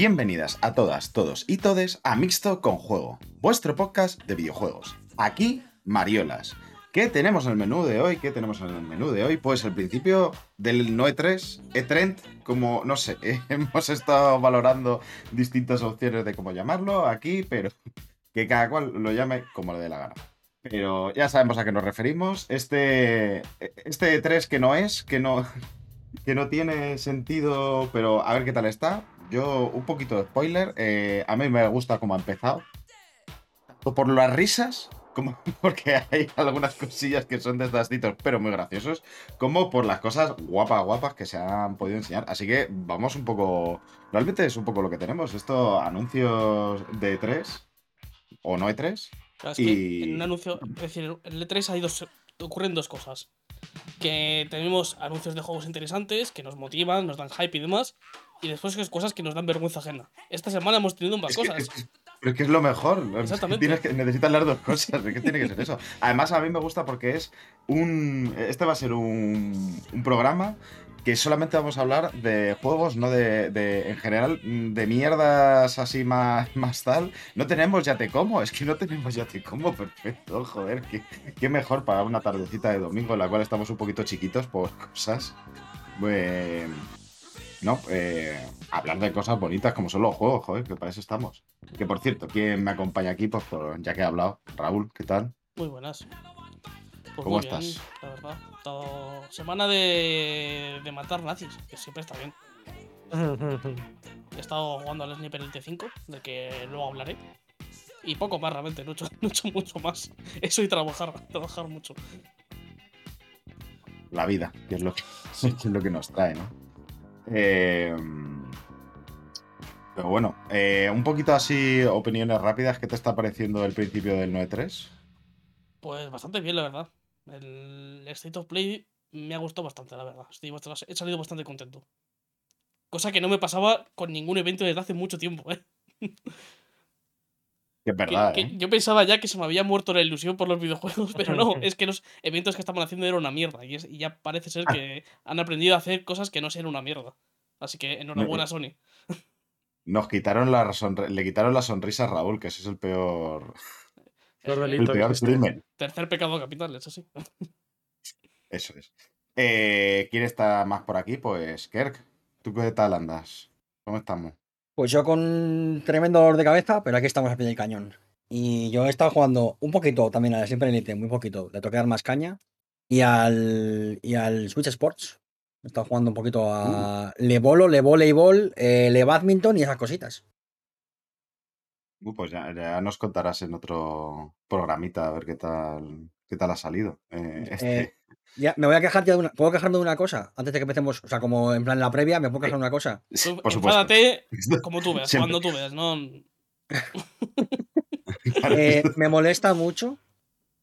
bienvenidas a todas, todos y todes a Mixto con Juego, vuestro podcast de videojuegos. Aquí, Mariolas. ¿Qué tenemos en el menú de hoy? ¿Qué tenemos en el menú de hoy? Pues el principio del no E3, E-Trend, como, no sé, hemos estado valorando distintas opciones de cómo llamarlo aquí, pero que cada cual lo llame como le dé la gana. Pero ya sabemos a qué nos referimos. Este, este E3 que no es, que no, que no tiene sentido, pero a ver qué tal está. Yo, un poquito de spoiler, eh, a mí me gusta cómo ha empezado. Tanto por las risas, como porque hay algunas cosillas que son desdastitos, pero muy graciosos, como por las cosas guapas, guapas que se han podido enseñar. Así que vamos un poco. Realmente es un poco lo que tenemos. Esto, anuncios de E3, o no E3. Claro, es que en un anuncio, es decir, en el E3 hay dos, ocurren dos cosas. Que tenemos anuncios de juegos interesantes que nos motivan, nos dan hype y demás. Y después es cosas que nos dan vergüenza ajena. Esta semana hemos tenido ambas Es que- cosas. es que- pero es que es lo mejor. Exactamente. Tienes que, necesitas las dos cosas. Que tiene que ser eso. Además, a mí me gusta porque es un. Este va a ser un, un programa que solamente vamos a hablar de juegos, no de, de- en general, de mierdas así más, más tal. No tenemos ya te como, es que no tenemos ya te como, perfecto, joder, qué, qué mejor para una tardecita de domingo en la cual estamos un poquito chiquitos por cosas. Pues, no, eh, hablar de cosas bonitas como son los juegos, joder, que para eso estamos. Que por cierto, ¿quién me acompaña aquí? Pues por- ya que he hablado, Raúl, ¿qué tal? Muy buenas. Pues ¿Cómo muy bien, estás? la verdad. Todo- Semana de, de matar nazis, que siempre está bien. He estado jugando al Sniper el T5, del que luego hablaré. Y poco más realmente, no he hecho, no he hecho mucho más. Eso y trabajar, trabajar mucho. La vida, que es lo que, que es lo que nos trae, ¿no? Eh, pero bueno, eh, un poquito así, opiniones rápidas, ¿qué te está pareciendo el principio del 9.3? Pues bastante bien, la verdad. El State of Play me ha gustado bastante, la verdad. Estoy he salido bastante contento. Cosa que no me pasaba con ningún evento desde hace mucho tiempo, ¿eh? Que es verdad, que ¿eh? Yo pensaba ya que se me había muerto la ilusión por los videojuegos, pero no, es que los eventos que estaban haciendo eran una mierda. Y, es- y ya parece ser que han aprendido a hacer cosas que no sean una mierda. Así que enhorabuena, Sony. Nos quitaron la sonri- le quitaron la sonrisa a Raúl, que ese es el peor, el delito. peor crimen. tercer pecado capital, eso sí. Eso es. Eh, ¿Quién está más por aquí? Pues Kerk. ¿Tú qué tal andas? ¿Cómo estamos? Pues yo con tremendo dolor de cabeza, pero aquí estamos al pie del cañón. Y yo he estado jugando un poquito también al Siempre Elite, muy poquito, le toqué dar más caña. Y al, y al Switch Sports. He estado jugando un poquito a Le Bolo, Le Voleibol, eh, Le Badminton y esas cositas. Uh, pues ya, ya nos contarás en otro programita a ver qué tal, qué tal ha salido. eh, este. Eh, Ya, me voy a quejar ya de una. ¿Puedo quejarme de una cosa? Antes de que empecemos, o sea, como en plan la previa, me puedo quejar de una cosa. Sí, por supuesto. enfádate como tú veas, Siempre. cuando tú veas, ¿no? Eh, me molesta mucho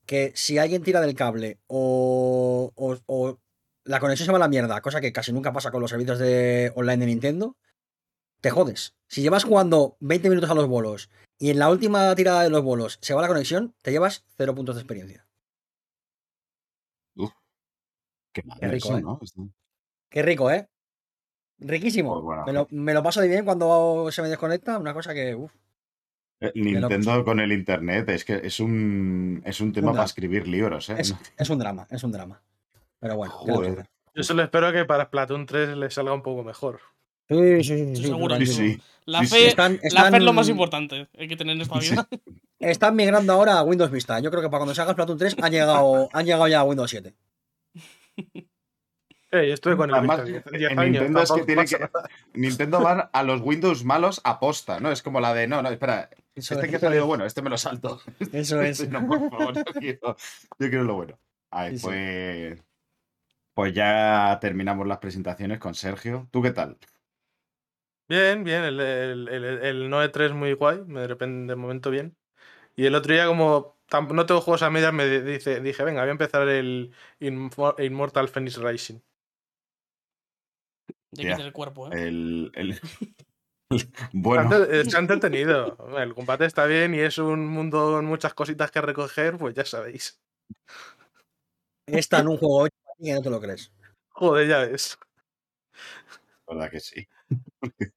que si alguien tira del cable o, o- o la conexión se va a la mierda, cosa que casi nunca pasa con los servicios de online de Nintendo, te jodes. Si llevas jugando 20 minutos a los bolos y en la última tirada de los bolos se va la conexión, te llevas cero puntos de experiencia. Qué mal Qué rico, eso, ¿eh? ¿no? Qué rico, ¿eh? Riquísimo. Pues bueno, me, lo, me lo paso de bien cuando se me desconecta, una cosa que... uf. Eh. Nintendo con el internet es que es un, es un tema Un para escribir libros, ¿eh? Es, es un drama, es un drama. Pero bueno. Yo solo espero que para Splatoon 3 le salga un poco mejor. Sí, sí, sí. sí, seguro. Sí, sí. La Sí, sí. fe, Están, la fe es lo más importante hay que tener en esta vida. Están migrando ahora a Windows Vista. Yo creo que para cuando se haga Splatoon 3 han llegado, han llegado ya a Windows 7. Yo estuve con el Además, Vista en 10 años, Nintendo es que tiene. Nintendo va a los Windows malos aposta, ¿no? Es como la de, no, no, espera, Eso este es, que ha salido bueno, este me lo salto. Eso es. No, por favor, yo quiero, yo quiero lo bueno. A ver, sí. pues. Pues ya terminamos las presentaciones con Sergio. ¿Tú qué tal? Bien, bien, el, el, el, el Noe 3 muy guay, me de repente de momento bien. Y el otro día, como no tengo juegos a medias, me di- dice, dije, venga, voy a empezar el Immortal Phoenix Rising. Ya el cuerpo, ¿eh? El. el- bueno, Está entretenido. El combate está bien y es un mundo con muchas cositas que recoger, pues ya sabéis. Está en un juego 8 y no te lo crees. Joder, ya ves. la verdad que sí.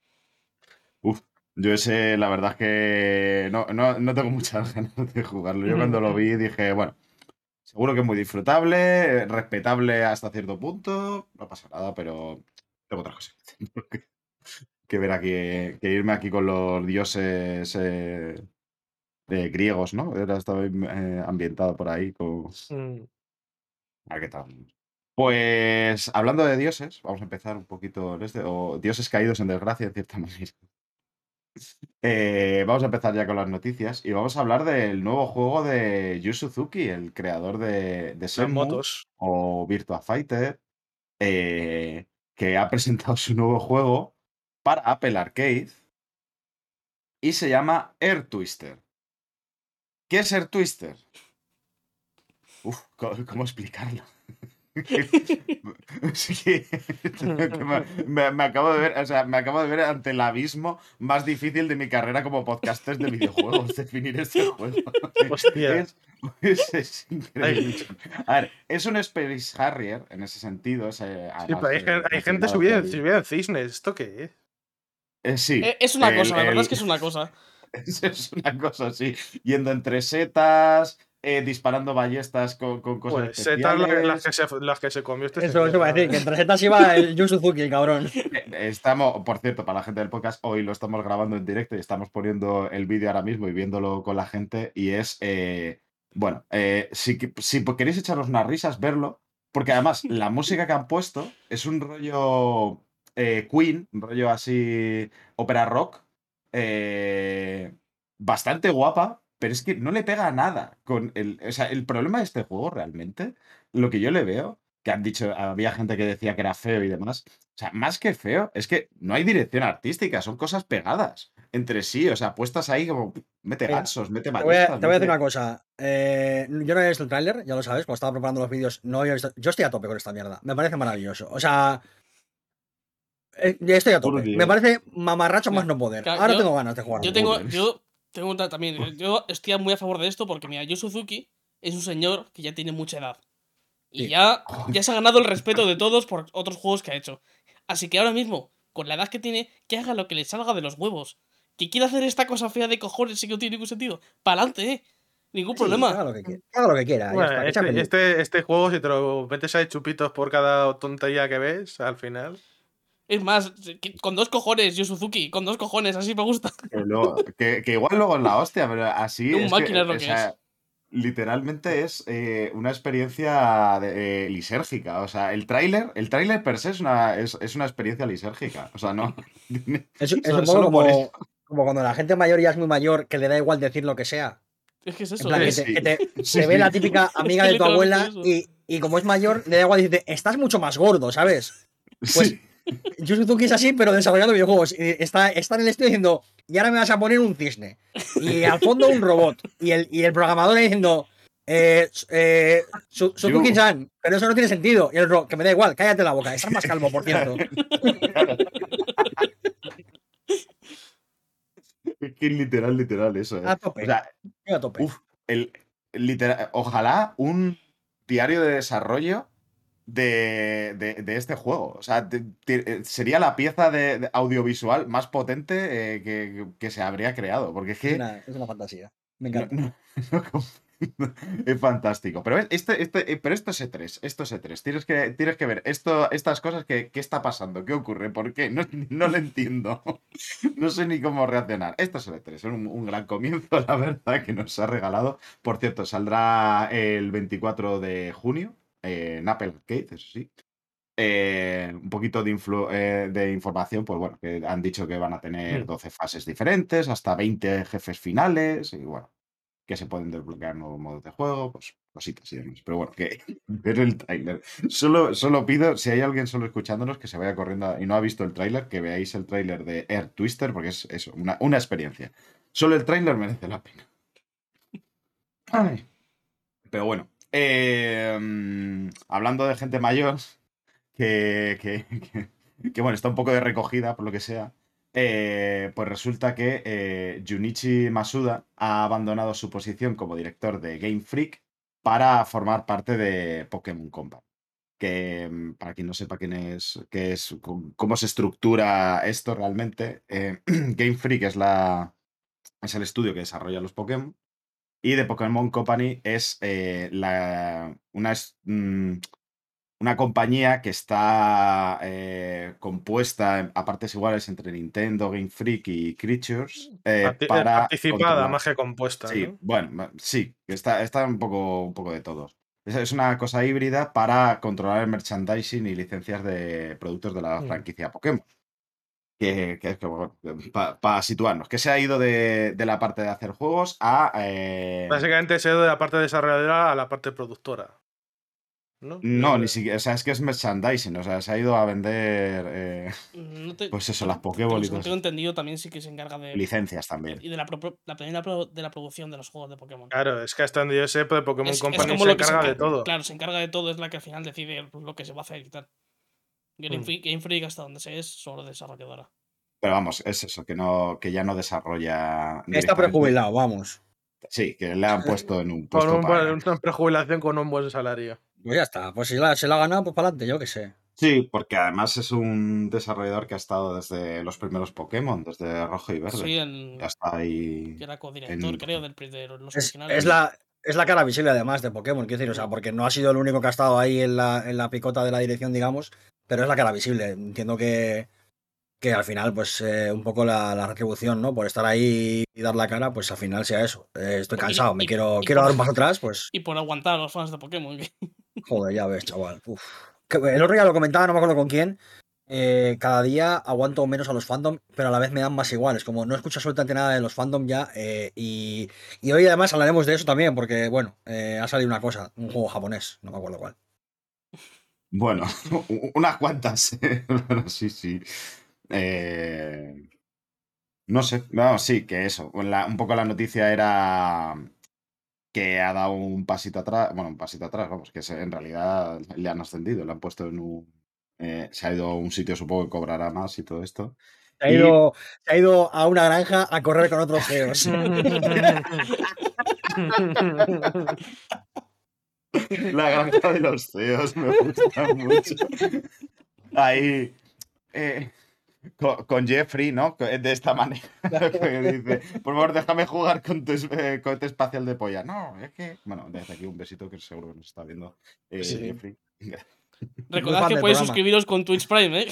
Uf, yo ese, la verdad es que no, no, no tengo muchas ganas de jugarlo. Yo cuando lo vi dije, bueno, seguro que es muy disfrutable, respetable hasta cierto punto, no pasa nada, pero tengo otras cosas que que- que ver aquí, que irme aquí con los dioses eh, eh, griegos, ¿no? Era, estaba eh, ambientado por ahí con... Mm. A ver qué tal. Pues hablando de dioses, vamos a empezar un poquito en este, o dioses caídos en desgracia, en cierta manera. Eh, vamos a empezar ya con las noticias y vamos a hablar del nuevo juego de Yu Suzuki, el creador de, de motos. o Virtua Fighter, eh, que ha presentado su nuevo juego para Apple Arcade y se llama Air Twister. ¿Qué es Air Twister? Uf, ¿cómo, cómo explicarlo? Me, acabo de ver, o sea, me acabo de ver ante el abismo más difícil de mi carrera como podcaster de videojuegos, definir este juego. Hostia. Es, es- es increíble. A ver, es un Space Harrier en ese sentido. es, eh, Sí, pero hay, gen- hay gente subida subida en cisnes. ¿Esto qué es? Eh, sí. Eh, Es una el- cosa, la verdad el- es que es una cosa. Es, es una cosa así. Yendo entre setas, eh, disparando ballestas con, con cosas Pues setas la- especiales. las, que se, las que se comió este Eso, señor, eso iba a decir, que entre setas iba el Yu Suzuki, cabrón. Eh, Estamos, por cierto, para la gente del podcast, hoy lo estamos grabando en directo y estamos poniendo el vídeo ahora mismo y viéndolo con la gente. Y es, eh, bueno, eh, si, si queréis echaros unas risas, verlo, porque además la música que han puesto es un rollo eh, Queen, un rollo así, ópera rock, eh, bastante guapa, pero es que no le pega a nada. Con el, o sea, el problema de este juego realmente, lo que yo le veo, que han dicho, había gente que decía que era feo y demás. O sea, más que feo, es que no hay dirección artística, son cosas pegadas entre sí, o sea, puestas ahí como mete gansos, mete Te voy, a, ballestas. te voy a decir mete- una cosa. eh, yo no había visto el tráiler, ya lo sabes, cuando estaba preparando los vídeos, no había visto. Yo estoy a tope con esta mierda. Me parece maravilloso. O sea. eh, ya estoy a tope. Me parece mamarracho más no poder. Ahora yo- tengo ganas de jugar. Yo tengo, yo tengo una también. eh, Yo estoy muy a favor de esto porque, mira, Yu Suzuki es un señor que ya tiene mucha edad. Y Sí. ya, ya se ha ganado el respeto de todos por otros juegos que ha hecho. Así que ahora mismo, con la edad que tiene, que haga lo que le salga de los huevos. Que quiera hacer esta cosa fea de cojones y que no tiene ningún sentido. Para adelante, ¿eh? Ningún Sí, que problema. haga lo que quiera. que haga lo que quiera. ya Bueno, está, que sea este, este, este juego, si te lo metes ahí chupitos por cada tontería que ves, al final. Es más, con dos cojones, Yu Suzuki, con dos cojones, así me gusta. Que, luego- que- que igual luego es la hostia, pero así. Un es máquina es lo o que sea, Literalmente es eh, una experiencia de- eh, lisérgica. O sea, el tráiler, el tráiler per se es una, es, es una experiencia lisérgica. O sea, no. Es, es Solo- un poco por como, como cuando la gente mayor ya es muy mayor, que le da igual decir lo que sea. Es que es En eso. plan, ¿eh? que Sí. te, que te- Sí, te ve la típica amiga que de tu abuela y, y como es mayor, le da igual dice, estás mucho más gordo, ¿sabes? Pues Sí. Yu Suzuki es así, pero desarrollando videojuegos. Y está, está en el estudio diciendo, y ahora me vas a poner un cisne. Y al fondo un robot. Y el, y el programador diciendo, eh, eh, Su- Suzuki-chan, pero eso no tiene sentido. Y el robot, que me da igual, cállate la boca. Estás más calvo, por cierto. Es que literal, literal, eso. eh. A tope. O sea, a tope. Uf, el, literal, ojalá un diario de desarrollo de, de- de este juego. O sea, te- te- eh, sería la pieza de, de audiovisual más potente eh, que, que se habría creado. Porque es es, que una, es una fantasía. Me encanta. no- no con- es fantástico. Pero, este, este, eh, pero esto es E3, esto es E3. Tienes que, tienes que ver esto, estas cosas que, ¿qué está pasando? ¿Qué ocurre? ¿Por qué? No, no lo entiendo. No sé ni cómo reaccionar. Esto es E3, es un, un gran comienzo, la verdad, que nos ha regalado. Por cierto, saldrá el 24 de junio eh, en Apple Arcade, eso sí. Eh, un poquito de, eh, de información, pues bueno, que han dicho que van a tener Mm. 12 fases diferentes, hasta 20 jefes finales, y bueno, que se pueden desbloquear nuevos modos de juego, pues cositas y demás. Pero bueno, que ver el tráiler. Solo, solo pido, si hay alguien solo escuchándonos, que se vaya corriendo a- y no ha visto el tráiler, que veáis el tráiler de Air Twister, porque es eso, una, una experiencia. Solo el tráiler merece la pena. Ay. Pero bueno, eh, mm, hablando de gente mayor, que, que, que- bueno, está un poco de recogida, por lo que sea, eh, pues resulta que eh, Junichi Masuda ha abandonado su posición como director de Game Freak para formar parte de Pokémon Company. Que mm, para quien no sepa quién es, qué es, cómo se estructura esto realmente, Game Freak es, la, es el estudio que desarrolla los Pokémon. Y The Pokémon Company es eh, la, una, mm, una compañía que está eh, compuesta a partes iguales entre Nintendo, Game Freak y Creatures eh, Parti- eh, para participada, controlar- más que compuesta. Sí, ¿no? bueno, sí, está, está un, poco, un poco de todo. Es, es una cosa híbrida para controlar el merchandising y licencias de productos de la Mm. franquicia Pokémon. Que, como para situarnos, que se ha ido de, de la parte de hacer juegos a... eh, Básicamente se ha ido de la parte desarrolladora a la parte productora. ¿No? no, Eh, ni siquiera, o sea, es que es merchandising, o sea, se ha ido a vender eh, No te- Pues eso, las Pokéball y tengo entendido, también sí que se encarga de. licencias también. Y de la, pro- la, también la pro- de la producción de los juegos de Pokémon. Claro, es que hasta donde yo sé, pues Pokémon Es- es Company como se lo que encarga de todo. Claro, se encarga de todo, es la que al final decide lo que se va a hacer y tal. Game, Mm. Freak, Game Freak, hasta donde sé, es solo desarrolladora. Pero vamos, es eso, que no, que ya no desarrolla. Está prejubilado, vamos. Sí, que le han puesto en un Con puesto un para- una prejubilación con un buen salario. Pues ya está. Pues si la- se la ha ganado, pues para adelante, yo qué sé. Sí, porque además es un desarrollador que ha estado desde los primeros Pokémon, desde Rojo y Verde. Sí, en, Ya está ahí. que era codirector, en- creo, del, de los Es, originales. es la, es la cara visible, además, de Pokémon. Quiero decir, o sea, porque no ha sido el único que ha estado ahí en la, en la picota de la dirección, digamos, pero es la cara visible. Entiendo que, que al final, pues, eh, un poco la, la retribución, ¿no? Por estar ahí y dar la cara, pues al final sea eso. Eh, estoy Y- cansado, me y- quiero, y quiero dar un paso atrás, pues. Y por aguantar a los fans de Pokémon. Joder, ya ves, chaval. Uf. El otro día lo comentaba, no me acuerdo con quién. Eh, cada día aguanto menos a los fandom, pero a la vez me dan más iguales. Como no escucho absolutamente nada de los fandom ya. eh, y, y hoy además hablaremos de eso también, porque, bueno, eh, ha salido una cosa, un juego japonés, no me acuerdo cuál. Bueno, unas cuantas. Sí, sí. No sé, no, sí, que eso. Un poco la noticia era que ha dado un pasito atrás, bueno, un pasito atrás, vamos, que en realidad le han ascendido, le han puesto en un... eh, se ha ido a un sitio, supongo que cobrará más y todo esto. Se ha Y- ido, se ha ido a una granja a correr con otros feos. La granja de los CEOs me gusta mucho. Ahí. eh, con, con Jeffrey, ¿no? De esta manera. que dice, por favor, déjame jugar con tu, eh, cohete espacial de polla. No, es que. Bueno, desde aquí un besito que seguro que nos está viendo eh, Sí. Jeffrey. Recordad que podéis programa. suscribiros con Twitch Prime, ¿eh?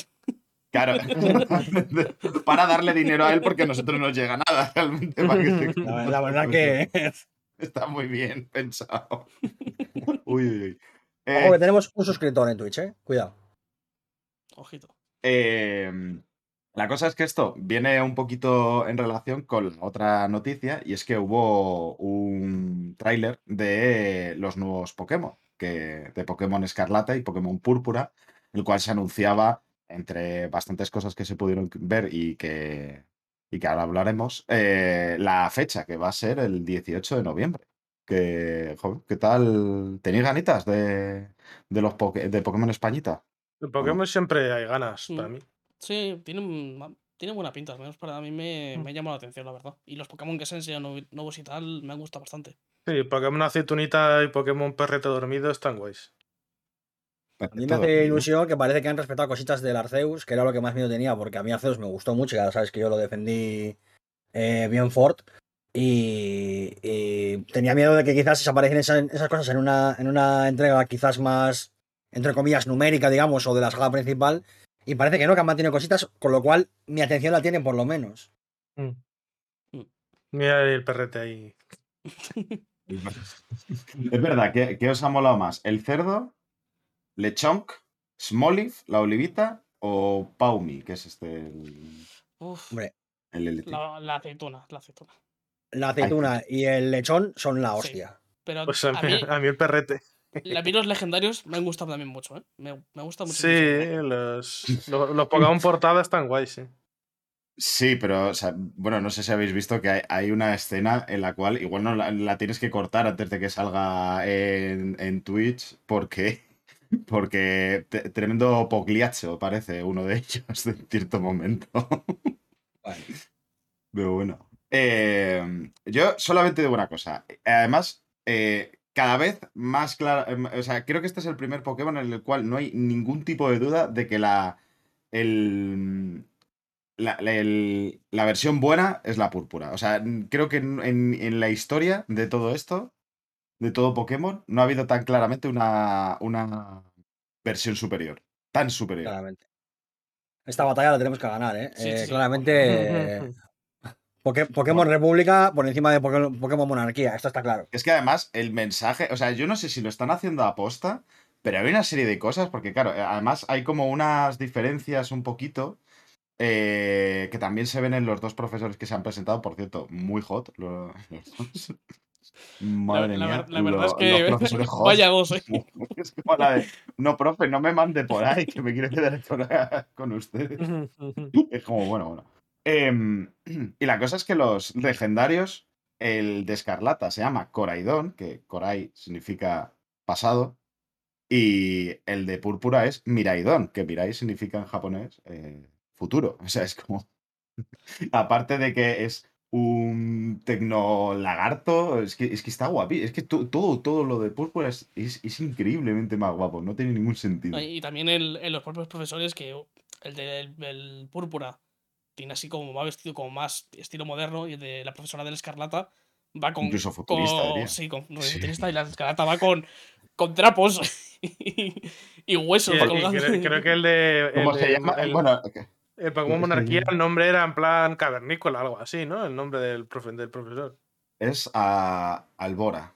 Claro. para darle dinero a él porque a nosotros no nos llega nada realmente. para que se- La, la verdad que. Está muy bien pensado. Uy, uy, uy. Ojo Eh, que tenemos un suscriptor en Twitch, eh. Cuidado. Ojito. Eh, la cosa es que esto viene un poquito en relación con la otra noticia y es que hubo un tráiler de los nuevos Pokémon, que, de Pokémon Escarlata y Pokémon Púrpura, el cual se anunciaba entre bastantes cosas que se pudieron ver y que, y que ahora hablaremos, eh, la fecha que va a ser el 18 de noviembre. Que, joder, ¿Qué tal? ¿Tenéis ganitas de, de los Poké- de Pokémon Españita? En Pokémon siempre hay ganas Mm. para mí. Sí, tiene, un- tiene buena pinta, al menos para mí me, Mm. me llama la atención, la verdad. Y los Pokémon que se enseñan nuevi- nuevos y tal me han gustado bastante. Sí, Pokémon Aceitunita y Pokémon Perrete Dormido están guays. A mí me hace ilusión que parece que han respetado cositas del Arceus, que era lo que más miedo tenía, porque a mí Arceus me gustó mucho, ya sabes que yo lo defendí eh, bien Ford. Y, y tenía miedo de que quizás desaparecieran esas, esas cosas en una, en una entrega quizás más, entre comillas, numérica, digamos, o de la saga principal. Y parece que no, que han mantenido cositas, con lo cual mi atención la tienen por lo menos. Mm. Mm. Mira el perrete ahí. Es verdad, ¿qué, qué os ha molado más? ¿El cerdo? ¿Lechonk? ¿Smoliv? ¿La olivita? ¿O Paumi? Que es este. El, Uf, Hombre, el LT? la, la aceituna, la aceituna. la aceituna y el lechón son la Sí. hostia. Pero Pues a a mí, mí, a mí el perrete. a mí los legendarios me han gustado también mucho, ¿eh? Me, me gusta mucho. Sí, los, los, los Pokémon portadas están guays, sí. Sí, pero, o sea, bueno, no sé si habéis visto que hay, hay una escena en la cual igual no la, la tienes que cortar antes de que salga en, en Twitch, porque, porque te- tremendo pogliacho parece uno de ellos en cierto momento. Vale. Pero bueno. Eh, yo solamente digo una cosa. Además, eh, cada vez más claro. em, O sea, creo que este es el primer Pokémon en el cual no hay ningún tipo de duda de que la. El, la, la- el- la versión buena es la púrpura. O sea, creo que en, en- en la historia de todo esto, de todo Pokémon, no ha habido tan claramente una, una versión superior. Tan superior. Claramente. Esta batalla la tenemos que ganar, ¿eh? Sí, Eh, sí, sí. claramente. eh, Poké- Pokémon República por encima de Poké- Pokémon Monarquía, esto está claro. Es que además el mensaje, o sea, yo no sé si lo están haciendo a posta, pero hay una serie de cosas, porque claro, eh, además hay como unas diferencias un poquito eh, que también se ven en los dos profesores que se han presentado, por cierto, muy hot. lo- los dos. La, Madre la mía. la verdad lo- es que los profesores hot. vaya dos, ¿eh? Es como la de, no, profe, no me mande por ahí, que me quiero quedar por ahí con ustedes. Es como, bueno, bueno. Em, y la cosa es que los legendarios, el de Escarlata se llama Coraidon, que Corai significa pasado, y el de Púrpura es Miraidon, que Mirai significa en japonés eh, futuro. O sea, es como. Aparte de que es un tecno lagarto, es que, es que está guapi. Es que to- todo, todo lo de Púrpura es, es, es increíblemente más guapo, no tiene ningún sentido. Y también el, en los propios profesores que el del el púrpura tiene así como más vestido como más estilo moderno y el de la profesora del escarlata va con Incluso futurista, con- diría. sí con no, Sí. futurista y la escarlata va con con trapos y, y huesos y creo, creo que el de. ¿Cómo el se de- llama? El, Bueno, que- el Pokémon Monarquía, el nombre era en plan cavernícola, algo así, ¿no? El nombre del, profe, del profesor. es a Albora.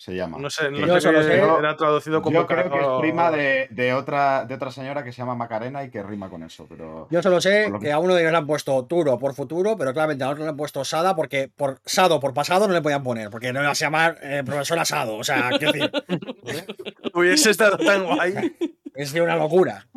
Se llama. No sé, no Que Yo sé sé- era traducido como. Yo creo que es prima de, de otra, de otra señora que se llama Macarena y que rima con eso, pero. Yo solo sé que- que a uno de ellos le han puesto Turo por futuro, pero claramente a otro le han puesto Sada porque por Sado por pasado no le podían poner, porque no iba a llamar eh, profesor Asado. O sea, quiero decir, Hubiese estado tan guay. es de una locura.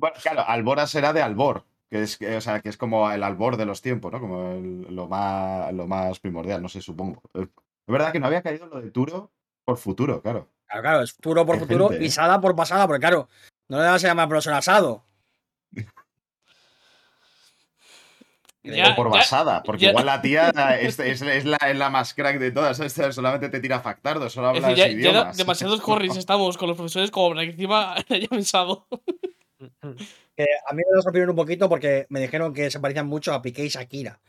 Bueno, claro, Albora será de Albor, que es, que- o sea, que es como el albor de los tiempos, ¿no? Como el- lo, más, lo más primordial, no sé, supongo. Es verdad que no había caído lo de Turo por futuro, claro. Claro, claro, es Turo por futuro gente, y ¿eh? Sada por pasada, porque claro, no le vas a llamar profesor Asado. Ya- o por ya- basada, porque ya- igual la tía es, es- es la, es la más crack de todas, ¿sabes? solamente te tira factardo, solo habla decir, ya, ya idiomas. demasiados corris estamos con los profesores como para que encima haya pensado. Que a mí me lo sorprendieron un poquito porque me dijeron que se parecían mucho a Piqué y Shakira.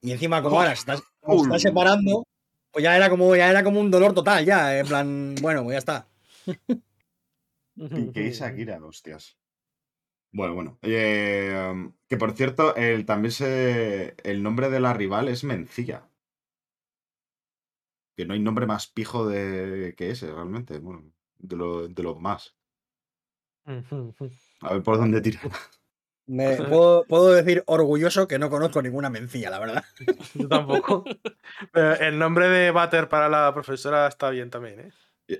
Y encima, como ahora se están, como Uy. separando, pues ya era como, ya era como un dolor total, ya. En plan, bueno, pues ya está. Piqué y Shakira, hostias. Bueno, bueno. Eh, um, que por cierto, el, también se. El nombre de la rival es Mencilla. Que no hay nombre más pijo de que ese, realmente. Bueno, de lo, de lo más. A ver por dónde tira. Me, puedo, puedo decir orgulloso que no conozco ninguna mencilla, la verdad. Yo tampoco. Pero el nombre de Butter para la profesora está bien también, ¿eh?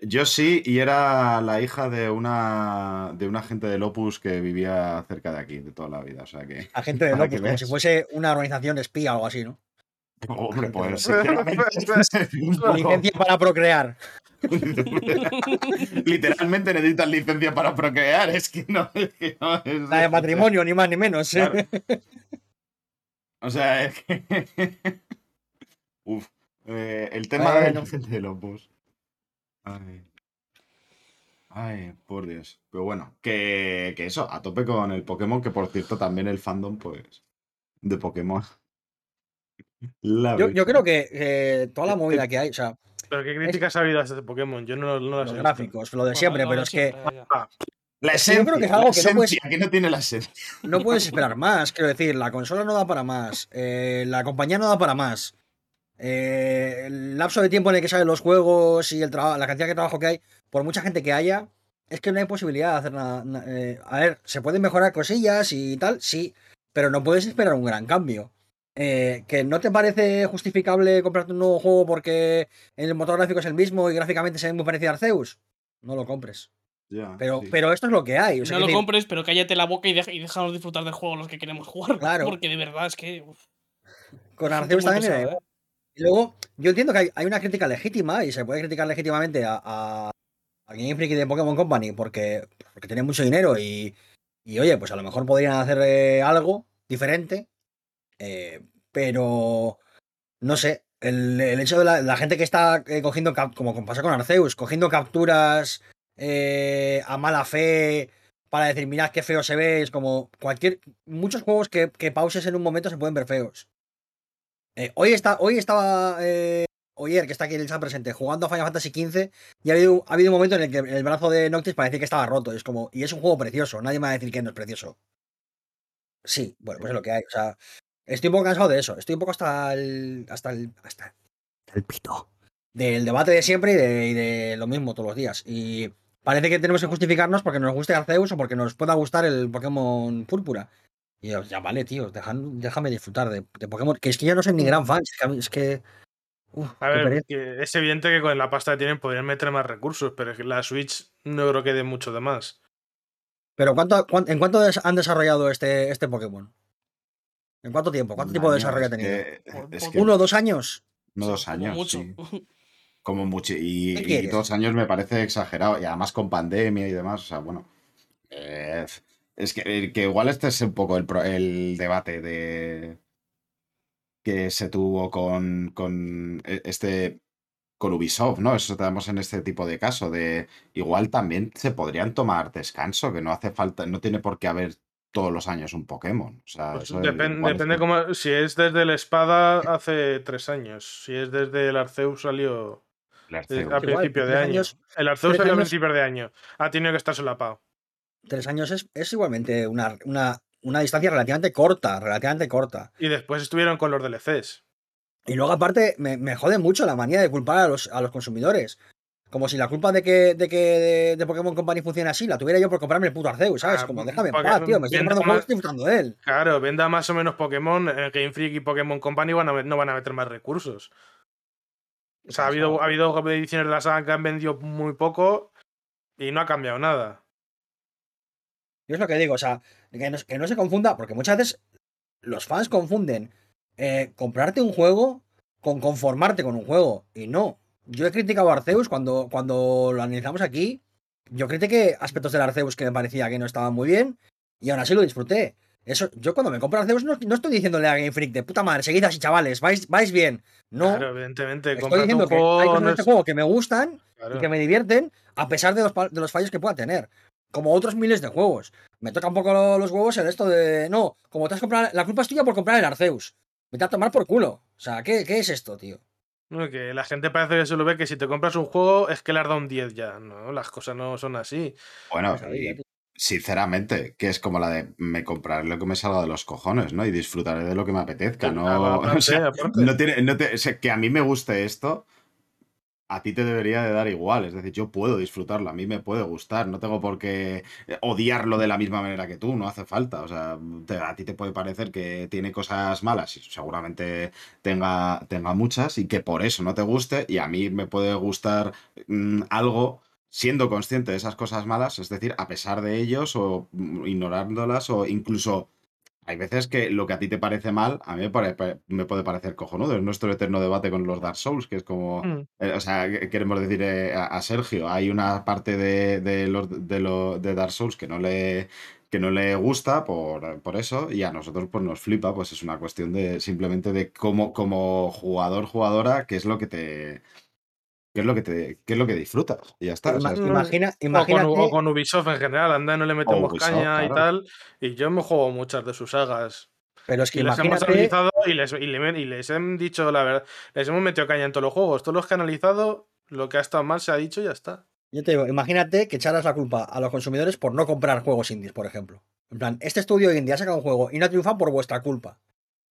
Yo sí, y era la hija de una de un agente del Opus que vivía cerca de aquí, de toda la vida. O sea que. Agente de Para Lopus, que como si fuese una organización espía o algo así, ¿no? Hombre, pues. Licencia para procrear. Literalmente necesitas licencia para procrear, es que no es que no es. La de matrimonio, ni más ni menos. ¿eh? Claro. O sea, es que. Uf. eh, el tema de Bueno. la gente de Opus. Ay. Ay, por Dios. Pero bueno, que, que eso, a tope con el Pokémon, que por cierto también el fandom, pues, de Pokémon. La Yo, creo que eh, toda la Eh, movida eh, que hay, o sea, Pero qué críticas ha habido a este Pokémon, yo no, no las los he visto. gráficos, lo de Bueno, siempre, pero es que siempre, ya. La Es que yo creo que es esencia, algo la que no puedes- esencia, que no tiene la esencia. no puedes esperar más. Quiero decir, la consola no da para más, eh, la compañía no da para más. eh, el lapso de tiempo en el que salen los juegos y el la cantidad de trabajo que hay, por mucha gente que haya, es que no hay posibilidad de hacer nada. na- eh, a ver, se pueden mejorar cosillas y tal, sí, pero no puedes esperar un gran cambio. Eh, ¿Que no te parece justificable comprarte un nuevo juego porque el motor gráfico es el mismo y gráficamente se ve muy parecido a Arceus? No lo compres. Ya, Pero, sí. pero esto es lo que hay. o sea, no lo decir, compres, pero cállate la boca y, deja- y déjanos disfrutar del juego los que queremos jugar. Claro. Porque de verdad es que. uf, con Arceus también da pesada, igual. Y luego, yo entiendo que hay, hay una crítica legítima y se puede criticar legítimamente a, a, a Game Freak y de Pokémon Company porque, porque tienen mucho dinero y, y, oye, pues a lo mejor podrían hacer eh, algo diferente, eh, pero no sé. El, hecho de la, gente que está eh, cogiendo, como pasa con Arceus, cogiendo capturas eh, a mala fe para decir, mirad qué feo se ve, es como cualquier. Muchos juegos que, que pauses en un momento se pueden ver feos. Eh, hoy, está, hoy estaba eh, Oyer, que está aquí en el chat presente, jugando a Final Fantasy XV y ha habido, ha habido un momento en el que el brazo de Noctis parecía que estaba roto. Es como, y es un juego precioso, nadie me va a decir que no es precioso. Sí, bueno, pues es lo que hay. O sea, estoy un poco cansado de eso. Estoy un poco hasta el. hasta el. hasta el pito. Del debate de siempre y de, y de lo mismo todos los días. Y parece que tenemos que justificarnos porque nos guste Arceus o porque nos pueda gustar el Pokémon Púrpura. Y yo, ya vale, tío, dejan- déjame disfrutar de, de Pokémon. Que es que yo no soy ni gran fan, es que. a mí- Es que uf, A qué ver, que es evidente que con la pasta que tienen podrían meter más recursos, pero es que la Switch no creo que dé mucho de más. Pero ¿cuánto, cuán- ¿en cuánto han desarrollado este, este Pokémon? ¿En cuánto tiempo? ¿Cuánto Un tiempo de desarrollo ha es tenido? que- Por- es por- que ¿Uno o dos años? no dos como años, mucho. sí. Como mucho. Y, dos años me parece exagerado. Y además con pandemia y demás. O sea, bueno. eh, es que, que igual este es un poco el, debate de que se tuvo con, con e- este con Ubisoft, ¿no? Eso tenemos en este tipo de caso. De igual también se podrían tomar descanso, que no hace falta, no tiene por qué haber todos los años un Pokémon. O sea, Pues depende es- cómo. Si es desde el Espada, hace tres años. Si es desde el Arceus, salió el eh, Arceus. a Igual, principio de año. años- el Arceus salió a principio de año. Ha tenido que estar solapado. Tres años es, es igualmente una, una, una distancia relativamente corta, relativamente corta. Y después estuvieron con los DLCs. Y luego, aparte, me, me jode mucho la manía de culpar a los, a los consumidores. Como si la culpa de que, de que de, de Pokémon Company funcione así la tuviera yo por comprarme el puto Arceus, ¿sabes? Ah, Como déjame en paz, tío. Me estoy comprando un juego y más- estoy disfrutando de él. Claro, venda más o menos Pokémon. eh, Game Freak y Pokémon Company van a no van a meter más recursos. O sea, ha habido, ha habido ediciones de la saga que han vendido muy poco y no ha cambiado nada. Yo es lo que digo, o sea, que no, que no se confunda, porque muchas veces los fans confunden eh, comprarte un juego con conformarte con un juego. Y no. Yo he criticado a Arceus cuando, cuando lo analizamos aquí. Yo critiqué aspectos del Arceus que me parecía que no estaban muy bien. Y aún así lo disfruté. Eso, yo cuando me compro Arceus no, no estoy diciéndole a Game Freak de puta madre, seguid así, chavales, vais, vais bien. No. Claro, evidentemente. estoy diciendo que hay cosas en no este es- juego que me gustan claro. y que me divierten, a pesar de los, de los fallos que pueda tener. Como otros miles de juegos. Me toca un poco lo- los huevos en esto de. No, como te has comprado. La culpa es tuya por comprar el Arceus. Vete a tomar por culo. O sea, ¿qué, qué es esto, tío? No, que la gente parece que solo ve que si te compras un juego es que le has dado un 10 ya. No, las cosas no son así. Bueno, y tío. sinceramente, que es como la de me compraré lo que me salga de los cojones, ¿no? Y disfrutaré de lo que me apetezca, ¿no? Aparte, O sea, aparte. no tiene, no te- o sea, que a mí me guste esto, a ti te debería de dar igual. Es decir, yo puedo disfrutarlo, a mí me puede gustar, no tengo por qué odiarlo de la misma manera que tú, no hace falta. O sea, a ti te puede parecer que tiene cosas malas y seguramente tenga, tenga muchas y que por eso no te guste y a mí me puede gustar mm, algo siendo consciente de esas cosas malas, es decir, a pesar de ellos o mm, ignorándolas o incluso hay veces que lo que a ti te parece mal, a mí me, pare- pa- me puede parecer cojonudo. Es nuestro eterno debate con los Dark Souls, que es como... Mm. eh, o sea, que- queremos decir eh, a, a Sergio, hay una parte de, de, los, de, lo- de Dark Souls que no le que no le gusta por, por eso y a nosotros pues nos flipa, pues es una cuestión de simplemente de cómo como jugador, jugadora, qué es lo que te qué es lo que te qué es lo que disfrutas y ya está. o sea, que- imagina, O con, imagínate. o con Ubisoft en general, anda, no le metemos Ubisoft, caña y claro. tal. Y yo me juego muchas de sus sagas. Pero es que Y les hemos imagínate. analizado y les, y, le- y les han dicho la verdad. Les hemos metido caña en todos los juegos. Todos los que he analizado, lo que ha estado mal se ha dicho y ya está. Yo te digo, imagínate que echaras la culpa a los consumidores por no comprar juegos indies, por ejemplo. En plan, este estudio indie ha sacado un juego y no ha triunfado por vuestra culpa.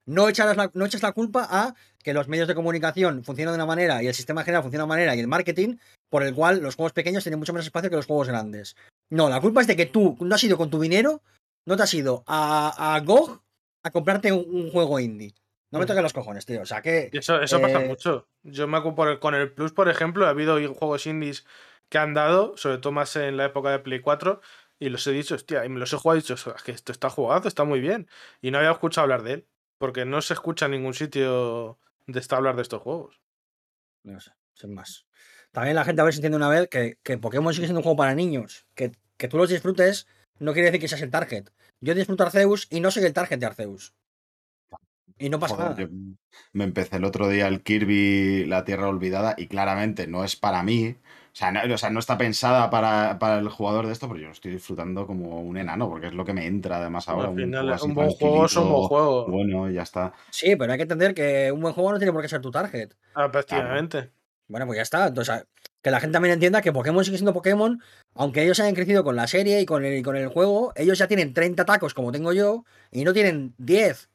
No, echaras la, no eches la culpa a que los medios de comunicación funcionan de una manera y el sistema general funciona de una manera y el marketing por el cual los juegos pequeños tienen mucho menos espacio que los juegos grandes. No, la culpa es de que tú no has ido con tu dinero, no te has ido a, a GOG a comprarte un, un juego indie. No me Ujú. toques los cojones, tío. O sea que. Eso, pasa Eh, mucho. Yo me acuerdo con el Plus, por ejemplo, ha habido juegos indies que han dado, sobre todo más en la época de Play 4, y los he dicho, hostia, y me los he jugado y he dicho, "Es que esto está jugado, está muy bien. Y no había escuchado hablar de él, porque no se escucha en ningún sitio de esta hablar de estos juegos. No sé, sin más. También la gente a ver si entiende una vez que, que Pokémon sigue siendo un juego para niños. Que, que tú los disfrutes no quiere decir que seas el target. Yo disfruto Arceus y no soy el target de Arceus. Y no pasa Joder, nada. yo me empecé el otro día el Kirby La Tierra Olvidada y claramente no es para mí. O sea, no, o sea, no está pensada para, para el jugador de esto, pero yo lo estoy disfrando como un enano, porque es lo que me entra además ahora. Al final, así un buen juego es un buen juego. Bueno, y ya está. Sí, pero hay que entender que un buen juego no tiene por qué ser tu target. Ah, prácticamente. Bueno, pues ya está. Entonces, que la gente también entienda que Pokémon sigue siendo Pokémon, aunque ellos hayan crecido con la serie y con el, y con el juego, ellos ya tienen 30 tacos como tengo yo y no tienen 10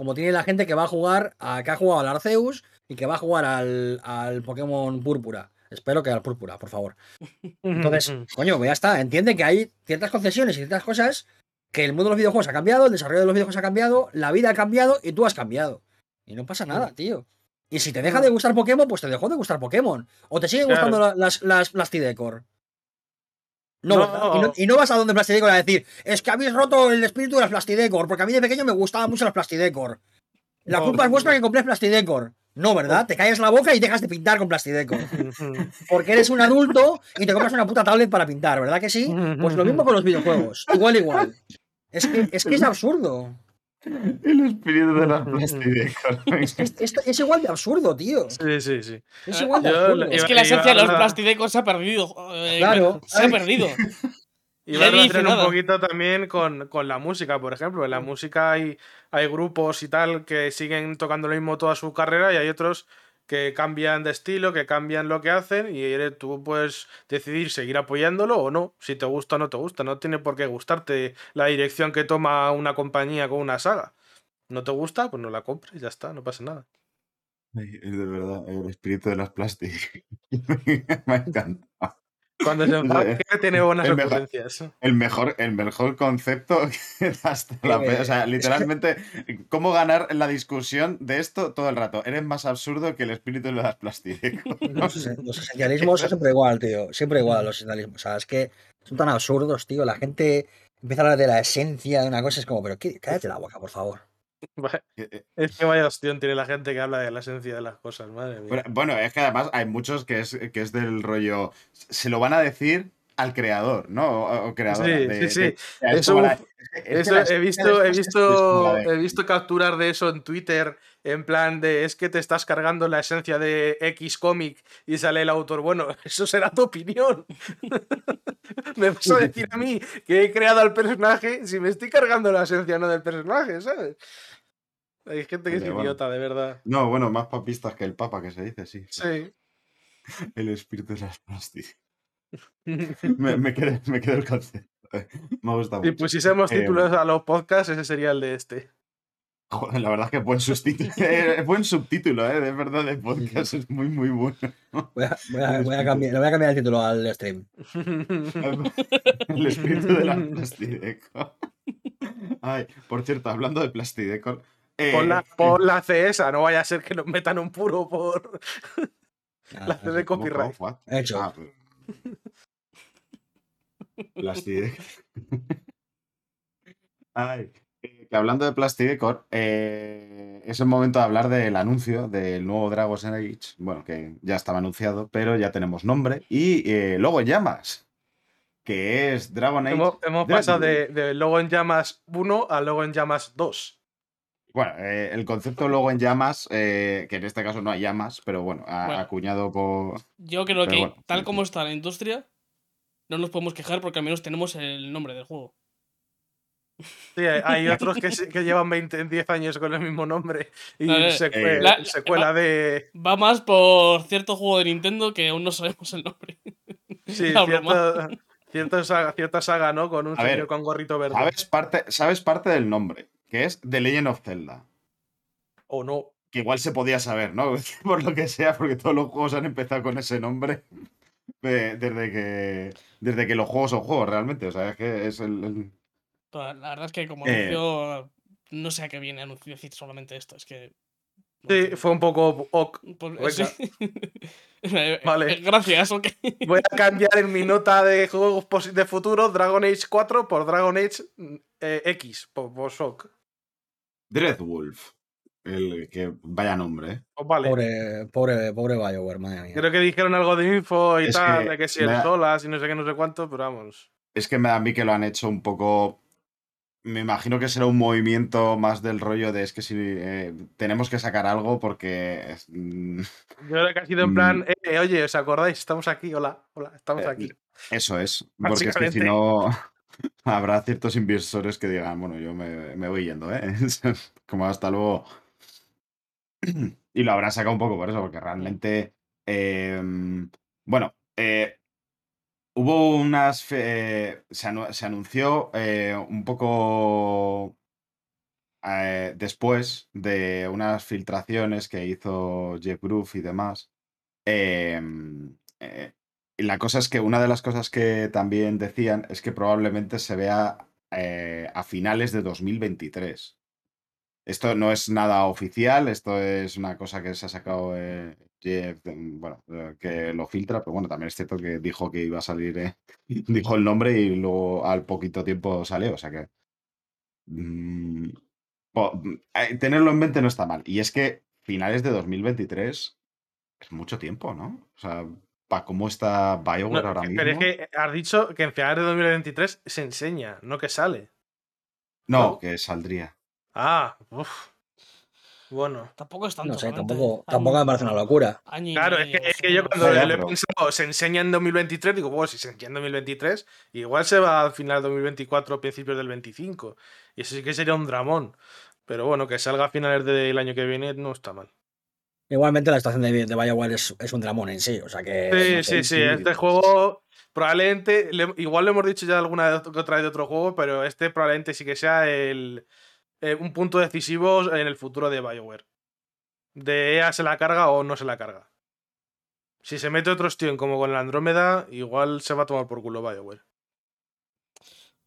como tiene la gente que va a jugar, a, que ha jugado al Arceus y que va a jugar al, al Pokémon Púrpura. Espero que al Púrpura, por favor. Entonces, coño, pues ya está. Entiende que hay ciertas concesiones y ciertas cosas que el mundo de los videojuegos ha cambiado, el desarrollo de los videojuegos ha cambiado, la vida ha cambiado y tú has cambiado. Y no pasa nada, tío. Y si te deja de gustar Pokémon, pues te dejó de gustar Pokémon. O te siguen Claro. gustando la- las, las Plastidecor. No. Y no, y no vas a donde Plastidecor a decir, es que habéis roto el espíritu de las Plastidecor, porque a mí de pequeño me gustaban mucho las Plastidecor. La No, culpa es vuestra que compré Plastidecor. No, ¿verdad? Te callas la boca y dejas de pintar con Plastidecor. Porque eres un adulto y te compras una puta tablet para pintar, ¿verdad que sí? Pues lo mismo con los videojuegos. Igual, igual. Es que es, que es absurdo. El espíritu de las plastidecas. Es, que es- es- es igual de absurdo, tío. Sí, sí, sí. Es igual de Yo absurdo. Es que la esencia de los plastidecos se ha perdido. eh, Claro. Se ha perdido. Y va a relacionar un poquito también con, con la música, por ejemplo. En la música hay, hay grupos y tal que siguen tocando lo mismo toda su carrera y hay otros que cambian de estilo, que cambian lo que hacen y eres- tú puedes decidir seguir apoyándolo o no, si te gusta o no te gusta. No tiene por qué gustarte la dirección que toma una compañía con una saga. ¿No te gusta? Pues no la compres, ya está, no pasa nada. Es de verdad, el espíritu de las plásticas. Me encanta. Cuando se enfada, que tiene buenas El mejor-. El mejor, el mejor concepto que hasta la O sea, literalmente, ¿cómo ganar la discusión de esto todo el rato? Eres más absurdo que el espíritu de las plásticas. Los, los esencialismos son siempre igual, tío. Siempre igual los esencialismos. O sea, es que son tan absurdos, tío. La gente empieza a hablar de la esencia de una cosa. Es como, pero ¿qué? cállate la boca, por favor. Es que vaya hostión tiene la gente que habla de la esencia de las cosas, madre mía. Bueno, Bueno, es que además hay muchos que es, que es del rollo. Se lo van a decir al creador, ¿no? O, o creadora. Sí, de- sí, sí. de- Eso, la- es Eso he visto, he visto, la de- he visto capturas de eso en Twitter, en plan de es que te estás cargando la esencia de X cómic y sale el autor. Bueno, eso será tu opinión. me vas a decir a mí que he creado al personaje si me estoy cargando la esencia no del personaje, ¿sabes? Hay gente que es bueno. idiota, de verdad. No, bueno, más papistas que el Papa que se dice, sí. Sí. El espíritu de las plásticas. Me, me, quedé, me quedé el concepto. eh. Me gusta mucho. Si pusiésemos Eh, títulos a los podcasts, ese sería el de este. Joder, la verdad es que buen, subtítulo, eh, buen subtítulo, ¿eh? De verdad, de podcast es muy, muy bueno. Voy a, voy a- voy a cambiar, le voy a cambiar el título al stream. El espíritu de la plastideco. Ay, por cierto, hablando de plastideco. eh, Pon la, pon la C esa, no vaya a ser que nos metan un puro por Ah, la C de ¿cómo, copyright. Hecho. Ah, pues- Plastideco. Ay, eh, que hablando de Plastidecor, eh, es el momento de hablar del anuncio del nuevo Dragon's Age. Bueno, que ya estaba anunciado, pero ya tenemos nombre. Y eh, luego en llamas, que es Dragon Age. Hemos, pasado de, de Logo en Llamas 1 a Logo en Llamas 2. Bueno, eh, el concepto luego en llamas, eh, que en este caso no hay llamas, pero bueno, a- Bueno. acuñado por. Yo creo Pero que, bueno, tal sí, como sí. está la industria, no nos podemos quejar porque al menos tenemos el nombre del juego. Sí, hay, hay otros que, llevan 20, 10 años con el mismo nombre y A ver, secue- eh, la- secuela de. Va más por cierto juego de Nintendo que aún no sabemos el nombre. Sí, La cierta, cierta, saga, cierta saga, ¿no? Con un A ver, señor con gorrito verde. ¿Sabes parte, sabes parte del nombre, que es The Legend of Zelda. O no. Que igual se podía saber, ¿no? Por lo que sea, porque todos los juegos han empezado con ese nombre de- desde, que, desde que los juegos son juegos, realmente. O sea, es que es el... la verdad es que como Eh. anuncio, no sé a qué viene anuncio decir solamente esto. Es que. no Sí, fue un poco. ok. Pues, sí. Eh, Vale. eh, Gracias, ok. Voy a cambiar en mi nota de juegos de futuro Dragon Age 4 por Dragon Age eh, X, por, por Shock. Dreadwolf. El que vaya nombre, ¿eh? Pues vale. Pobre, pobre, pobre BioWare, madre mía. Creo que dijeron algo de info y Es tal, que de que si me el da- solas y no sé qué, no sé cuánto, pero vamos. Es que me da a mí que lo han hecho un poco. Me imagino que será un movimiento más del rollo de es que si eh, tenemos que sacar algo porque. es- mm, Yo creo que ha sido en Mm. plan, eh, oye, ¿os acordáis? Estamos aquí, hola, hola, estamos Eh, aquí. Eso es. Porque es que si Básicamente. no. Habrá ciertos inversores que digan, bueno, yo me, me voy yendo, ¿eh? Como hasta luego. Y lo habrán sacado un poco por eso, porque realmente. eh, bueno, eh, hubo unas. eh, se, anu- se anunció eh, un poco. después de unas filtraciones que hizo Jeff Groove y demás. em, eh, y la cosa es que una de las cosas que también decían es que probablemente se vea eh, a finales de 2023. Esto no es nada oficial, esto es una cosa que se ha sacado eh, Jeff, bueno, eh, que lo filtra, pero bueno, también es cierto que dijo que iba a salir, dijo el nombre y luego al poquito tiempo salió, o sea que mm, mm, tenerlo en mente no está mal. Y es que finales de 2023 es mucho tiempo, ¿no? O sea, para cómo está BioWare No, ahora mismo. pero es que has dicho que en finales de 2023 se enseña, no que sale. No, ¿no? que saldría. Ah, uff. Bueno. Tampoco es tanto. No sé, tampoco, tampoco me parece una locura. año Claro, es que, medio, es que yo o cuando lo he pero- pensado, se enseña en 2023, digo, bueno, si se enseña en 2023, igual se va al final de 2024, principios del 25. Y eso sí que sería un dramón. Pero bueno, que salga a finales del año que viene no está mal. Igualmente la estación de, de BioWare es, es un dramón en sí, o sea que... Sí, no sé. sí, sí. sí. Este juego probablemente, le- igual lo hemos dicho ya alguna vez que otra vez de otro juego, pero este probablemente sí que sea el, eh, un punto decisivo en el futuro de BioWare. De EA se la carga o no se la carga. Si se mete otro Steam como con la Andrómeda, igual se va a tomar por culo BioWare.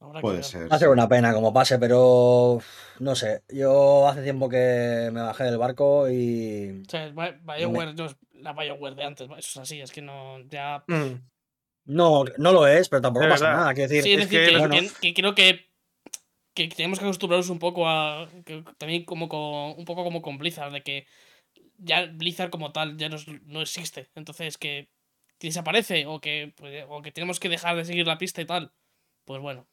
Habrá Puede ser. Va a ser sí. una pena como pase, pero no sé. Yo hace tiempo que me bajé del barco y O sea, Bi- BioWare no es la BioWare de antes, eso es así, es que no. Ya. Mm. no, no lo es, pero tampoco pasa verdad. nada. Quiero decir, Sí, es es decir, que que, bueno. que- que creo que, que tenemos que acostumbrarnos un poco a. que también como con, un poco como con Blizzard, de que ya Blizzard como tal ya no, no existe. Entonces que, que desaparece o que, pues, o que tenemos que dejar de seguir la pista y tal. Pues bueno.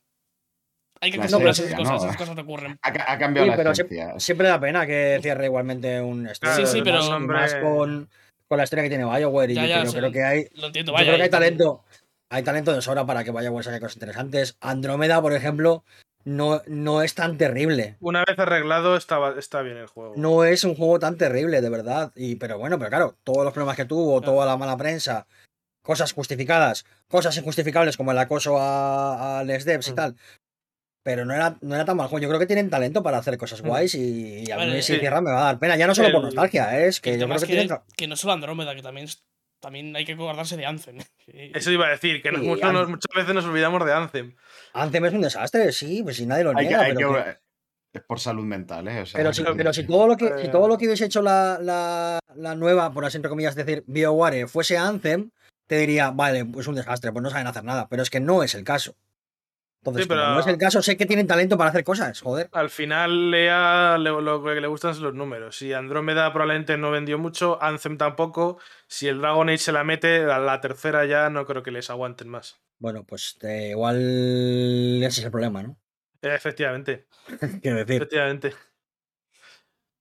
Hay que La acostumbrarse a esas cosas, ¿no? esas cosas ocurren. Ha, ca- ha cambiado Sí, la pero esencia. siempre da pena que cierre igualmente un estudio. Sí, sí, pero- más- y hombre. más con, con la historia que tiene BioWare. Y Ya, yo ya, creo, sí. creo que hay, Lo entiendo, yo vaya. creo que hay talento. Hay talento de sobra para que BioWare saque cosas interesantes. Andrómeda, por ejemplo, no, no es tan terrible. Una vez arreglado, está, está bien el juego. No es un juego tan terrible, de verdad. Y, pero bueno, pero claro, todos los problemas que tuvo, Claro. toda la mala prensa, cosas justificadas, cosas injustificables como el acoso a, a les devs y Mm. tal. Pero no era, no era tan mal juego. Yo creo que tienen talento para hacer cosas guays y, y a A mí ver, si cierran me va a dar pena. Ya no solo por nostalgia, ¿eh? es que yo creo que, que, tienen. que no solo Andrómeda, que también, también hay que acordarse de Anthem. Eso iba a decir, que nos- Sí, mucho- Anthem. nos- muchas veces nos olvidamos de Anthem. Anthem es un desastre, sí, pues si nadie lo Hay que, niega. hay pero, que- que- Es por salud mental, ¿eh? O sea, pero si, que- pero si todo lo que, si Eh. todo lo que hubiese hecho la, la, la nueva, por así entre comillas decir, BioWare fuese Anthem, te diría, vale, pues un desastre, pues no saben hacer nada. Pero es que no es el caso. Entonces, Sí, pero- como no es el caso, sé que tienen talento para hacer cosas, joder. Al final, Lea le- lo que le gustan son los números. Si Andrómeda probablemente no vendió mucho, Anthem tampoco. Si el Dragon Age se la mete, a la tercera ya no creo que les aguanten más. Bueno, pues eh, igual ese es el problema, ¿no? Eh, Efectivamente, Quiero decir. efectivamente.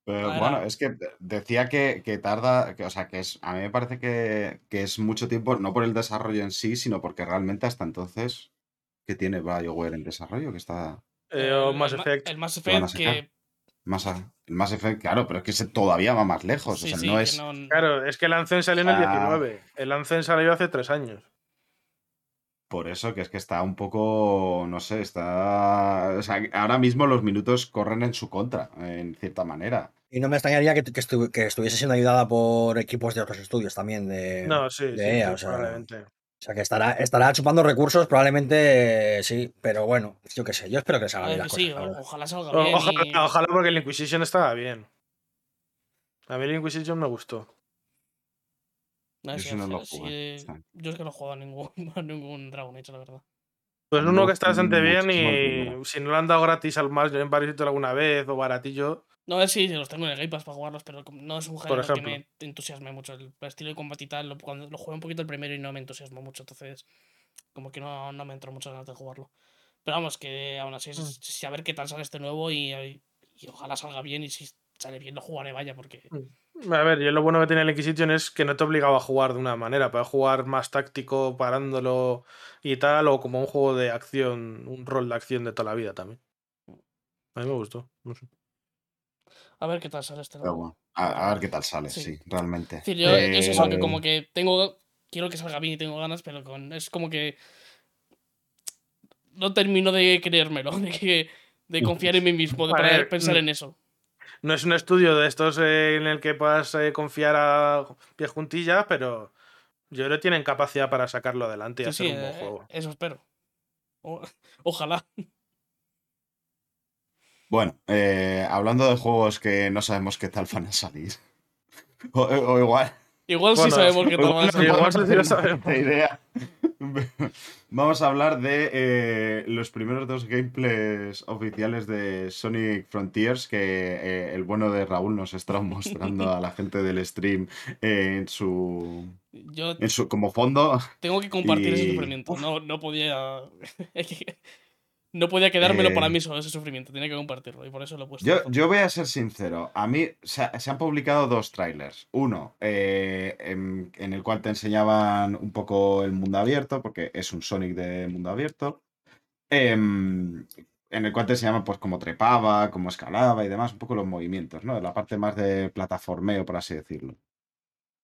Pero Ahora- bueno, es que decía que, que tarda, que, o sea, que es, a mí me parece que, que es mucho tiempo, no por el desarrollo en sí, sino porque realmente hasta entonces, ¿qué tiene BioWare en desarrollo? Que está... Eh, o El- Mass el Ma- Effect. El Mass Effect que. Más a- el Mass Effect, claro, pero es que ese todavía va más lejos. sí, o sea, sí, no que es. no- Claro, es que el Anzen salió en el Ah. 19. El Anzen salió hace tres años. Por eso que es que está un poco, no sé, está... O sea, ahora mismo los minutos corren en su contra, en cierta manera. Y no me extrañaría que, que estu- que estuviese siendo ayudada por equipos de otros estudios también de, No, sí, de sí, EA, sí, o sea, probablemente. O sea, que estará, estará chupando recursos, probablemente sí, pero bueno, yo qué sé, yo espero que salga bien las sí, cosas, ojalá salga bien. ojalá, y- ojalá porque el Inquisition estaba bien. A mí el Inquisition me gustó. No, Yo sí, ese no sí, lo sí, jugué, sí. Yo es que no he jugado a ningún, a ningún Dragon Age, la verdad. Pues No, uno que está bastante bien y si no lo han dado gratis al más, yo en varios sitios alguna vez o baratillo. No, sí, sí, los tengo en el Game Pass para jugarlos, pero no es un género que ejemplo. me entusiasme mucho. El estilo de combate y tal, lo, cuando lo jugué un poquito el primero y no me entusiasmó mucho, entonces como que no, no me entró muchas ganas de jugarlo. Pero vamos, que aún así, Mm. es- sí, a ver qué tal sale este nuevo y, y ojalá salga bien y si sale bien lo jugaré, vaya, porque... A ver, yo lo bueno que tiene el Inquisition es que no te obligaba a jugar de una manera, puedes jugar más táctico, parándolo y tal, o como un juego de acción, un rol de acción de toda la vida también. A mí me gustó. no sé. A ver qué tal sale este Pero bueno, a, a ver qué tal sale, Sí. sí, realmente. Es decir, yo es eso, que Eh, como que tengo. Quiero que salga bien y tengo ganas, pero con, es como que. No termino de creérmelo, de, que, de confiar en mí mismo, de poder pensar mm, en eso. No es un estudio de estos eh, en el que puedas eh, confiar a pie juntilla, pero yo creo que tienen capacidad para sacarlo adelante y Sí, hacer sí, un buen eh, juego. eso espero. O- ojalá. Bueno, eh, hablando de juegos que no sabemos qué tal van a salir. O, o igual. Igual sí Bueno, sabemos que van a igual sí lo sabemos. esta idea. Vamos a hablar de eh, los primeros dos gameplays oficiales de Sonic Frontiers que eh, el bueno de Raúl nos está mostrando a la gente del stream eh, en su, Yo en su como fondo. tengo que compartir ese sufrimiento. No, no podía. no podía quedármelo para Eh, mí solo ese sufrimiento. Tenía que compartirlo y por eso lo he puesto. Yo, yo voy a ser sincero. A mí se, ha- se han publicado dos trailers. Uno, eh, en, en el cual te enseñaban un poco el mundo abierto, porque es un Sonic de mundo abierto. em, en el cual te enseñaban pues cómo trepaba, cómo escalaba y demás, un poco los movimientos, ¿no? La parte más de plataformeo, por así decirlo.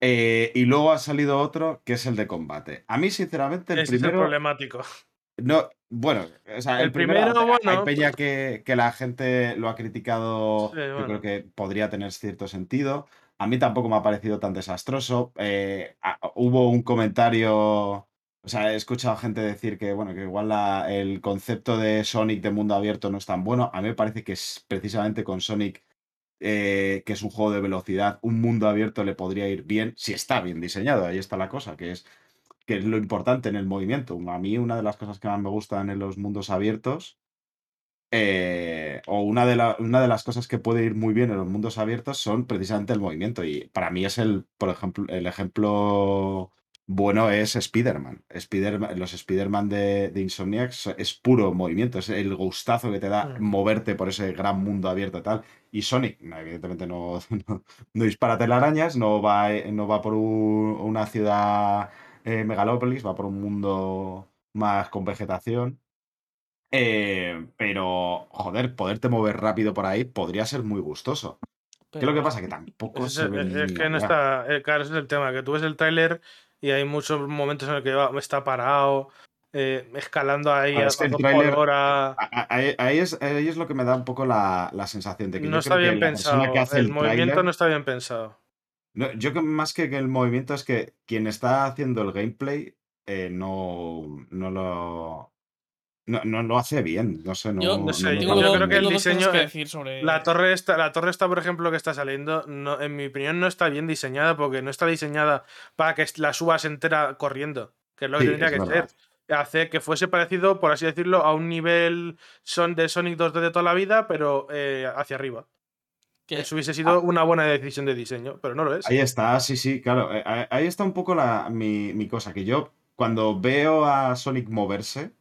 Eh, y luego ha salido otro que es el de combate. A mí, sinceramente, el Ese es el primero. problemático. No, bueno, o sea, el, El primero, primero, hay- hay bueno. peña que, que la gente lo ha criticado, Sí, yo creo bueno. que podría tener cierto sentido. A mí tampoco me ha parecido tan desastroso. Eh, hubo un comentario, o sea, he escuchado gente decir que, bueno, que igual la- el concepto de Sonic de mundo abierto no es tan bueno. A mí me parece que es precisamente con Sonic, eh, que es un juego de velocidad, un mundo abierto le podría ir bien si está bien diseñado. Ahí está la cosa, que es que es lo importante en el movimiento. A mí una de las cosas que más me gustan en los mundos abiertos, eh, o una de, la- una de las cosas que puede ir muy bien en los mundos abiertos son precisamente el movimiento. Y para mí es el, por ejemplo, el ejemplo bueno es Spider-Man. Spider los Spider-Man de, de Insomniac es puro movimiento, es el gustazo que te da Mm. moverte por ese gran mundo abierto y tal. Y Sonic, no, evidentemente no, no, no dispara telarañas, no va, no va por un- una ciudad eh, megalópolis, va por un mundo más con vegetación. Eh, pero, joder, poderte mover rápido por ahí podría ser muy gustoso. ¿Qué es lo que Pero- pasa? Que tampoco Ese se es, ve es que no está. eh, Claro, ese es el tema, que tú ves el tráiler y hay muchos momentos en el que va- está parado, eh, escalando ahí Ah, a, es que por hora. Ahí, ahí es, ahí es lo que me da un poco la, la sensación de que No yo está creo que bien la persona pensado. que hace El el movimiento no está bien pensado. No, yo que más que, que el movimiento es que quien está haciendo el gameplay eh, no, no lo no, no lo hace bien. No sé, no, Yo- No sé, yo creo que el diseño, que eh, decir sobre. La torre esta, la torre esta, por ejemplo, que está saliendo, no, en mi opinión, no está bien diseñada porque no está diseñada para que la subas entera corriendo, que es lo que Sí, tendría que verdad. ser. Hacer que fuese parecido, por así decirlo, a un nivel son de Sonic 2D de toda la vida, pero eh, hacia arriba. Que- Eso hubiese sido una buena decisión de diseño, pero no lo es. Ahí está, sí, sí, claro. eh, ahí- Ahí está un poco la, mi, mi cosa, que yo cuando veo a Sonic moverse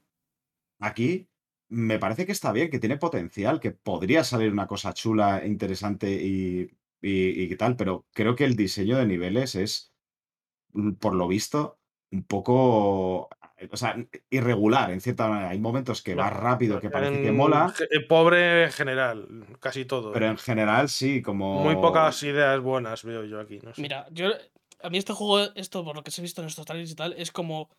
aquí, me parece que está bien, que tiene potencial, que podría salir una cosa chula, interesante y, y, y tal, pero creo que el diseño de niveles es, mm, por lo visto, un poco o sea, irregular en cierta manera. Hay momentos que va rápido, que parece que en- mola, ge- eh, Pobre en general, casi todo. pero en general sí, como. Muy pocas ideas buenas veo yo aquí. No sé. Mira, yo. A mí este juego, esto por lo que se ha visto en estos trailers y tal, es como.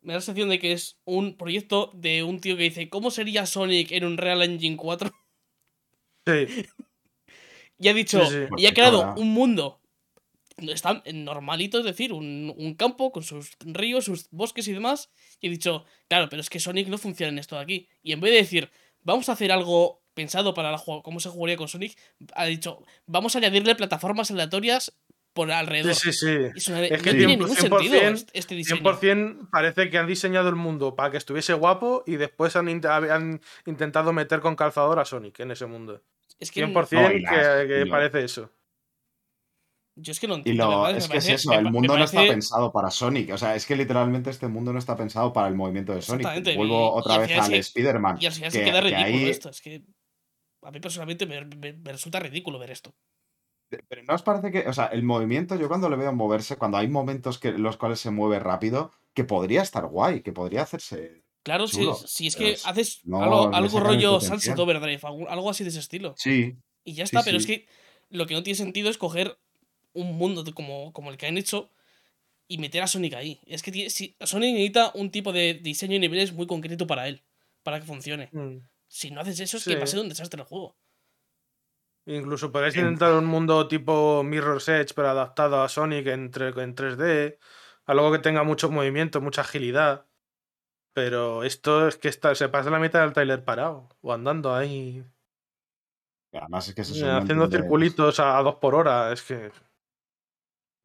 Me da la sensación de que es un proyecto de un tío que dice: ¿Cómo sería Sonic en un Real Engine 4? Sí, Y ha dicho. Sí, sí. Y ha creado un mundo. Está normalito, es decir, un, un campo con sus ríos, sus bosques y demás. Y he dicho, claro, pero es que Sonic no funciona en esto de aquí. Y en vez de decir, vamos a hacer algo pensado para la cómo se jugaría con Sonic, ha dicho, vamos a añadirle plataformas aleatorias por alrededor. sí, sí. sí. No, Es no que tiene 100%, ningún sentido este- este diseño. 100% parece que han diseñado el mundo para que estuviese guapo y después han, int- han intentado meter con calzador a Sonic en ese mundo. Es que 100% No, que, las- que lo- parece eso. Yo es que no Y entiendo. lo, de verdad, es que es eso, me el mundo no está pensado para Sonic. O sea, es que literalmente este mundo no está pensado para el movimiento de Sonic. Vuelvo y- otra y vez al se- Spider-Man. Y al final se que- queda que ridículo ahí- esto. Es que a mí personalmente me, me- me resulta ridículo ver esto. Pero no os parece que, o sea, el movimiento, yo cuando le veo moverse, cuando hay momentos que los cuales se mueve rápido, que podría estar guay, que podría hacerse. Claro, si, Chulo, si es que es- haces no algo, algo rollo. Sunset Overdrive, algo, así de ese estilo. Sí, Y ya Sí, está, pero sí. es que lo que no tiene sentido es coger un mundo como, como el que han hecho y meter a Sonic ahí. Es que tiene- si, Sonic necesita un tipo de diseño y niveles muy concreto para él, para que funcione. Mm. Si no haces eso, es Sí. que va a ser un desastre el juego. Incluso podréis Sí. intentar un mundo tipo Mirror's Edge, pero adaptado a Sonic en, tre- en 3D. Algo que tenga mucho movimiento, mucha agilidad. Pero esto es que está, se pasa la mitad del trailer parado. O andando ahí. además es que es eh, haciendo circulitos a, a dos por hora. Es que.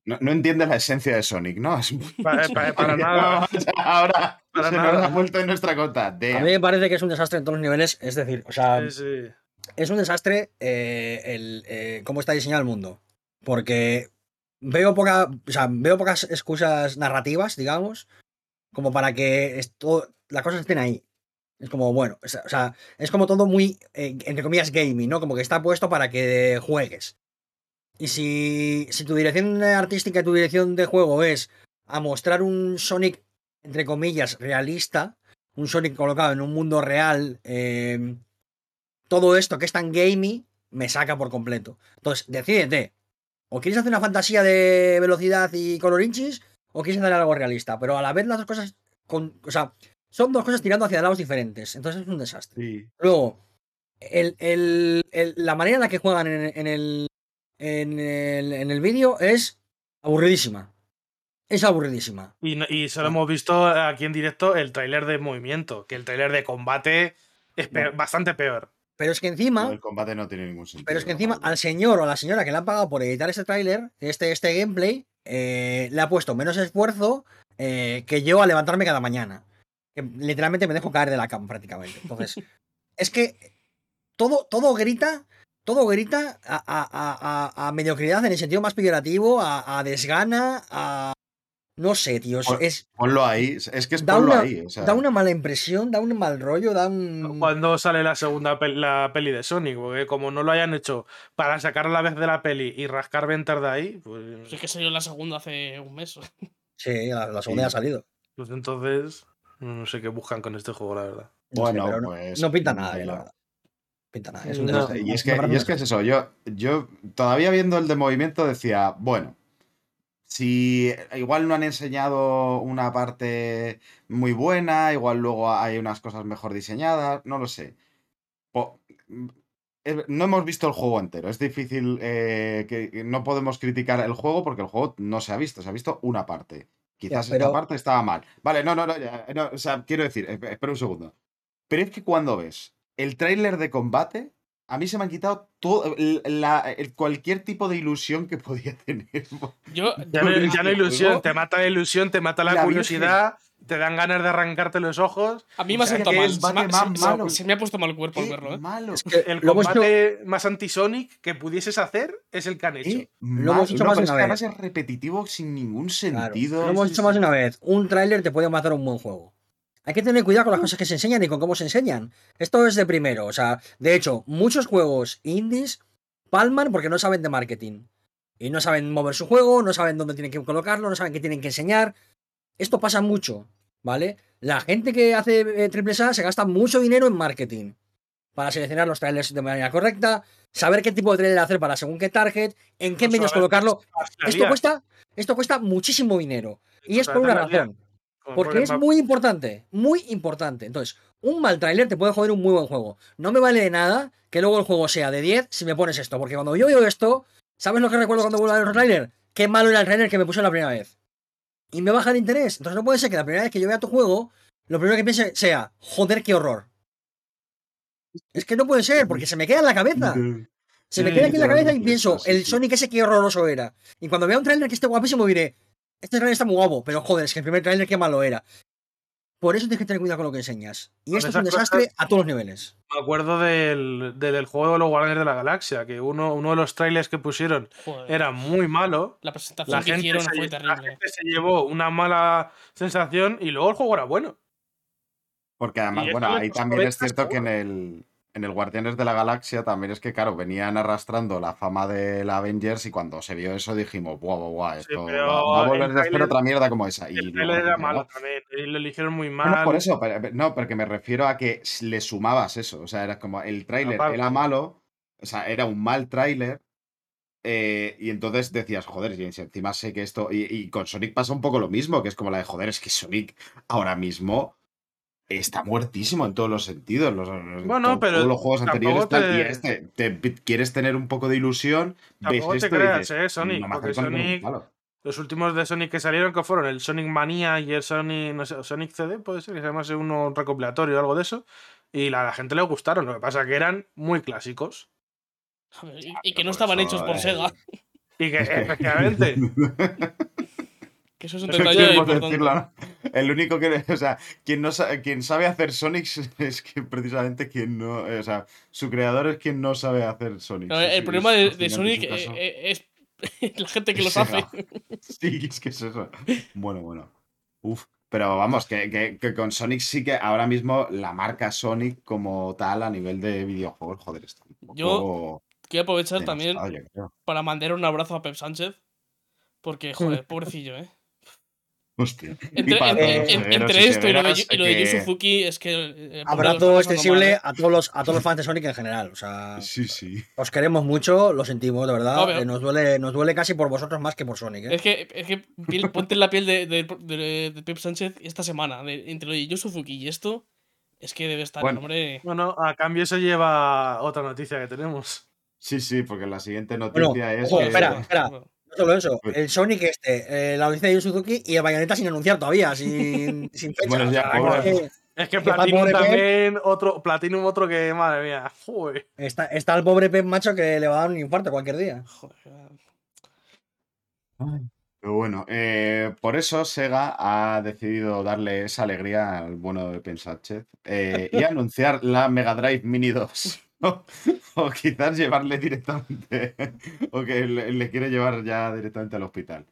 No, no entiende la esencia de Sonic, ¿no? Para nada. Ahora Para se nos ha vuelto en nuestra conta. A mí me parece que es un desastre en todos los niveles. Es decir, o sea, Sí, sí. es un desastre eh, el, eh, cómo está diseñado el mundo. Porque veo, poca, o sea, veo pocas excusas narrativas, digamos, como para que esto, las cosas estén ahí. Es como, bueno, o sea, o sea, es como todo muy, eh, entre comillas, gaming, ¿no? Como que está puesto para que juegues. Y si, si tu dirección artística y tu dirección de juego es a mostrar un Sonic, entre comillas, realista, un Sonic colocado en un mundo real, eh, todo esto que es tan gamey me saca por completo. Entonces, decídete. O quieres hacer una fantasía de velocidad y colorinchis, o quieres hacer algo realista. Pero a la vez las dos cosas. Con, o sea, son dos cosas tirando hacia lados diferentes. Entonces es un desastre. Sí. Luego, el- el- el- la manera en la que juegan en, en el, en el, en el vídeo es aburridísima. Es aburridísima. Y, no- y solo hemos visto aquí en directo el tráiler de movimiento, que el tráiler de combate es No. bastante peor. Pero es que No, encima. el combate no tiene ningún sentido. Pero es que encima al señor o a la señora que le han pagado por editar este tráiler, este, este gameplay, eh, le ha puesto menos esfuerzo eh, que yo a levantarme cada mañana. Que literalmente me dejo caer de la cama prácticamente. Entonces, es que todo, todo grita, todo grita a, a- a- mediocridad en el sentido más peyorativo, a, a desgana, a... No sé, tío, es- Pues- es, Ponlo ahí. Es que es da, ponlo una, ahí. o sea, da una mala impresión, da un mal rollo, da un... Cuando sale la segunda pel- la peli de Sonic, porque como no lo hayan hecho para sacar a la vez de la peli y rascar ventas de ahí, pues, Si es que salió la segunda hace un mes. Sí, la, la segunda ya ha salido. pues entonces no sé qué buscan con este juego, la verdad. No sé, Bueno, pero no- pues, no pinta nada, la verdad. Pinta nada. Es un No, desastre. Y es que, y es, que es desastre. eso, yo, yo todavía viendo el de movimiento decía, bueno, si igual no han enseñado una parte muy buena, igual luego hay unas cosas mejor diseñadas, no lo sé. Po- eh, no hemos visto el juego entero, es difícil eh, que no podemos criticar el juego porque el juego no se ha visto, se ha visto una parte. Quizás pero- esta parte estaba mal. Vale, no, no, no, ya, no, o sea, quiero decir, esp- espera un segundo. Pero es que cuando ves el tráiler de combate, a mí se me han quitado todo, la- el- cualquier tipo de ilusión que podía tener. Yo, Ya no, ya no ilusión, juego, te mata la ilusión, te mata la, la curiosidad, te dan ganas de arrancarte los ojos. a mí me ha sentado mal. Se se- malo. se me puesto mal el cuerpo al verlo, ¿eh? malo. Es que El hemos hecho- combate más anti-Sonic que pudieses hacer es el que han hecho. Lo hemos hecho más de es una además vez. es repetitivo sin ningún Claro, sentido. lo hemos dicho más de una vez. Un tráiler te puede matar un buen juego. Hay que tener cuidado con las cosas que se enseñan y con cómo se enseñan. Esto es de primero. O sea, de hecho, muchos juegos indies palman porque no saben de marketing. Y no saben mover su juego, no saben dónde tienen que colocarlo, no saben qué tienen que enseñar. Esto pasa mucho. ¿vale? La gente que hace eh, triple A se gasta mucho dinero en marketing para seleccionar los trailers de manera correcta, saber qué tipo de trailer hacer para según qué target, en qué Incluso medios colocarlo. Esto cuesta, esto cuesta muchísimo dinero. Y es por una razón. Porque es muy importante, muy importante. Entonces, un mal tráiler te puede joder un muy buen juego. No me vale de nada que luego el juego sea de 10 si me pones esto. Porque cuando yo veo esto, ¿sabes lo que recuerdo cuando vuelvo a ver el tráiler? Qué malo era el tráiler que me puse la primera vez. Y me baja el interés. Entonces no puede ser que la primera vez que yo vea tu juego, lo primero que piense sea, joder, qué horror. Es que no puede ser, porque se me queda en la cabeza. Se me queda aquí en la cabeza y pienso, el. Sonic ese qué horroroso era. Y cuando vea un tráiler que esté guapísimo diré, este tráiler está muy guapo, pero joder, es que el primer tráiler qué malo era. Por eso tienes que tener cuidado con lo que enseñas. Y Con esto es un esas desastre cosas- a todos los niveles. Me acuerdo del, del, del juego de los Guardianes de la Galaxia, que uno, uno de los trailers que pusieron Joder, era muy malo. la presentación La que hicieron se, fue la terrible. gente se llevó una mala sensación y luego el juego era bueno. Porque además, bueno, ahí también es cierto que en el, en el Guardianes de la Galaxia también es que, claro, venían arrastrando la fama de la Avengers y cuando se vio eso dijimos, guau, guau, guau, esto va, a el volver a tráiler- otra mierda como esa. Y El trailer era resulta que malo no. también. Lo eligieron muy No, mal. no, por eso, pero- no, porque me refiero a que le sumabas eso. O sea, era como el tráiler era malo, o sea, era un mal tráiler. eh, y entonces decías, joder, si encima sé que esto. Y, y con Sonic pasa un poco lo mismo, que es como la de, joder, es que Sonic ahora mismo está muertísimo en todos los sentidos. Los, Bueno, pero todos los juegos anteriores tal, y te- este, te- quieres tener un poco de ilusión, ves te esto y creas, dices, eh, Sonic, no porque Sonic-. Los últimos de Sonic que salieron, que fueron el Sonic Mania y el Sonic, no sé, Sonic CD, puede ser, que se llamase uno recopilatorio o algo de eso. Y la, la gente le gustaron, lo que pasa que eran muy clásicos. Y, y que no Por estaban eso, hechos por eh, Sega. Y que, Es que- efectivamente, Que eso es un Eso detalle queremos importante. decirlo, ¿no? El único que, o sea, quien no quien sabe hacer Sonic es que precisamente quien no, eh, o sea, su creador es quien no sabe hacer Sonic. No, el sí, problema es de, Sonic caso. eh, eh, es la gente que Es los hace. Sí, es que es eso. Bueno, bueno. Uf. Pero vamos, que, que- que con Sonic sí que ahora mismo la marca Sonic como tal a nivel de videojuegos, joder, está un poco Yo Quiero aprovechar también para mandar un abrazo a Pep Sánchez. Porque, joder, pobrecillo, ¿eh? Hostia. Entre, esto y lo de, y lo de Yu que- Suzuki es que. eh, Abrazo extensible a todos, los, a todos los fans de Sonic en general. O sea, Sí, sí. os queremos mucho, lo sentimos, de verdad. Eh, nos, duele, nos duele casi por vosotros más que por Sonic. ¿eh? Es que, es que piel- ponte en la piel de, de, de- de Pep Sánchez esta semana. de- entre lo de Yu Suzuki y esto, es que debe estar Bueno. el hombre. bueno, a cambio se lleva otra noticia que tenemos. Sí, sí, porque la siguiente Bueno, noticia es ojo, que... espera, espera. No solo eso, Pues- el Sonic este, eh, la noticia de Yu Suzuki y el Bayonetta sin anunciar todavía, sin, sin fecha. Bueno, o ya, sea, que Es que Platinum también, otro, Platinum otro que, madre mía, joder. está, está el pobre Pep macho que le va a dar un infarto cualquier día. joder, Pero bueno, eh, por eso Sega ha decidido darle esa alegría al bueno de Pen Sánchez eh, y anunciar la Mega Drive Mini 2. O, o quizás llevarle directamente, o que le, le quiere llevar ya directamente al hospital.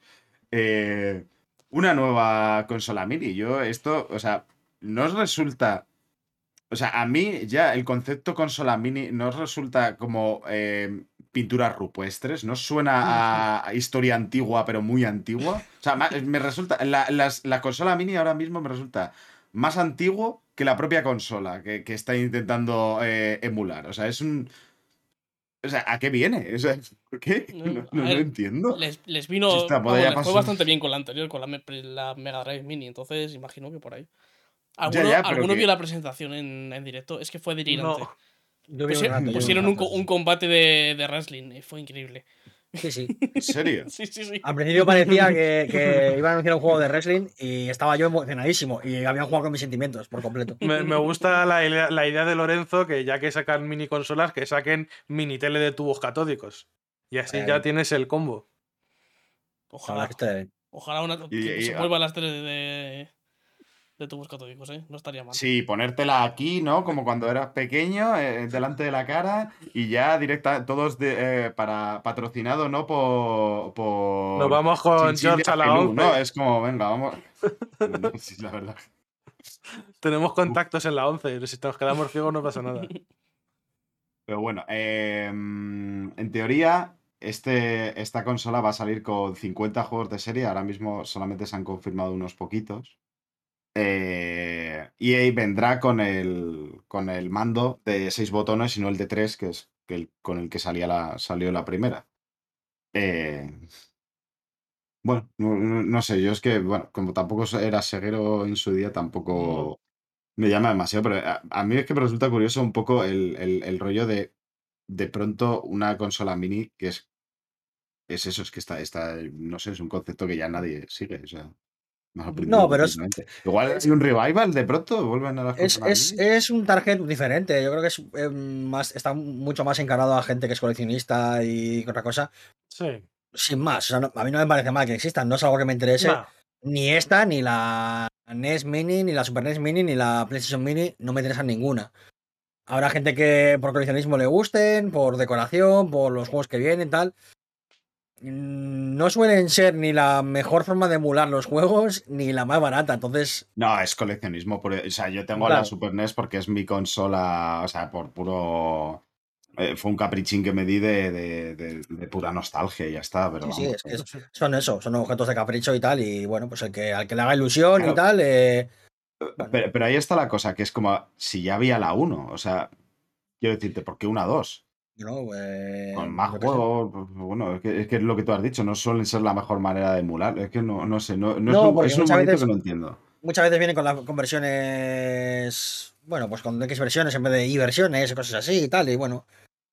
Eh, una nueva consola mini. Yo esto, o sea, no os resulta... O sea, a mí ya el concepto consola mini no os resulta como eh, pinturas rupestres, no suena a, historia antigua, pero muy antigua. O sea, me resulta. La, las- la consola mini ahora mismo me resulta más antiguo que la propia consola que, que está intentando eh, emular. O sea, es un. O sea, ¿a qué viene? O sea, ¿por qué? No, lo entiendo. Les, les vino. Les fue bastante bien con la anterior, con la, me- la Mega Drive Mini, entonces imagino que por ahí. Ya, ¿Alguno, ya, alguno que- vio la presentación en, en directo? Es que fue delirante. No. Yo yo pusieron un, un combate de, de wrestling y fue increíble. Sí, sí. ¿En serio? Sí, sí, sí. Al principio parecía que, que iban a anunciar un juego de wrestling y estaba yo emocionadísimo y habían jugado con mis sentimientos por completo. Me, me gusta la, idea- la idea de Lorenzo que ya que sacan mini consolas, que saquen mini tele de tubos catódicos. Y así Eh. ya tienes el combo. Verdad Ojalá, que está bien. ojalá una, Y- que y- se vuelvan las teles de, de, tubos catódicos, ¿eh? No estaría mal. Sí, ponértela aquí, ¿no? Como cuando eras pequeño, eh, delante de la cara y ya directa, todos de, eh, para patrocinado, ¿no? Por. por Nos vamos con George a la 11. ¿no? Es como, venga, vamos. Sí, la verdad. Tenemos contactos en la 11. Si nos quedamos ciegos no pasa nada. Pero bueno, eh, en teoría, este, esta consola va a salir con 50 juegos de serie. Ahora mismo solamente se han confirmado unos poquitos. Eh, EA vendrá con el, con el mando de seis botones y no el de tres, que es el, con el que salía la, salió la primera. Eh, bueno, no, no- sé, yo es que, bueno, como tampoco era seguero en su día, tampoco me llama demasiado, pero a, a mí es que me resulta curioso un poco el, el- el rollo de de pronto una consola mini que es, es eso, es que está, está, no sé, es un concepto que ya nadie sigue, o sea, No, pero es. Igual es, hay un revival de pronto, vuelven a las es, es, un target diferente. Yo creo que es eh, más, está mucho más encarado a gente que es coleccionista y otra cosa. Sí. Sin más, o sea, no- a mí no me parece mal que existan, no es algo que me interese. No. Ni esta, ni la NES Mini, ni la Super NES Mini, ni la PlayStation Mini, no me interesan ninguna. Habrá gente que por coleccionismo le gusten, por decoración, por los juegos que vienen, tal. No suelen ser ni la mejor forma de emular los juegos, ni la más barata. Entonces, No, es coleccionismo. o sea, yo tengo la claro. Super NES porque es mi consola, o sea, por puro... eh, fue un caprichín que me di de, de- de- de pura nostalgia y ya está, pero Sí, es son eso, son objetos de capricho y tal. Y bueno, pues el que, al que le haga ilusión y tal. eh, bueno, Pero, pero ahí está la cosa, que es como si ya había la 1, o sea, quiero decirte, ¿por qué una 2? ¿No? Eh, Con más juegos, pues, bueno, es que, es que es lo que tú has dicho, no suelen ser la mejor manera de emular. Es que no, no sé, no, no es No, un, porque es un veces, que no entiendo. muchas veces vienen con las conversiones. Bueno, pues con X versiones en vez de Y versiones y cosas así y tal. Y bueno.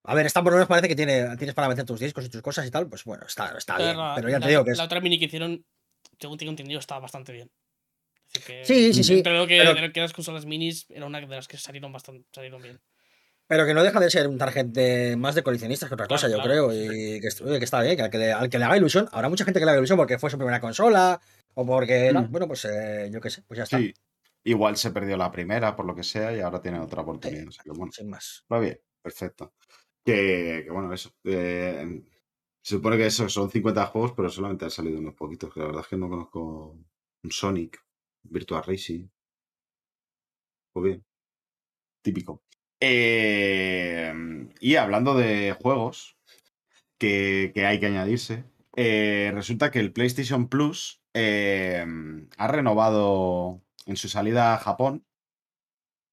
A ver, esta por lo menos parece que tiene, tienes para meter tus discos y tus cosas y tal. Pues bueno, está, está Pero bien. la, Pero ya te digo que es. la otra mini que hicieron, según tengo entendido, estaba bastante bien. Así que, Sí, sí, sí. lo que, Pero, que las consolas minis, era una de las que salieron bastante salieron bien. Pero que no deja de ser un target de, más de coleccionistas que otra Claro, cosa, yo claro. creo. Y que, está bien, que al que, le, al que le haga ilusión. Habrá mucha gente que le haga ilusión porque fue su primera consola. O porque. Mm. Bueno, pues eh, yo qué sé, pues ya está. Sí, igual se perdió la primera, por lo que sea, y ahora tiene otra Sí, oportunidad. O sea que bueno, sin más. va bien, perfecto. Que, que bueno, eso. eh, se supone que eso son 50 juegos, pero solamente han salido unos poquitos. Que la verdad es que no conozco un Sonic, Virtua Racing. Pues bien, típico. Eh, y hablando de juegos que, que hay que añadirse, eh, resulta que el PlayStation Plus eh, ha renovado en su salida a Japón.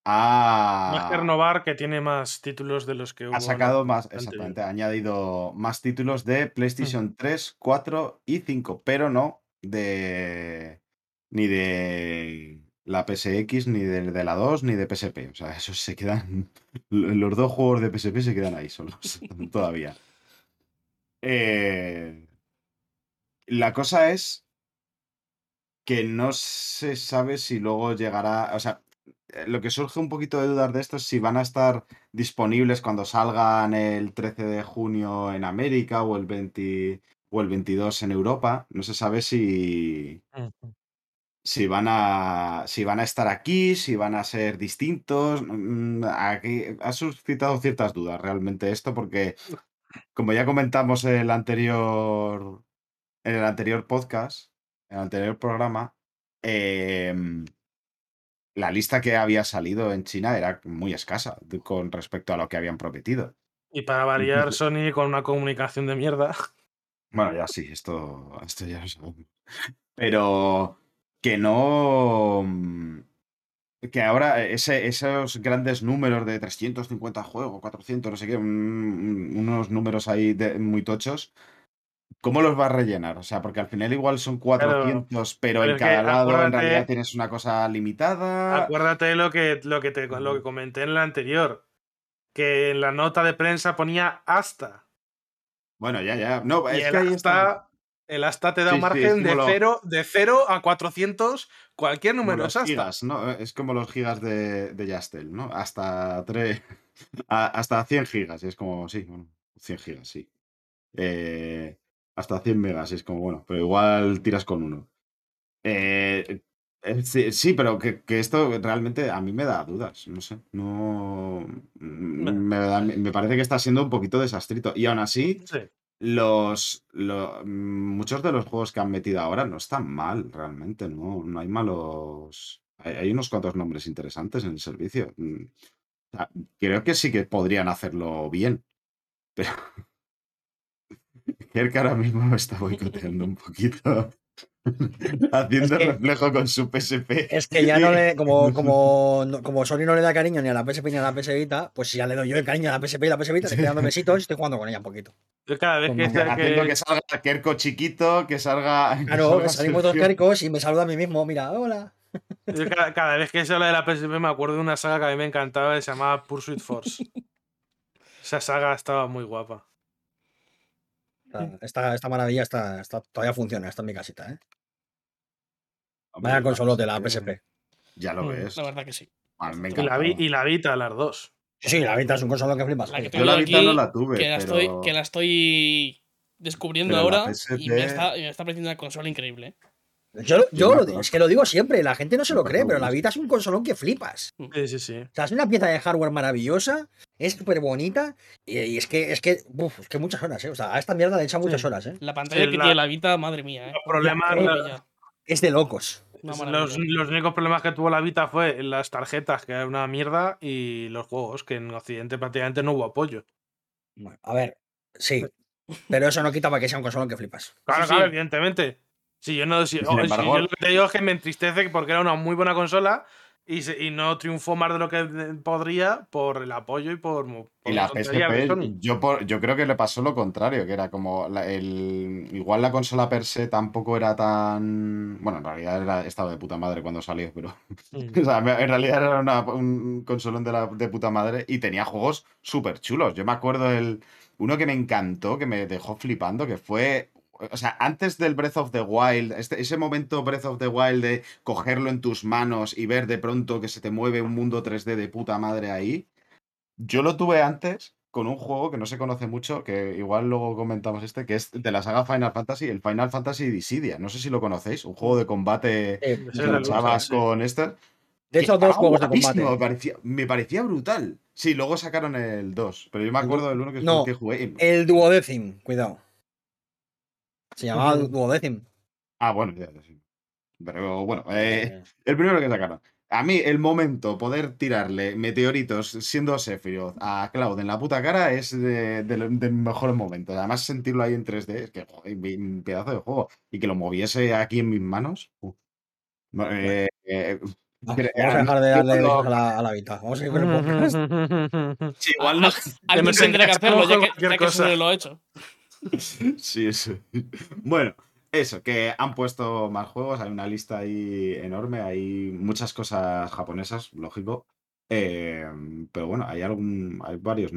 Más que renovar, que tiene más títulos de los que hubo ha sacado más, exactamente, ha añadido más títulos de Mm. PlayStation 3, 4 y 5, pero no de ni de la PSX, ni de, de la 2, ni de PSP. O sea, esos se quedan. Los dos juegos de PSP se quedan ahí solos todavía. Eh, la cosa es que no se sabe si luego llegará. O sea, lo que surge un poquito de dudas de esto es si van a estar disponibles cuando salgan el 13 de junio en América o el 20 o el 22 en Europa. No se sabe si. Si van a si van a estar aquí, si van a ser distintos. Mm, Aquí ha suscitado ciertas dudas realmente esto porque como ya comentamos en el anterior en el anterior podcast, en el anterior programa, em, la lista que había salido en China era muy escasa de- con respecto a lo que habían prometido. Y para variar, Sony con una comunicación de mierda. bueno, ya sí, esto, esto ya lo sabemos. Pero que no. mm, Que ahora ese- esos grandes números de 350 juegos, 400, no sé qué, un- unos números ahí de- muy tochos, ¿cómo los vas a rellenar? O sea, porque al final igual son Pero, 400, pero pero en cada lado en realidad tienes una cosa limitada. acuérdate lo que, lo, que te, lo que comenté en el anterior. Que en la nota de prensa ponía hasta. Bueno, ya, ya. No, Y es que ahí está. El hasta te da un Sí, margen como de lo- 0 de cero a 400, cualquier Como número los es hasta. gigas, ¿no? Es como los gigas de, de Yastel, ¿no? Hasta, tres, hasta 100 gigas. Es como, sí, bueno, 100 gigas, sí. Eh, hasta 100 megas, es como, bueno, pero igual tiras con uno. Eh, eh, sí, sí, pero que, que esto realmente a mí me da dudas, no sé. No. Me, da- me parece que está siendo un poquito desastrito. Y aún así, sí. Los, lo- mm, muchos de los juegos que han metido ahora no están mal, realmente, no, no hay malos. Hay, hay unos cuantos nombres interesantes en el servicio. Mm, o sea, creo que sí que podrían hacerlo bien, pero creo que ahora mismo me está boicoteando un poquito. Haciendo Es que- reflejo con su PSP. Es que ya no le. Como, como, como Sony no le da cariño ni a la PSP ni a la PS Vita, pues ya le doy yo el cariño a la PSP y la PS Vita, le estoy dando besitos y estoy jugando con ella un poquito. Yo cada vez que, Haciendo que que- salga Kerko chiquito, que salga. que Claro, salga salimos dos cáricos y me saluda a mí mismo. Mira, hola. yo cada, cada vez que se habla de la PSP me acuerdo de una saga que a mí me encantaba que se llamaba Pursuit Force. Esa saga estaba muy guapa. Esta, esta, esta maravilla está, está- todavía funciona, está en mi casita, ¿eh? Hombre, Vaya la consolote la PSP. Ya lo Mm, ves. La verdad que sí. Me Y la, y la Vita, las dos. Sí, la Vita es un consolón que flipas. La que Yo la Vita aquí, no la tuve, que la, pero- estoy, que la estoy descubriendo Pero ahora y me está, me está pareciendo una consola increíble. ¿eh? Yo, yo lo- acuerdo. es que lo digo siempre, la gente no se lo cree, pero la. Vita es un consolón que flipas. Sí, sí, sí. O sea, es una pieza de hardware maravillosa, es súper bonita y, y es que es que, uf, es que muchas horas, ¿eh? O sea, a esta mierda le echan muchas Sí. horas, ¿eh? La pantalla Sí, que la- tiene la Vita, madre mía. ¿eh? Los problemas, la- maravilla, Es de locos. los, los únicos problemas que tuvo la Vita fue las tarjetas, que era una mierda, y los juegos, que en Occidente prácticamente no hubo apoyo. Bueno, a ver, sí, pero eso no quita para que sea un consolón que flipas. Claro, Sí, claro, sí. evidentemente. Si yo no, si, Sin o- si embargo- yo lo que te digo es que me entristece porque era una muy buena consola y, se- y no triunfó más de lo que podría por el apoyo y por, Y la PSP, yo, por- yo creo que le pasó lo contrario, que era como la- el, igual la consola per se tampoco era tan... Bueno, en realidad era- estaba de puta madre cuando salió, pero... O sea, me- en realidad era una- un consolón de, la, de puta madre y tenía juegos súper chulos. Yo me acuerdo el uno que me encantó, que me dejó flipando, que fue... O sea, antes del Breath of the Wild, este- ese momento Breath of the Wild de cogerlo en tus manos y ver de pronto que se te mueve un mundo 3D de puta madre ahí, yo lo tuve antes con un juego que no se conoce mucho, que igual luego comentamos este, que es de la saga Final Fantasy, el Final Fantasy Dissidia. No sé si lo conocéis, un juego de combate Eh, Ese que luchabas sí. con este. de hecho, dos juegos de combate. Me parecía, me parecía brutal. Sí, luego sacaron el 2, pero yo me acuerdo del uno que, no, que jugué. y- El duodécim, cuidado. Se llamaba Ujú. duodécim. Ah, bueno, ya, ya, sí. Pero bueno, eh, Eh, el primero que sacaron. A mí, el momento, poder tirarle meteoritos siendo Sephiroth a Cloud en la puta cara es de, de de mejores momentos. Además, sentirlo ahí en 3D, es que, joder, un pedazo de juego. Y que lo moviese aquí en mis manos. eh, eh, pero, vamos a eh, dejar de darle a la, a la Vita. Vamos a ir con el podcast. Sí, igual no. Alguien nos tendrá que hacerlo, ya que, ya que lo ha hecho. Sí, eso. Bueno, eso, que han puesto más juegos, hay una lista ahí enorme, hay muchas cosas japonesas, lógico. eh, pero bueno, hay algún, hay varios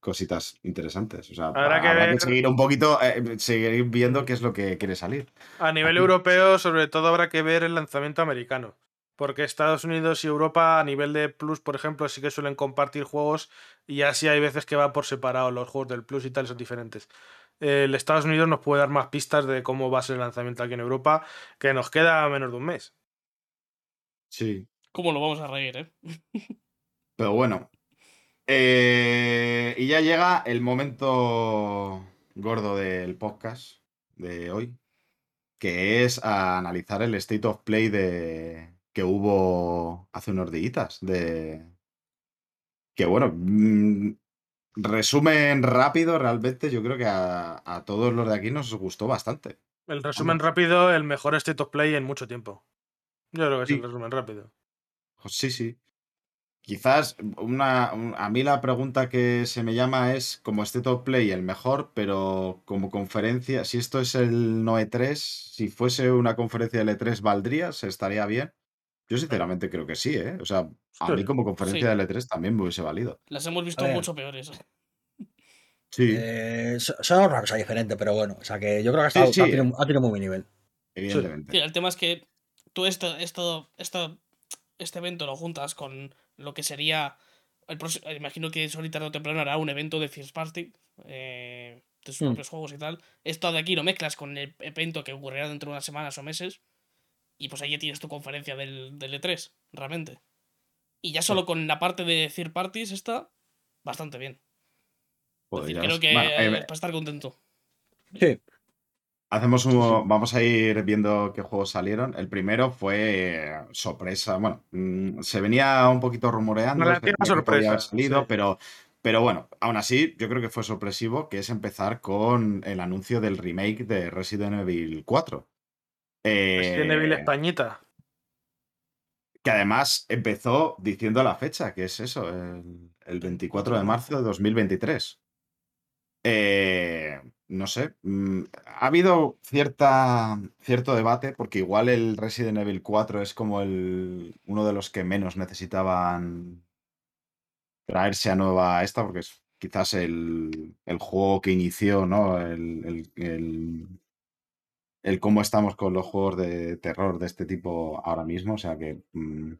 cositas interesantes. O sea, Habrá que habrá que ver- seguir un poquito, eh, seguir viendo qué es lo que quiere salir. A nivel Aquí. europeo, sobre todo, habrá que ver el lanzamiento americano. Porque Estados Unidos y Europa, a nivel de Plus, por ejemplo, sí que suelen compartir juegos y así hay veces que va por separado. Los juegos del Plus y tal son diferentes. El Estados Unidos nos puede dar más pistas de cómo va a ser el lanzamiento aquí en Europa, que nos queda menos de un mes. Sí. ¿Cómo lo vamos a reír, eh? Pero bueno. Eh, y ya llega el momento gordo del podcast de hoy, que es a analizar el State of Play de que hubo hace unos días. De que bueno, mm, resumen rápido, realmente yo creo que a, a todos los de aquí nos gustó bastante. El resumen rápido, el mejor State of Play en mucho tiempo. Yo creo que es el resumen rápido. Sí, sí. Quizás una, un- a mí la pregunta que se me llama es como State of Play el mejor, pero como conferencia, si esto es el no E3, si fuese una conferencia del E3, ¿valdría? ¿Se estaría bien? Yo sinceramente creo que sí, ¿eh? O sea, a mí como conferencia Sí. del E3 también me hubiese valido. Las hemos visto ver. mucho peores. Sí, Eh, so- son una cosa diferente, pero bueno. O sea que yo creo que ha, Sí, estado- sí. ha tenido, ha tenido muy buen nivel. evidentemente. Sí, el tema es que tú esto, esto, esto, este evento lo juntas con lo que sería. El próximo, imagino que Sony tarde o temprano hará un evento de First Party. eh, de sus Mm. propios juegos y tal. Esto de aquí lo mezclas con el evento que ocurrirá dentro de unas semanas o meses. Y pues ahí ya tienes tu conferencia del, del E3, realmente. Y ya solo con la parte de Third Parties está bastante bien. Es Joder, decir, creo que Bueno, eh, es para estar contento. Sí. Hacemos un, vamos a ir viendo qué juegos salieron. El primero fue eh, sorpresa. Bueno, mm, se venía un poquito rumoreando. decía que haber sorpresa, salido, sí. pero, pero bueno, aún así, yo creo que fue sorpresivo, que es empezar con el anuncio del remake de Resident Evil 4. Resident Evil Eh, Españita. que además empezó diciendo la fecha, que es eso, el, el 24 de marzo de 2023. Eh, no sé, mm, ha habido cierta, cierto debate, porque igual el Resident Evil 4 es como el, uno de los que menos necesitaban traerse a nueva esta, porque es quizás el, el juego que inició, ¿no? El, el- el- cómo estamos con los juegos de terror de este tipo ahora mismo, o sea que, mm,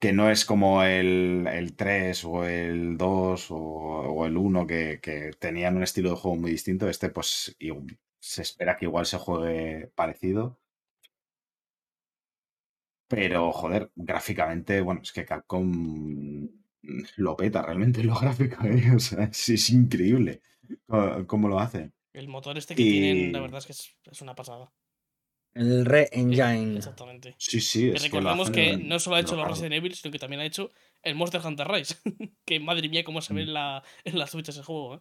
que no es como el, el 3 o el 2 o, el 1 que, que tenían un estilo de juego muy distinto. Este, pues, y- se espera que igual se juegue parecido. Pero, joder, gráficamente, bueno, es que Capcom lo peta realmente en lo gráfico, ¿eh? O sea, es, es increíble cómo, lo hacen. El motor este que tienen, la verdad es que es, es una pasada. El Re Sí, Engine. Exactamente. Sí, sí, es que hacen que en- no solo ha hecho lo los. Resident Evil, sino que también ha hecho el Monster Hunter Rise. que madre mía, cómo se ve Mm. en la, en la Switch ese juego. ¿eh?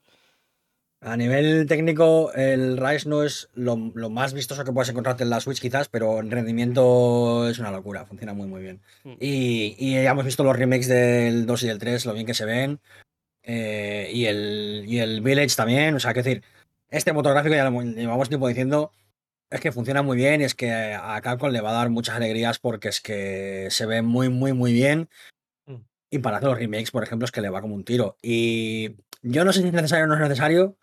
A nivel técnico, el Rise no es lo, lo más vistoso que puedes encontrarte en la Switch, quizás, pero en rendimiento es una locura. Funciona muy, muy bien. Mm. Y, y ya hemos visto los remakes del 2 y del 3, lo bien que se ven. eh, y, el, y el Village también. O sea, que decir, este motor gráfico ya lo llevamos tiempo diciendo. Es que funciona muy bien y es que a Capcom le va a dar muchas alegrías porque es que se ve muy, muy, muy bien. Mm. Y para hacer los remakes, por ejemplo, es que le va como un tiro. Y yo no sé si es necesario o no es necesario.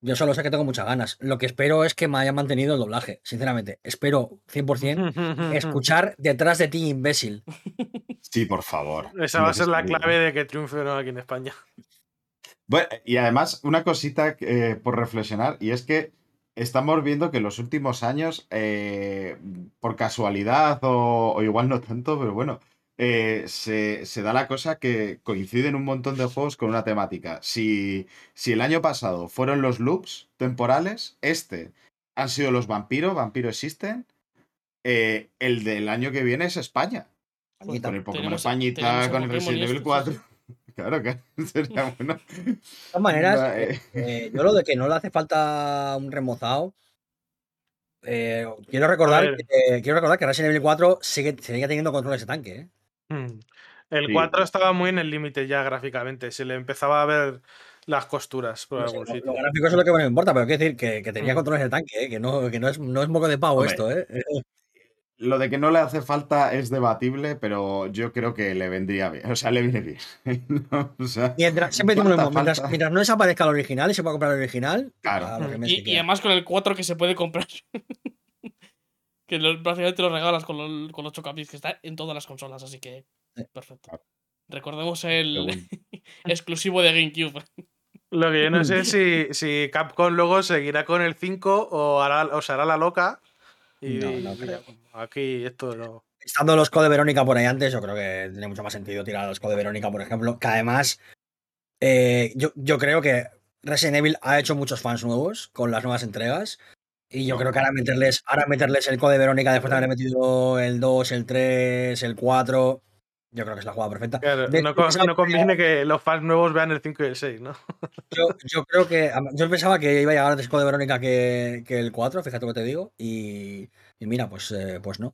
Yo solo sé que tengo muchas ganas. Lo que espero es que me haya mantenido el doblaje, sinceramente. Espero 100% escuchar detrás de ti, imbécil. Sí, por favor. Esa va a ser la clave de que triunfe o no aquí en España. Bueno, y además, una cosita eh, por reflexionar, y es que estamos viendo que en los últimos años, eh, por casualidad o, o igual no tanto, pero bueno, eh, se, se da la cosa que coinciden un montón de juegos con una temática. Si, si el año pasado fueron los loops temporales, este han sido los vampiros, vampiros existen. eh, el del año que viene es España. Españita. Con el Pokémon Españita, con el Resident Evil esto, sí, 4. Claro que sería bueno. De todas maneras, eh. eh, yo lo de que no le hace falta un remozado. eh, quiero, recordar que, quiero recordar que Resident Evil 4 sigue, sigue teniendo controles de tanque. ¿eh? Mm. El Sí. 4 estaba muy en el límite ya gráficamente. Se le empezaba a ver las costuras por No sé, algún lo- sitio. Los gráficos es lo que me importa, pero quiero decir que, que tenía Mm. controles de tanque, ¿eh? que, no, que no, es, no es moco de pavo Hombre. esto. ¿eh? Lo de que no le hace falta es debatible, pero yo creo que le vendría bien. O sea, le viene bien. No, o sea, Mientras, siempre decimos lo ¿cuánta mismo, mientras, falta? mientras no desaparezca el original y se pueda comprar el original, Claro. Y, además con el 4 que se puede comprar. que lo, prácticamente lo regalas con, lo- con los chocapis que está en todas las consolas, así que perfecto. Claro. Recordemos el exclusivo de GameCube. Lo que yo no sé es si, si Capcom luego seguirá con el 5 o, hará, o se hará la loca. Y, No, no y creo. Aquí esto no. Estando los Code Verónica por ahí antes, yo creo que tiene mucho más sentido tirar los Code Verónica, por ejemplo. Que además, eh, yo, yo creo que Resident Evil ha hecho muchos fans nuevos con las nuevas entregas. Y yo creo que ahora meterles, ahora meterles el Code Verónica después de haber metido el 2, el 3, el 4. Yo creo que es la jugada perfecta. Claro, De no, no conviene que los fans nuevos vean el 5 y el 6, ¿no? Yo, yo creo que. Yo pensaba que iba a llegar antes Code Verónica que, que el 4, fíjate lo que te digo. Y, y mira, pues, eh, pues no.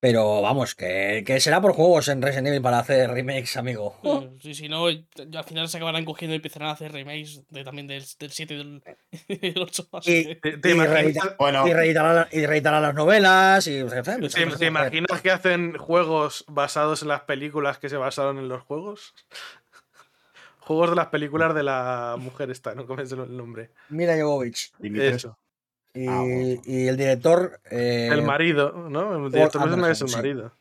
Pero vamos, que, que será por juegos en Resident Evil para hacer remakes, amigo. Eh, sí, si no, y- al final se acabarán cogiendo y empezarán a hacer remakes de, también del, del 7 y del, del 8. así Y- que- ¿Te, te Y reedita- Bueno, Y reeditará, y reeditará las novelas. Y, pues, te- te imaginas que hacen juegos basados en las películas que se basaron en los juegos? Juegos de las películas de la mujer esta, no comes el nombre. Mira Jovovich. Eso. Y, Ah, bueno. y el director. eh, El marido, ¿no? El director Anderson, es el sí. marido.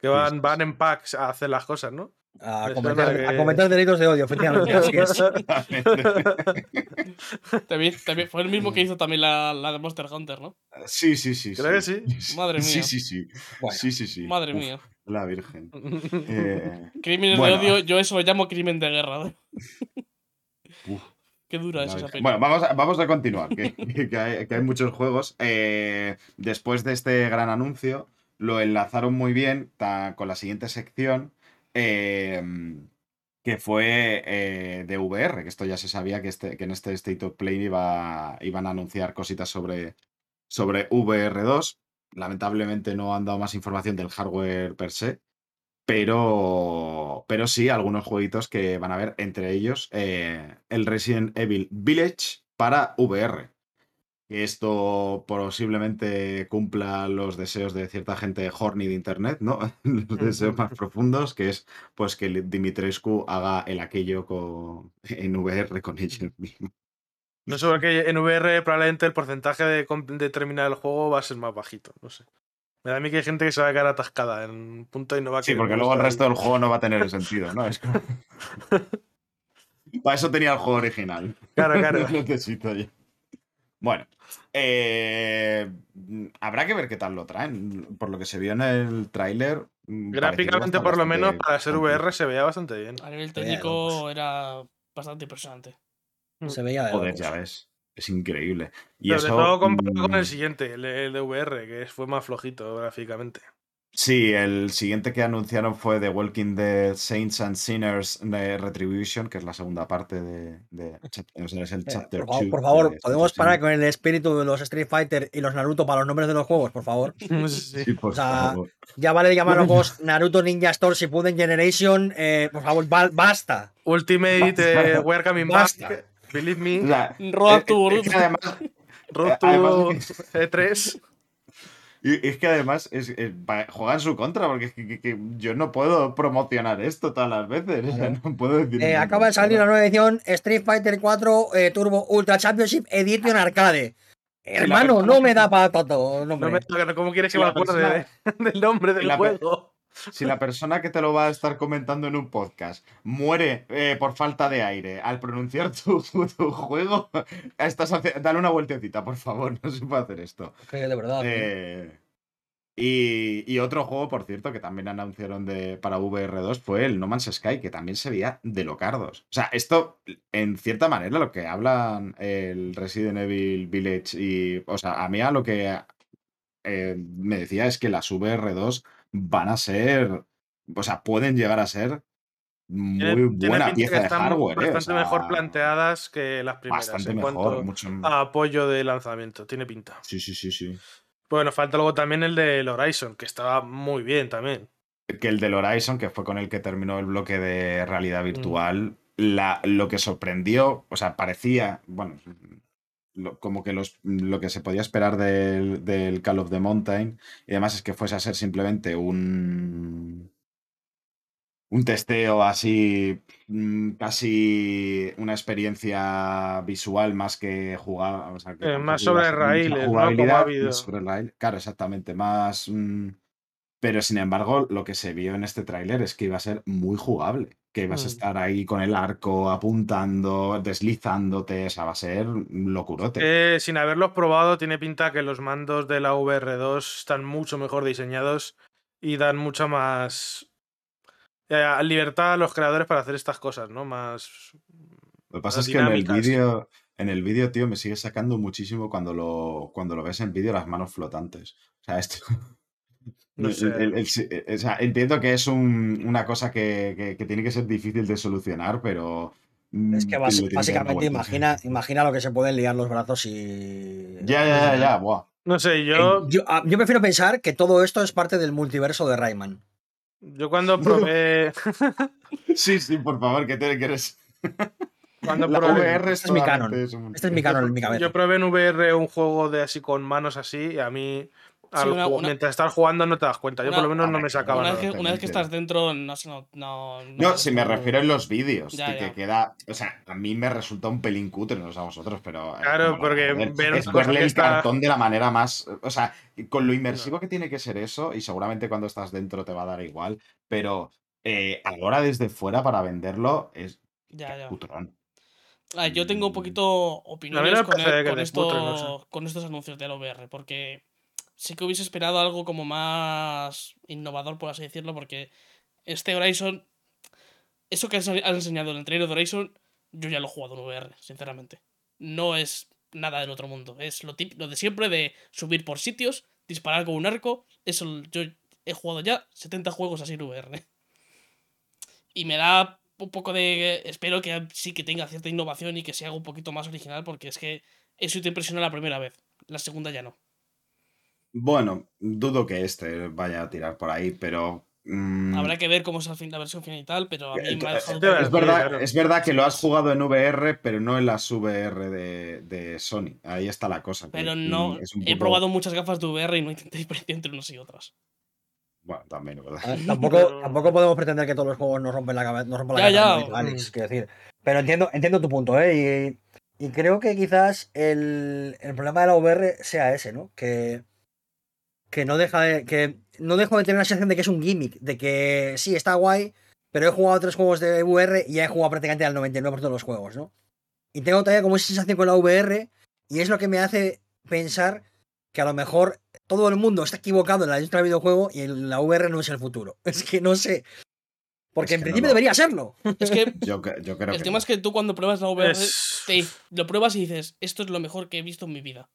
Que Sí, van, sí, van sí. en packs a hacer las cosas, ¿no? a, me cometer, a delitos de odio, efectivamente. así es. también, también fue el mismo que hizo también la, la de Monster Hunter, ¿no? Sí, sí, sí. Creo que sí. Madre Sí, mía. sí, sí. Bueno. Sí, sí, sí. Madre Uf, mía. La Virgen. Eh, Crímenes Bueno. de odio, yo eso lo llamo crimen de guerra. uf. Qué dura es esa peli. Bueno, vamos a, vamos a continuar, que, que hay, que hay muchos juegos. Eh, después de este gran anuncio, lo enlazaron muy bien ta- con la siguiente sección, eh, que fue eh, de VR, que esto ya se sabía que, este, que en este State of Play iba, iban a anunciar cositas sobre, sobre VR2. lamentablemente no han dado más información del hardware per se, pero, pero sí algunos jueguitos que van a ver, entre ellos eh, el Resident Evil Village para VR. Que esto posiblemente cumpla los deseos de cierta gente horny de internet, ¿no? Los deseos más profundos, que es pues que Dimitrescu haga el aquello con, en VR con ellos mismos. No sé, porque en VR probablemente el porcentaje de terminar el juego va a ser más bajito. No sé. Me da a mí que hay gente que se va a quedar atascada en un punto y no va a Sí, porque luego el resto del juego no va a tener sentido, ¿no? Es como- Para eso tenía el juego original. Claro, claro. Lo necesito yo. Bueno, eh, habrá que ver qué tal lo traen. Por lo que se vio en el tráiler. mm, Gráficamente, por lo menos, para ser VR se veía bastante bien. A nivel técnico era bastante impresionante. Se veía de Joder, ya ves. Es increíble. Y Sobre eso, todo comparado con mm, el siguiente, el, el de VR, que fue más flojito gráficamente. Sí, el siguiente que anunciaron fue The Walking Dead Saints and Sinners de Retribution, que es la segunda parte de. de- o sea, es el Eh, chapter por, favor, two por favor, de ¿podemos parar con el espíritu de los Street Fighter y los Naruto para los nombres de los juegos, por favor? Sí. Por O sea, favor. Ya vale de llamar a los juegos Naruto Ninja Storm Shippuden Generation. eh, por favor, ba- basta. Ultimate, eh, We're Coming Basta. Back, Believe Me, sea, Road eh, to eh, Boruto. es que además, Road eh, to además E3. y es que además es, es- va- juega en su contra, porque es que, que- que yo no puedo promocionar esto todas las veces. O sea, no puedo decir. Eh, acaba de salir la nueva edición Street Fighter 4 eh, Turbo Ultra Championship Edition Arcade. Hermano, no me da para tanto. No me toca, ¿Cómo quieres que La me acuerde de- del nombre del la per- juego? Si la persona que te lo va a estar comentando en un podcast muere eh, por falta de aire al pronunciar tu, tu juego, estás hace- dale una vueltecita, por favor. No se puede hacer esto. De verdad. tío. Eh, y, y otro juego, por cierto, que también anunciaron de, para VR2 fue el No Man's Sky, que también se veía de locardos. O sea, esto, en cierta manera, lo que hablan el Resident Evil Village y. O sea, a mí a lo que eh, me decía es que las VR2 van a ser. O sea, pueden llegar a ser muy Tiene- buena pieza de hardware. eh, o Bastante mejor planteadas que las primeras. Bastante en mejor. Mucho... a apoyo de lanzamiento. Tiene pinta. Sí, sí, sí, sí. Bueno, falta luego también el del Horizon, que estaba muy bien también. que el del Horizon, que fue con el que terminó el bloque de realidad virtual, la, lo que sorprendió, o sea, parecía, bueno, lo- como que los, lo que se podía esperar del, del Call of the Mountain, y además es que fuese a ser simplemente un, un testeo así, mm, casi una experiencia visual más que jugar, o sea, que Eh, más sobre raíles, jugabilidad, más sobre raíl- claro, exactamente, más... mm, pero sin embargo, lo que se vio en este tráiler es que iba a ser muy jugable. Que ibas a Mm. estar ahí con el arco, apuntando, deslizándote. O sea, va a ser locurote. Eh, sin haberlos probado, tiene pinta que los mandos de la VR2 están mucho mejor diseñados y dan mucha más eh, libertad a los creadores para hacer estas cosas, ¿no? Más. Lo que pasa es que en el vídeo, en el vídeo, tío, me sigue sacando muchísimo cuando lo, cuando lo ves en vídeo las manos flotantes. O sea, esto. No el- sé. el- el- sí, eh, o sea, entiendo que es un- una cosa que, que- que tiene que ser difícil de solucionar, pero. Es que mm, tiene que básicamente imagina, imagina lo que se pueden liar los brazos y. Ya, ya, ya, ya, buah. No sé, yo, Yo, ah, yo prefiero pensar que todo esto es parte del multiverso de Rayman. yo cuando probé. Sí, sí, por favor, que te quieres. Cuando La probé, VR este es mi canon. un- Este es mi canon en mi cabeza. yo probé en VR un juego de así con manos así y a mí. Al una- ju- una- mientras estás jugando no te das cuenta. Yo Una- por lo menos a no ver, me sacaba Una nada. vez, que, una vez que estás dentro, no, sé, no, no, No, si me refiero en los vídeos, Ya, que, ya. que queda. O sea, a mí me resulta un pelín cutre, no sé a vosotros, pero. Claro, porque ver es verle que el está- cartón de la manera más. O sea, con lo inmersivo que tiene que ser eso, y seguramente cuando estás dentro te va a dar igual, pero eh, ahora desde fuera para venderlo es Ya, ya. cutrón. Ah, yo tengo un poquito opiniones me con, parece el- que con esto- putre, no con estos anuncios del VR, porque sí que hubiese esperado algo como más innovador, por así decirlo, porque este Horizon, eso que han enseñado en el trailer de Horizon, yo ya lo he jugado en VR, sinceramente. No es nada del otro mundo, es lo, lo de siempre de subir por sitios, disparar con un arco, eso yo he jugado ya 70 juegos así en VR. Y me da un poco de. Espero que sí que tenga cierta innovación y que se haga un poquito más original, porque es que eso te impresiona la primera vez, la segunda ya no. Bueno, dudo que este vaya a tirar por ahí, pero. mm, Habrá que ver cómo es al fin la versión final y tal, pero a mí me ha dejado. eh, es, verdad, es verdad que lo has jugado en VR, pero no en las VR de, de Sony. Ahí está la cosa. que, Pero no, mm, es un he probado muchas gafas de VR y no intenté diferenciar entre unas y otras. Bueno, también, ¿verdad? Ver, tampoco, Pero- tampoco podemos pretender que todos los juegos nos rompen la cabeza, nos rompan la Ya, cabeza, ya. Alex, quiero decir. Pero entiendo, entiendo tu punto, ¿eh? Y, y creo que quizás el, el problema de la VR sea ese, ¿no? Que, que no deja de. que no dejo de tener la sensación de que es un gimmick, de que sí, está guay, pero he jugado tres juegos de VR y ya he jugado prácticamente al 99% de los juegos, ¿no? Y tengo todavía como esa sensación con la VR, y es lo que me hace pensar que a lo mejor todo el mundo está equivocado en la industria del videojuego y en la VR no es el futuro. Es que no sé. Porque Es en no principio lo- debería serlo. Es que Yo, que- yo creo el que. tema no. es que tú cuando pruebas la VR, Es- te, lo pruebas y dices, esto es lo mejor que he visto en mi vida.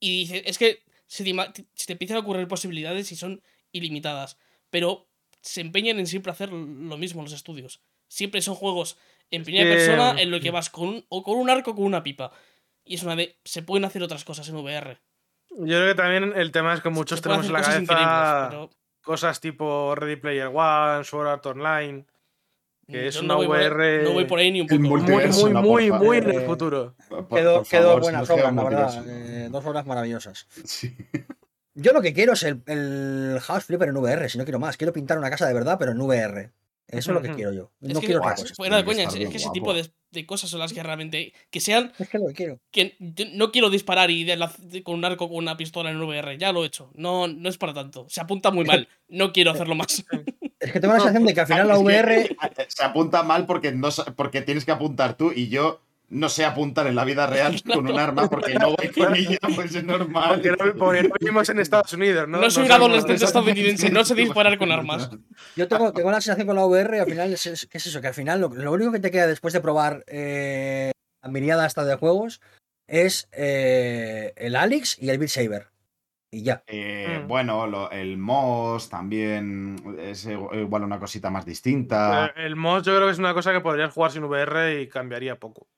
Y dices, es que se te, ima- se te empiezan a ocurrir posibilidades y son ilimitadas. Pero se empeñan en siempre hacer lo mismo los estudios. Siempre son juegos en primera persona en lo que vas con un, o con un arco o con una pipa. Y es una de. Se pueden hacer otras cosas en VR. Yo creo que también el tema es que muchos tenemos en la cabeza cosas tipo Ready Player One, Sword Art Online, que es una no VR no voy por ahí ni un poco. muy, muy, muy, muy en el futuro. Por- Quedó, quedó buenas obras, la verdad. eh, dos obras maravillosas. Sí. Yo lo que quiero es el, el House Flipper en VR, si no quiero más. Quiero pintar una casa de verdad, pero en VR. Eso es lo que quiero yo. Es No que, quiero otra cosa. fuera de Tiene que coña, es, que ese guapo. tipo de, de cosas son las que realmente. Que sean. Es que lo que quiero. Que no quiero disparar y de la- de- con un arco con una pistola en VR. Ya lo he hecho. No, no es para tanto. Se apunta muy mal. No quiero hacerlo más. Es que tengo la sensación de que al final la VR. Se apunta mal porque, no, porque tienes que apuntar tú y yo no sé apuntar en la vida real con un arma porque no voy con ella, pues es normal. Porque no, porque no vivimos en Estados Unidos, ¿no? No, soy un adolescente estadounidense. No sé disparar con armas. Yo tengo, tengo la sensación con la VR, al final, es, es- ¿qué es eso? Que al final lo, lo único que te queda después de probar eh, la mirada hasta de juegos es eh, el Alex y el Beat Saber. Y ya. Eh, Mm. Bueno, lo- el MOS también es igual una cosita más distinta. Eh, El MOS yo creo que es una cosa que podrías jugar sin VR y cambiaría poco.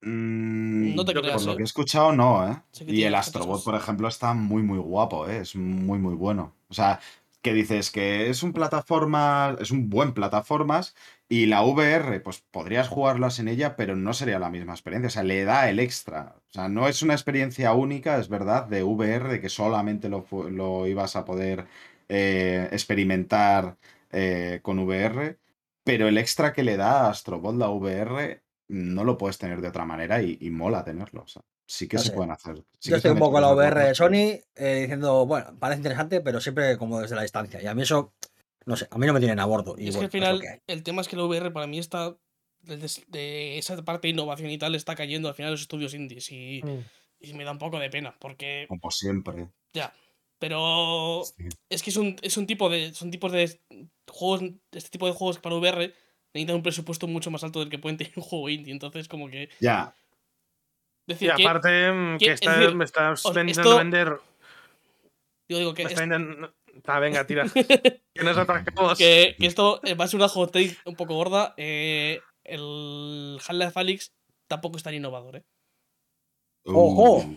Mm, No te por creas, lo ¿eh? que he escuchado, no, ¿eh? Sí Y el Astrobot, por ejemplo, está muy, muy guapo, ¿eh? Es muy, muy bueno. O sea, que dices que es un plataforma, es un buen plataformas y la VR, pues podrías jugarlas en ella, pero no sería la misma experiencia. O sea, le da el extra. O sea, no es una experiencia única, es verdad, de VR, de que solamente lo, lo ibas a poder eh, experimentar eh, con VR, pero el extra que le da a Astrobot la VR no lo puedes tener de otra manera y, y mola tenerlo. O sea, sí que No se sé. pueden hacer. sí Yo estoy un poco con la VR de Sony eh, diciendo, bueno, parece interesante, pero siempre como desde la distancia. Y a mí eso, no sé, a mí no me tienen a bordo. Y Y es que bueno, al final, que el tema es que la VR para mí está. desde- de esa parte de innovación y tal está cayendo al final los estudios indies y, y me da un poco de pena porque Como siempre. ya pero Sí. es que es un, es un tipo de son tipos de juegos este tipo de juegos que para VR necesitan un presupuesto mucho más alto del que pueden tener un juego indie entonces como que Ya, Y decir que aparte, mm, que- que es está, decir, me estás intentando esto- vender. yo digo que me es- está intentando- Ah, venga, tira. que nos atascamos. que, que esto eh, va a ser una hot take un poco gorda eh, el Half-Life Alyx tampoco es tan innovador eh ¡Ojo! Uh,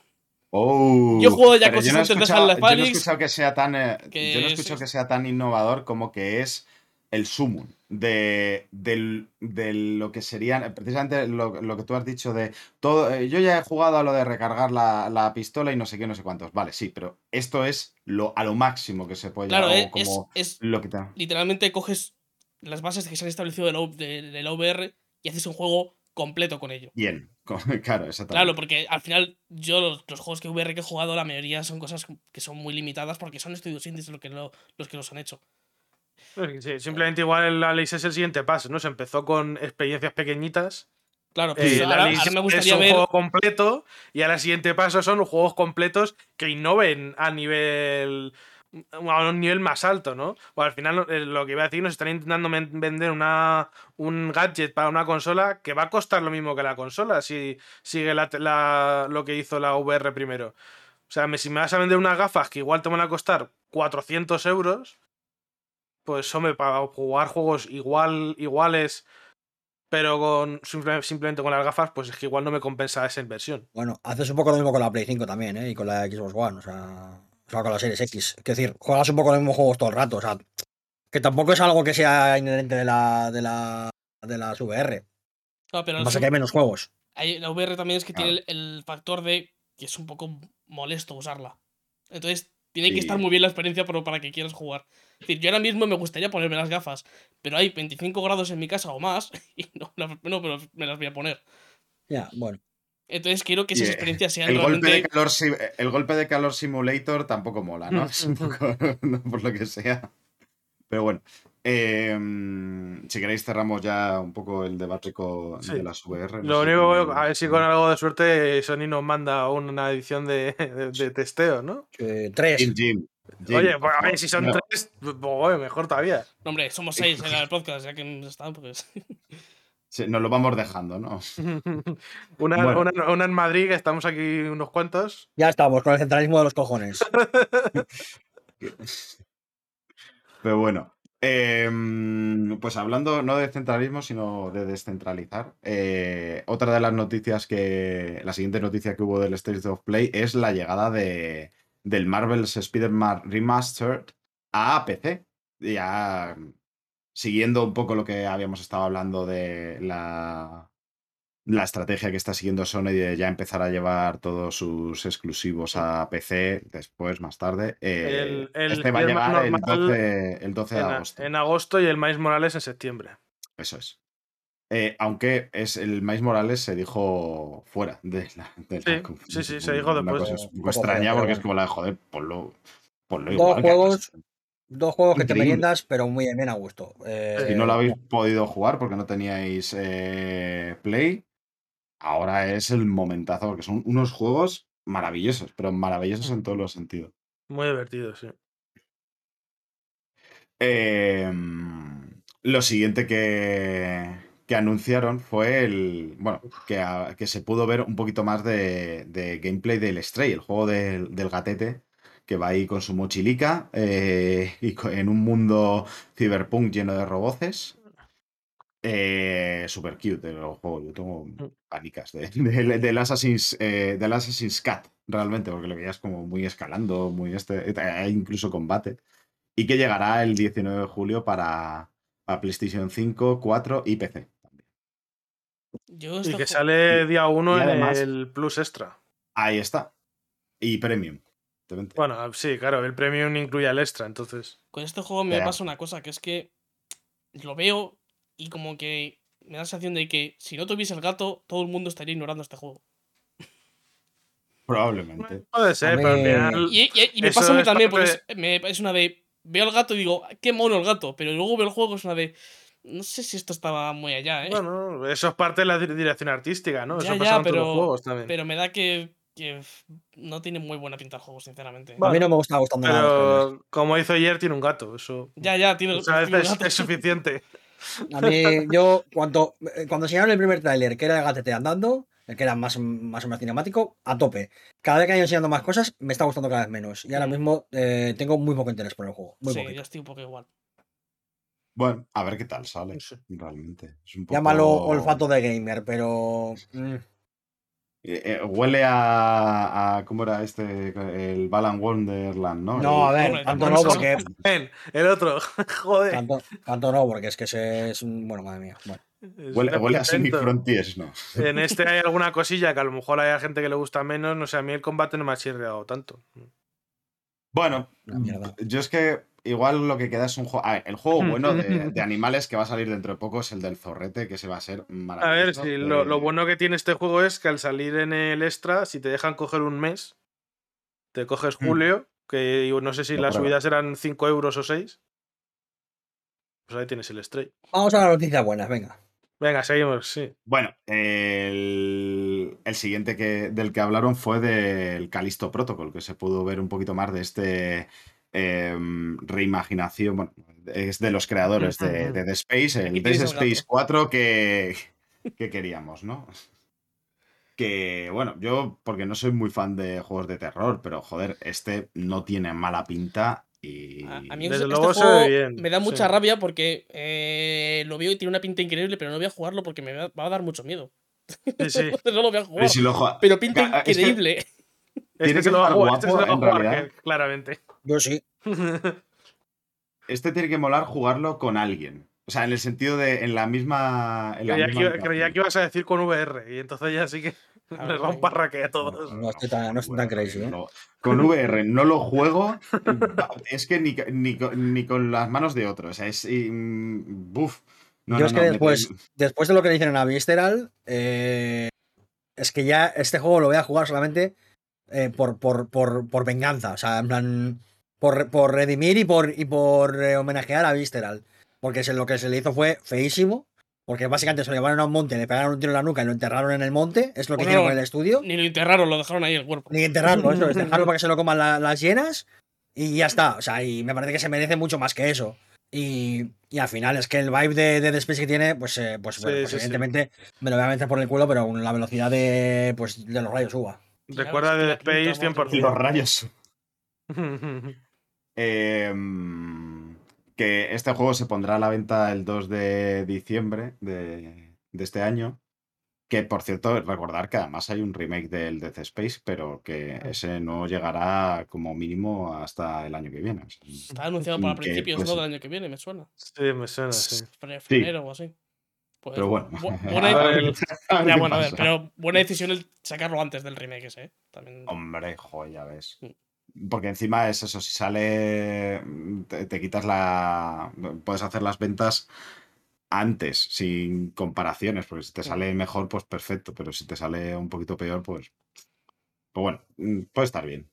oh. Yo he jugado ya cosas no antes de Half-Life Yo no he Alyx, escuchado que sea tan. eh, que yo no he es- escuchado que sea tan innovador como que es el sumum de, del- de lo que serían. Precisamente lo, lo que tú has dicho de. todo eh, Yo ya he jugado a lo de recargar la, la pistola y no sé qué, no sé cuántos. Vale, sí, pero esto es lo, a lo máximo que se puede claro llegar. eh, es, como es lo que te- literalmente coges las bases que se han establecido de la, U- de, de la VR y haces un juego completo con ello. Bien, claro, exactamente. Claro, porque al final yo los, los juegos que VR que he jugado, la mayoría son cosas que son muy limitadas porque son estudios indies los que, lo- los que los han hecho. Sí, simplemente igual el Alex es el siguiente paso, ¿no? Se empezó con experiencias pequeñitas. Claro, pues eh, Alex ahora me es un ver. juego completo y ahora el siguiente paso son juegos completos que innoven a nivel a un nivel más alto, ¿no? Bueno, al final eh, lo que iba a decir, nos están intentando vender una, un gadget para una consola que va a costar lo mismo que la consola si sigue la, la- lo que hizo la VR primero. O sea, si me vas a vender unas gafas que igual te van a costar 400 euros, pues hombre, para jugar juegos igual, iguales, pero con simple- simplemente con las gafas, pues es que igual no me compensa esa inversión. Bueno, haces un poco lo mismo con la Play 5 también, ¿eh? Y con la Xbox One, o sea. solo con la Series X. Es decir, juegas un poco los mismos juegos todo el rato. O sea, que tampoco es algo que sea inherente de la, de la, de las VR. No, pero Lo que pasa es que hay menos juegos. hay- la VR también es que tiene el factor de que es un poco molesto usarla. Entonces, tiene que estar muy bien la experiencia pero para que quieras jugar. Es decir, yo ahora mismo me gustaría ponerme las gafas, pero hay 25 grados en mi casa o más y no, pero me las voy a poner. Ya, bueno. Entonces quiero que esas eh, experiencias sean El golpe, de calor, el golpe de calor simulator tampoco mola, ¿no? Es un poco, no por lo que sea. Pero bueno, eh, si queréis cerramos ya un poco el debate con, Sí. de las VR. no Lo único, cómo- a ver si con algo de suerte Sony nos manda una edición de, de- de testeo, ¿no? Eh, tres. Jim, Jim, Jim, Oye, pues, a ver, si son No, tres, pues, mejor todavía. No, hombre, somos seis en el podcast, ya que están, pues... sí, nos lo vamos dejando, ¿no? una, Bueno. una- una en Madrid, que estamos aquí unos cuantos. Ya estamos, con el centralismo de los cojones. Pero bueno, em, pues hablando no de centralismo, sino de descentralizar, eh, otra de las noticias que, la siguiente noticia que hubo del State of Play es la llegada de, del Marvel's Spider-Man Remastered a PC. Ya siguiendo un poco lo que habíamos estado hablando de la, la estrategia que está siguiendo Sony de ya empezar a llevar todos sus exclusivos a PC después, más tarde. eh, El- el este va a llegar el normal 12, el 12 de En, agosto. en agosto y el Miles Morales en septiembre. Eso es. Eh, aunque es el Miles Morales se dijo fuera de la. de la Sí, sí, sí, se dijo después. cosa un poco extraña porque es como la de joder, ponlo, ponlo Dos igual. juegos. Dos juegos que te meriendas, pero muy bien a gusto. Eh, Si no lo habéis podido jugar porque no teníais eh, Play, ahora es el momentazo porque son unos juegos maravillosos, pero maravillosos en todos los sentidos. Muy divertido, sí. Eh, lo siguiente que, que anunciaron fue el. Bueno, que, a- que se pudo ver un poquito más de, de gameplay del Stray, el juego del, del gatete, que va ahí con su mochilica eh, y en un mundo cyberpunk lleno de roboces. Eh, super cute el juego. Yo tengo panicas de, de- del Assassin's, eh, del Assassin's Cat, realmente, porque lo veías como muy escalando, muy este. Hay incluso combate y que llegará el 19 de julio para, para PlayStation 5, 4 y PC. también. Yo Y este que sale día 1 y en además- el Plus Extra. Ahí está. Y Premium. Bueno, sí, claro, el Premium incluye el Extra, entonces. Con este juego me pasa una cosa, que es que lo veo y como que me da la sensación de que si no tuviese el gato, todo el mundo estaría ignorando este juego. Probablemente. Puede ser, pero al final. Y, y- y me pasa a mí también, porque es, me- es una de... Veo al gato y digo, qué mono el gato, pero luego veo el juego, es una de... No sé si esto estaba muy allá, ¿eh? Bueno, eso es parte de la di- dirección artística, ¿no? Ya, Eso ya, pasa en todos pero- los juegos también. Pero me da que, que no tiene muy buena pinta el juego, sinceramente. a mí no me gusta gustando nada. los trailers. Pero como hizo ayer, tiene un gato. Eso Ya, ya, tiene, muchas tiene un veces gato. es suficiente. A mí, yo, cuando, eh, cuando enseñaron el primer tráiler, que era el gatete andando, el que era más, más o menos cinemático, a tope. Cada vez que han ido enseñando más cosas, me está gustando cada vez menos. Y ahora Mm. mismo eh, tengo muy poco interés por el juego. Muy sí, poquito. yo estoy un poco igual. Bueno, a ver qué tal sale. Sí. Realmente. Es un poco... Llámalo olfato de gamer, pero. mm, Eh, eh, huele a, a- ¿Cómo era este? El Balan Wonderland, ¿no? No, a ver, tanto no, porque. Ven, el otro. Joder. Tanto, tanto no, porque es que ese es un. Bueno, madre mía. Bueno. Huele, huele a. Sonic Frontiers, ¿no? En este hay alguna cosilla que a lo mejor hay gente que le gusta menos. No sé, a mí el combate no me ha chirreado tanto. Bueno, yo es que igual lo que queda es un juego. A ver, el juego bueno de, de animales que va a salir dentro de poco es el del zorrete, que se va a ser A ver, maravilloso. si lo, lo Eh, bueno que tiene este juego es que al salir en el extra, si te dejan coger un mes, te coges Mm. julio, que no sé si las prueba. subidas eran 5 euros o 6. Pues ahí tienes el stray. Vamos a las noticias buenas, venga. Venga, seguimos, sí. Bueno, el, el siguiente que, del que hablaron fue del Callisto Protocol, que se pudo ver un poquito más de este em, reimaginación. Bueno, es de los creadores de, de The Space, el Dead Space gato. 4 que, que queríamos, ¿no? Que, bueno, yo, porque no soy muy fan de juegos de terror, pero joder, este no tiene mala pinta y. A, a mí Desde este luego juego bien, me da mucha sí. rabia porque eh, lo veo y tiene una pinta increíble, pero no voy a jugarlo porque me va va a dar mucho miedo. Sí, no lo voy a jugar. Pero si lo jo- Pero pinta es que- increíble. Este Tiene que lo va a estar jugar, este se lo guapo, va a en jugar, realidad. que- claramente. Yo sí. Este tiene que molar jugarlo con alguien. O sea, en el sentido de en la misma. En la Creía misma que, creía que ibas a decir con VR y entonces ya sí que Claro, les va un parraque a todos. No estoy tan, no estoy tan Bueno, crazy, ¿eh? no. Con VR no lo juego. es que ni, ni con, ni con las manos de otro. O sea, es. mm, buf. No, Yo no, es que no, me- después, después de lo que le dicen a Visceral, eh, es que ya este juego lo voy a jugar solamente eh, por, por, por, por venganza. O sea, en plan, por, por redimir y por, y por eh, homenajear a Visceral. Porque se- lo que se le hizo fue feísimo. Porque básicamente se lo llevaron a un monte, le pegaron un tiro en la nuca y lo enterraron en el monte. Es lo que Bueno, hicieron con el estudio. Ni lo enterraron, lo dejaron ahí el cuerpo. Ni enterrarlo, eso, es dejarlo para que se lo coman la- las hienas y ya está. O sea, y me parece que se merece mucho más que eso. Y, y al final es que el vibe de, de Dead Space que tiene, pues, eh, pues, Sí, bueno, pues sí, sí. evidentemente me lo voy a meter por el culo, pero con la velocidad de, pues, de los rayos suba. Recuerda de pinta, Space madre 100%. Los rayos. Em, que este juego se pondrá a la venta el 2 de diciembre de, de este año. Que por cierto, recordar que además hay un remake del Death Space, pero que ese no llegará como mínimo hasta el año que viene. Está anunciado para que, principios pues, ¿no? del año que viene, me suena. Sí, me suena, sí. O así. Pues, Pero bueno. bu- buena, ver- el- a ver ya, qué bueno, a ver, pasa. pero buena decisión el sacarlo antes del remake ese, ¿eh? También. Hombre, joder, ya ves. Mm. Porque encima es eso, si sale, mm, te, te quitas la... Puedes hacer las ventas antes, sin comparaciones, porque si te sale mejor, pues perfecto, pero si te sale un poquito peor, pues... Pues bueno, mm, puede estar bien.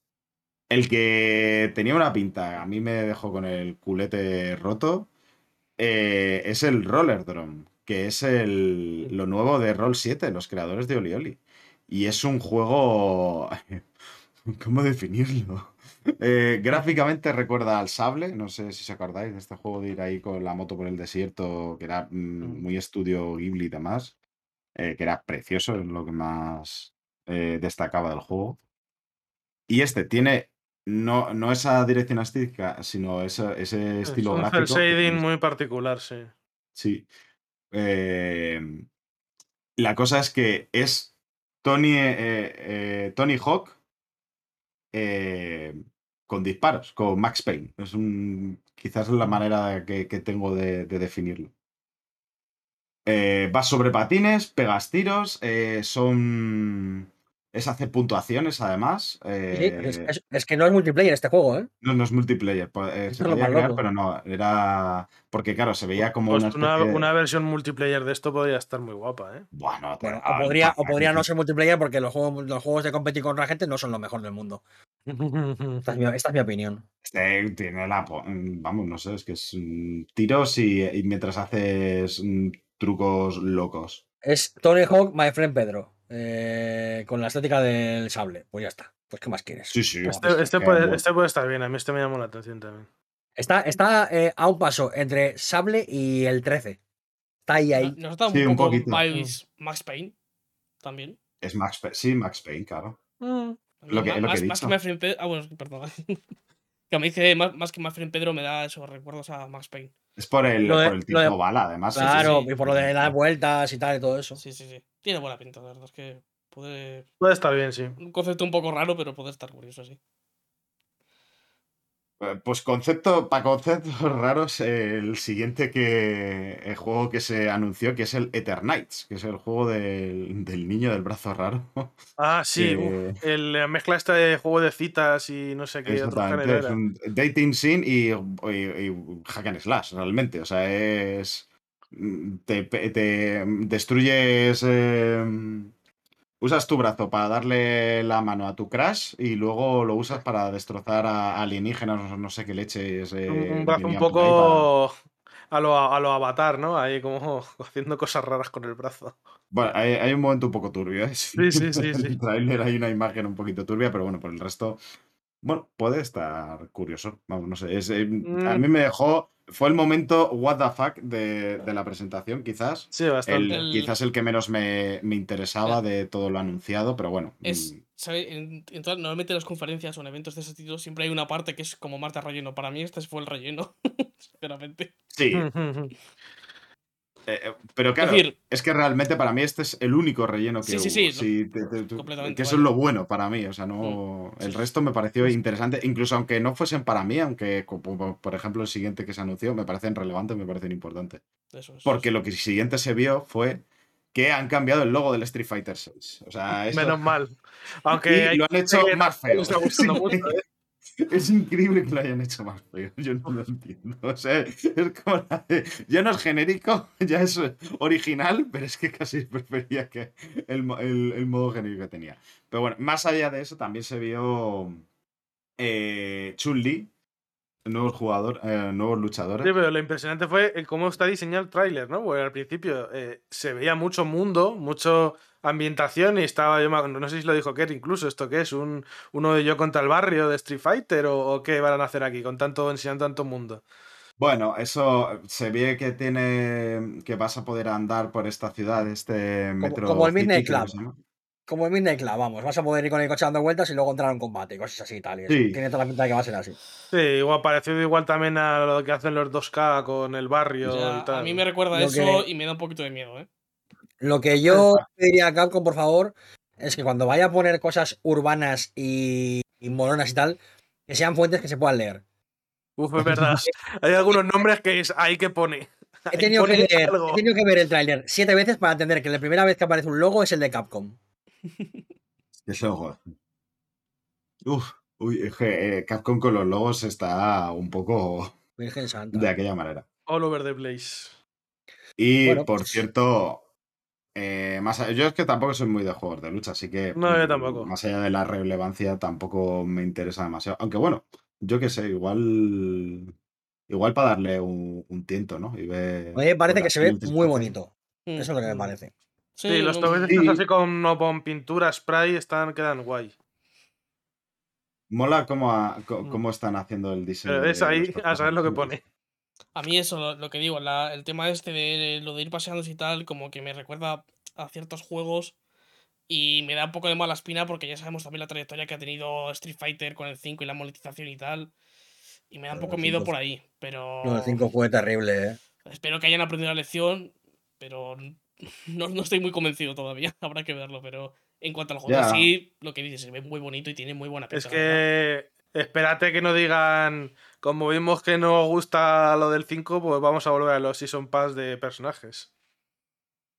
El que tenía una pinta, a mí me dejó con el culete roto, eh, es el Roller Drone, que es el, lo nuevo de Roll 7, los creadores de Oli Oli. Y es un juego... ¿Cómo definirlo? Eh, gráficamente recuerda al Sable, no sé si os acordáis de este juego de ir ahí con la moto por el desierto, que era mm, muy estudio Ghibli y demás, eh, que era precioso, es lo que más eh, destacaba del juego. Y este tiene no, no esa dirección artística, sino esa- ese Es estilo un gráfico. shading muy particular, sí. Sí. Eh, la cosa es que es Tony, Tony Hawk eh, con disparos, con Max Payne. Es un, quizás es la manera que, que tengo de, de definirlo. Eh, vas sobre patines, pegas tiros, eh, son... Es hacer puntuaciones, además. Sí, eh, es, es- es que no es multiplayer este juego, ¿eh? no, no es multiplayer. po- eh, se podía crear, pero no. Era. Porque, claro, se veía como Pues una especie versión multiplayer de esto podría estar muy guapa, ¿eh? Bueno, te- Bueno, ah, o podría, o podría no ser multiplayer porque los juegos, los juegos de competir contra gente no son lo mejor del mundo. Esta es mi, esta es mi opinión. Este tiene la. mm, Vamos, no sé, es que es mm, tiros y, y mientras haces mm, trucos locos. Es Tony Hawk, My Friend Pedro. eh, con la estética del sable. Pues ya está. Pues ¿qué más quieres? Sí, sí. Este, este puede, bueno. este puede estar bien, a mí este me llamó la atención también. Está, está eh, a un paso entre sable y el 13. Está ahí, ahí. Nos está un Sí, un poco poquito. vibes Max Payne también. Es Max Payne. Sí, Max Payne, claro. Mm. Lo que- lo que más, he más que dicho. My Friend Pedro. Ah, bueno, perdón. que me dice más, más que Pedro me da esos recuerdos a Max Payne. Es por el, Lo de- por el lo de- tipo bala, además. sí, sí, Claro, sí. y por lo de las vueltas y tal y todo eso. Sí, sí, sí. Tiene buena pinta, la verdad es que puede. Puede estar bien, sí. Un concepto un poco raro, pero puede estar curioso, sí. Eh, Pues concepto, para conceptos raros, el siguiente que el juego que se anunció, que es el Eternights, que es el juego del, del niño del brazo raro. Ah, sí, el- la mezcla esta de juego de citas y no sé qué otro género es un dating sim y, y- y hack and slash, realmente. O sea, es. mm, Te, te destruyes. eh, usas tu brazo para darle la mano a tu crash y luego lo usas para destrozar a alienígenas, no, no sé qué leches. eh, Un, brazo un poco a lo, a lo avatar, ¿no? Ahí como haciendo cosas raras con el brazo. Bueno, hay, hay un momento un poco turbio, ¿eh? Sí, sí, sí, En sí. el tráiler hay una imagen un poquito turbia, pero bueno, por el resto, bueno, puede estar curioso. Vamos, no sé. es, eh, A Mm. mí me dejó. Fue el momento what the fuck de, de la presentación, quizás. Sí, bastante. El, El- Quizás el que menos me, me interesaba de todo lo anunciado, pero bueno. Es, mm, ¿sabe? En, en todas- normalmente en las conferencias o en eventos de ese tipo siempre hay una parte que es como Marta relleno. Para mí este fue el relleno, sinceramente. Sí, Eh, eh, pero claro, decir- es que realmente para mí este es el único relleno que Sí, sí, sí, te- te- tú- completamente, que eso vale. es lo bueno para mí. O sea, no. Mm. El resto me pareció interesante. Incluso aunque no fuesen para mí, aunque, como por ejemplo, el siguiente que se anunció, me parecen relevantes, me parecen importantes. Eso es. Porque lo que siguiente se vio fue que han cambiado el logo del Street Fighter 6. O sea, eso- Menos mal. Aunque y hay lo han hecho más feo. le está gustando mucho, ¿eh? Es increíble que lo hayan hecho más feo. Yo no lo entiendo. O sea, es como la de- ya no es genérico, ya es original, pero es que casi prefería que el, el- el modo genérico que tenía. Pero bueno, más allá de eso, también se vio eh, Chun-Li, nuevos jugadores, eh, nuevos luchadores. Sí, pero lo impresionante fue cómo está diseñado el tráiler, ¿no? Porque al principio eh, se veía mucho mundo, mucho ambientación y estaba yo, me acuerdo- no sé si lo dijo Kerr incluso, ¿esto qué es? ¿Un, ¿Uno de yo contra el barrio de Street Fighter o, o qué van a hacer aquí con tanto, enseñando tanto mundo? Bueno, eso se ve que tiene que vas a poder andar por esta ciudad, este metro. como el City, Midnight que Club. Como en Midnight Club, vamos, vas a poder ir con el coche dando vueltas y luego entrar a un combate, y cosas así y tal. y eso. Sí. Tiene toda la pinta de que va a ser así. Sí, igual parecido igual también a lo que hacen los 2K con el barrio O sea, y tal. a mí me recuerda Lo eso que- y me da un poquito de miedo, ¿eh? Lo que yo pediría a Capcom, por favor, es que cuando vaya a poner cosas urbanas y, y molonas y tal, que sean fuentes que se puedan leer. Uf, es verdad. Hay algunos nombres que es ahí que pone. He Ahí tenido, que leer, he tenido que ver el tráiler siete veces para entender que la primera vez que aparece un logo es el de Capcom. Ese logo. Uf, uy, es que eh, Capcom con los logos está un poco Virgen Santa. de aquella manera. All over the place. Y Bueno, por pues- cierto, eh, más yo es que tampoco soy muy de juegos de lucha, así que No, yo mm, tampoco. más allá de la relevancia tampoco me interesa demasiado. Aunque bueno, yo qué sé, igual igual para darle un, un tiento, ¿no? Y ver parece que se ve muy bonito. Eso es lo que me Mm. parece. Sí, los toques Sí. así con, no, con pintura spray están, quedan guay. Mola cómo, a- Mm. cómo están haciendo el diseño. Pero es ahí a saber lo que pone. A mí eso, lo, lo que digo, la- el tema este de lo de ir paseándose y tal, como que me recuerda a ciertos juegos y me da un poco de mala espina porque ya sabemos también la trayectoria que ha tenido Street Fighter con el 5 y la monetización y tal. Y me da un poco miedo 5 por ahí, pero No, el 5 fue terrible, ¿eh? espero que hayan aprendido la lección, pero no, no estoy muy convencido todavía, habrá que verlo, pero en cuanto al juego Ya. sí, lo que dices, se ve muy bonito y tiene muy buena pinta. Es verdad. que espérate que no digan, como vimos que no gusta lo del 5, pues vamos a volver a los Season Pass de personajes.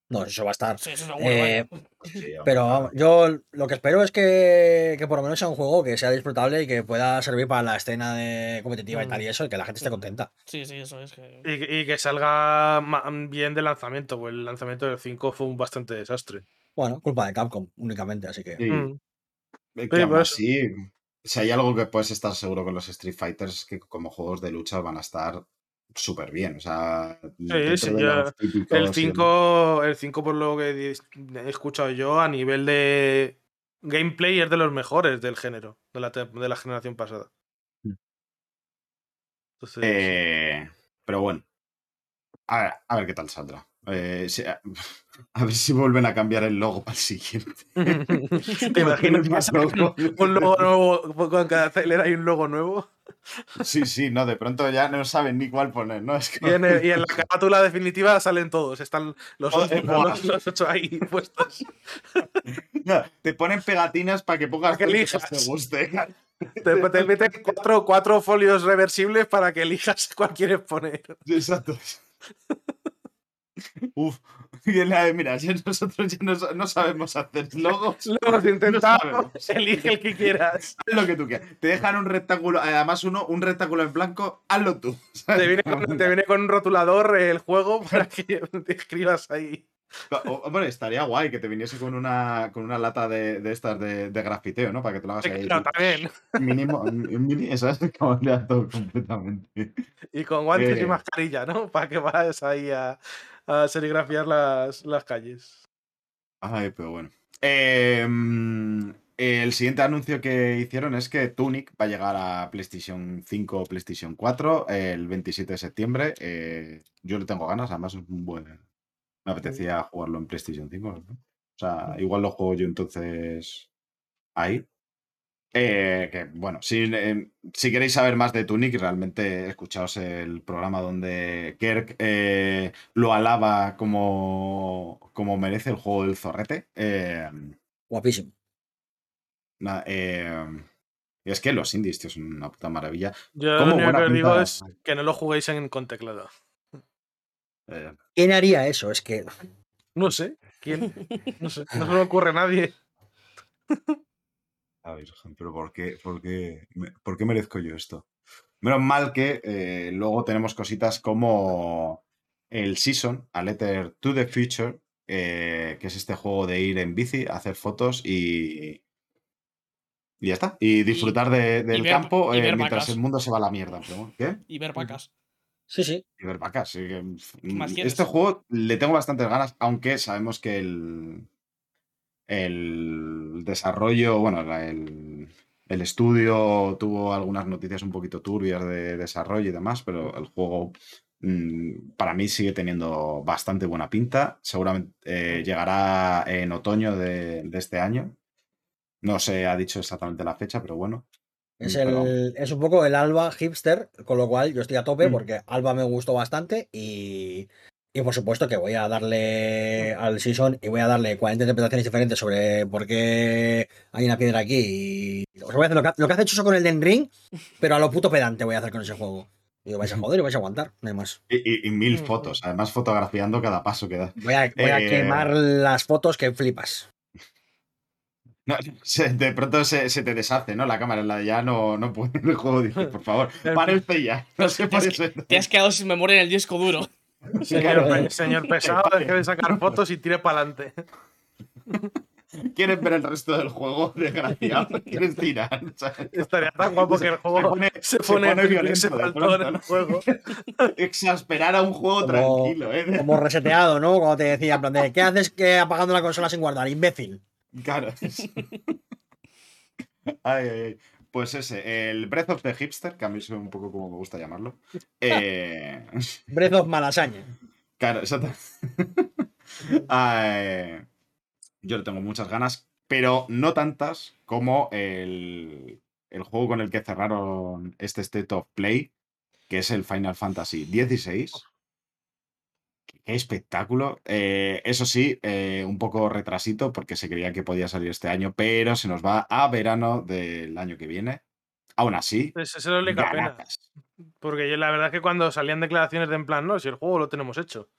No, eso va a estar. Sí, eso Eh. Sí, hombre, Pero vamos, yo lo que espero es que, que por lo menos sea un juego que sea disfrutable y que pueda servir para la escena de competitiva y tal y eso, y que la gente esté contenta. Sí, sí, eso es que... Y, y que salga bien de lanzamiento, pues el lanzamiento del 5 fue un bastante desastre. Bueno, culpa de Capcom únicamente, así que. Sí. Mm. Sí, que eso. así, si hay algo que puedes estar seguro con los Street Fighters es que como juegos de lucha van a estar súper bien. O sea, sí, ya- y El demás. 5, el 5, por lo que he escuchado yo, a nivel de gameplay es de los mejores del género, de la, de la generación pasada. Mm. Entonces, Eh, pero bueno, a ver, a ver qué tal saldrá. Eh, si- a, ver si vuelven a cambiar el logo para el siguiente. ¿Te imaginas que Más logo. un logo nuevo? Con cada trailer hay un logo nuevo. Sí, sí, no, de pronto ya no saben ni cuál poner, ¿no? Es Y en, el- y en la carátula definitiva salen todos. Están los ocho, los, los ocho ahí puestos. No, te ponen pegatinas para que pongas Para que elijas. más te guste. Te, te meten cuatro, cuatro folios reversibles para que elijas cuál quieres poner. Exacto. Uf, y en la de, mira, ya nosotros ya no, no sabemos hacer logos. Intentado, sabemos. elige el que quieras. Haz lo que tú quieras. Te dejan un rectángulo, además uno, un rectángulo en blanco, hazlo tú. Te viene, con, te viene con un rotulador el juego para que te escribas ahí. Hombre, estaría guay que te viniese con una, con una lata de, de estas de, de grafiteo, ¿no? Para que te lo hagas ahí. Claro, también. Mínimo, mini, ¿sabes? Cambiar todo completamente. Y con guantes Eh. y mascarilla, ¿no? Para que vayas ahí a, a serigrafiar las, las calles. Ay, pero bueno. Eh, mm, el siguiente anuncio que hicieron es que Tunic va a llegar a PlayStation 5 o PlayStation 4 el 27 de septiembre. Eh, yo le tengo ganas, además es un buen. Me apetecía jugarlo en PlayStation 5. ¿no? O sea, igual lo juego yo entonces ahí. Eh, que bueno, si, eh, si queréis saber más de Tunic, realmente escuchaos el programa donde Kirk eh, lo alaba como, como merece el juego del zorrete. Eh, Guapísimo. na- eh, y es que los indies, tío, son una puta maravilla. Yo ¿Cómo lo único que os digo es que no lo juguéis en con teclado. Eh, ¿Quién haría eso? Es que. No sé. ¿Quién? No sé. No se me ocurre a nadie. A ver, pero ¿por qué, por qué, por qué merezco yo esto? Menos mal que eh, luego tenemos cositas como el Season, A Letter to the Future, eh, que es este juego de ir en bici, hacer fotos y. Y ya está. Y disfrutar de- del ver- campo eh, mientras vacas. el mundo se va a la mierda. Pero ¿Qué? Y ver vacas. Sí, sí. Y ver vacas. sí que, mm, este juego le tengo bastantes ganas, aunque sabemos que el, el desarrollo, bueno, el, el estudio tuvo algunas noticias un poquito turbias de desarrollo y demás, pero el juego mm, para mí sigue teniendo bastante buena pinta. Seguramente eh, llegará en otoño de, de este año. No se ha dicho exactamente la fecha, pero bueno. Es, el, es un poco el Alba hipster, con lo cual yo estoy a tope Mm. porque Alba me gustó bastante y, y por supuesto que voy a darle al Season y voy a darle 40 interpretaciones diferentes sobre por qué hay una piedra aquí. Y, os voy a hacer lo, que, lo que hace Chuso con el Den Ring, pero a lo puto pedante voy a hacer con ese juego. Y os vais a joder y vais a aguantar, no hay más. Y, y- y mil Mm. fotos, además fotografiando cada paso que da. Voy a, voy a Eh, quemar las fotos que flipas. No, se- de pronto se, se te deshace, ¿no? La cámara, la de ya no, no puede el juego. Dices, por favor, parece ya. No se puede Es ser. Te has quedado sin memoria en el disco duro. Señor, pesado, deje de sacar fotos y tire para adelante. ¿Quieres ver el resto del juego? Desgraciado. ¿Quieres tirar? ¿sabes? Estaría tan guapo que el Se juego pone, se se pone, pone violento ese de faltón pronto, en el ¿no? juego. Exasperar a un juego Como- tranquilo, ¿eh? Como reseteado, ¿no? Cuando te decía, en plan de, ¿qué haces que apagando la consola sin guardar? Imbécil. Claro. Ay, ay, ay. Pues ese, el Breath of the Hipster, que a mí es un poco como me gusta llamarlo. Eh, Breath of Malasaña. Claro, exacto. Ah, eh, yo le tengo muchas ganas, pero no tantas como el, el juego con el que cerraron este State of Play, que es el Final Fantasy XVI. Qué espectáculo. Eh, eso sí, eh, un poco retrasito porque se creía que podía salir este año, pero se nos va a verano del año que viene. Aún así, Esa es la única pena. Porque yo la verdad es que cuando salían declaraciones de en plan, no, si el juego lo tenemos hecho.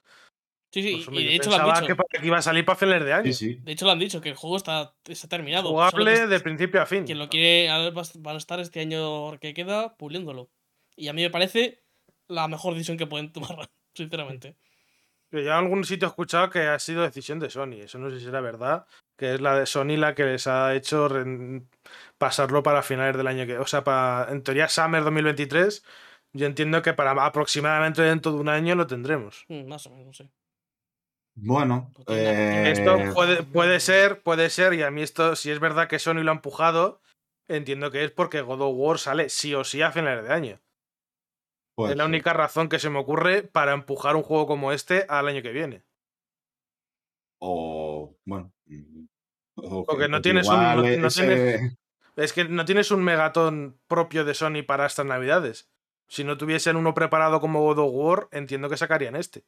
Sí, sí, Pues, hombre, y de hecho lo han pensaba dicho. que para- que iba a salir para finales de año. Sí, sí. De hecho lo han dicho, que el juego está, está terminado. Jugable que de principio a fin. Quien lo quiere, a ver, van a estar este año que queda puliéndolo. Y a mí me parece la mejor decisión que pueden tomar, sinceramente. Yo ya en algún sitio he escuchado que ha sido decisión de Sony. Eso no sé si será verdad. Que es la de Sony la que les ha hecho pasarlo para finales del año que. O sea, para, en teoría, Summer 2023. Yo entiendo que para aproximadamente dentro de un año lo tendremos. Mm, Más o menos, no sé. Bueno, eh, Esto puede, puede ser, puede ser, y a mí esto, si es verdad que Sony lo ha empujado, entiendo que es porque God of War sale sí o sí a finales de año. Puede es la única razón que se me ocurre para empujar un juego como este al año que viene. O, bueno. mm, o Porque que- no porque tienes un- igual no- no ese- tienes- Es que no tienes un megatón propio de Sony para estas navidades. Si no tuviesen uno preparado como God of War, entiendo que sacarían este.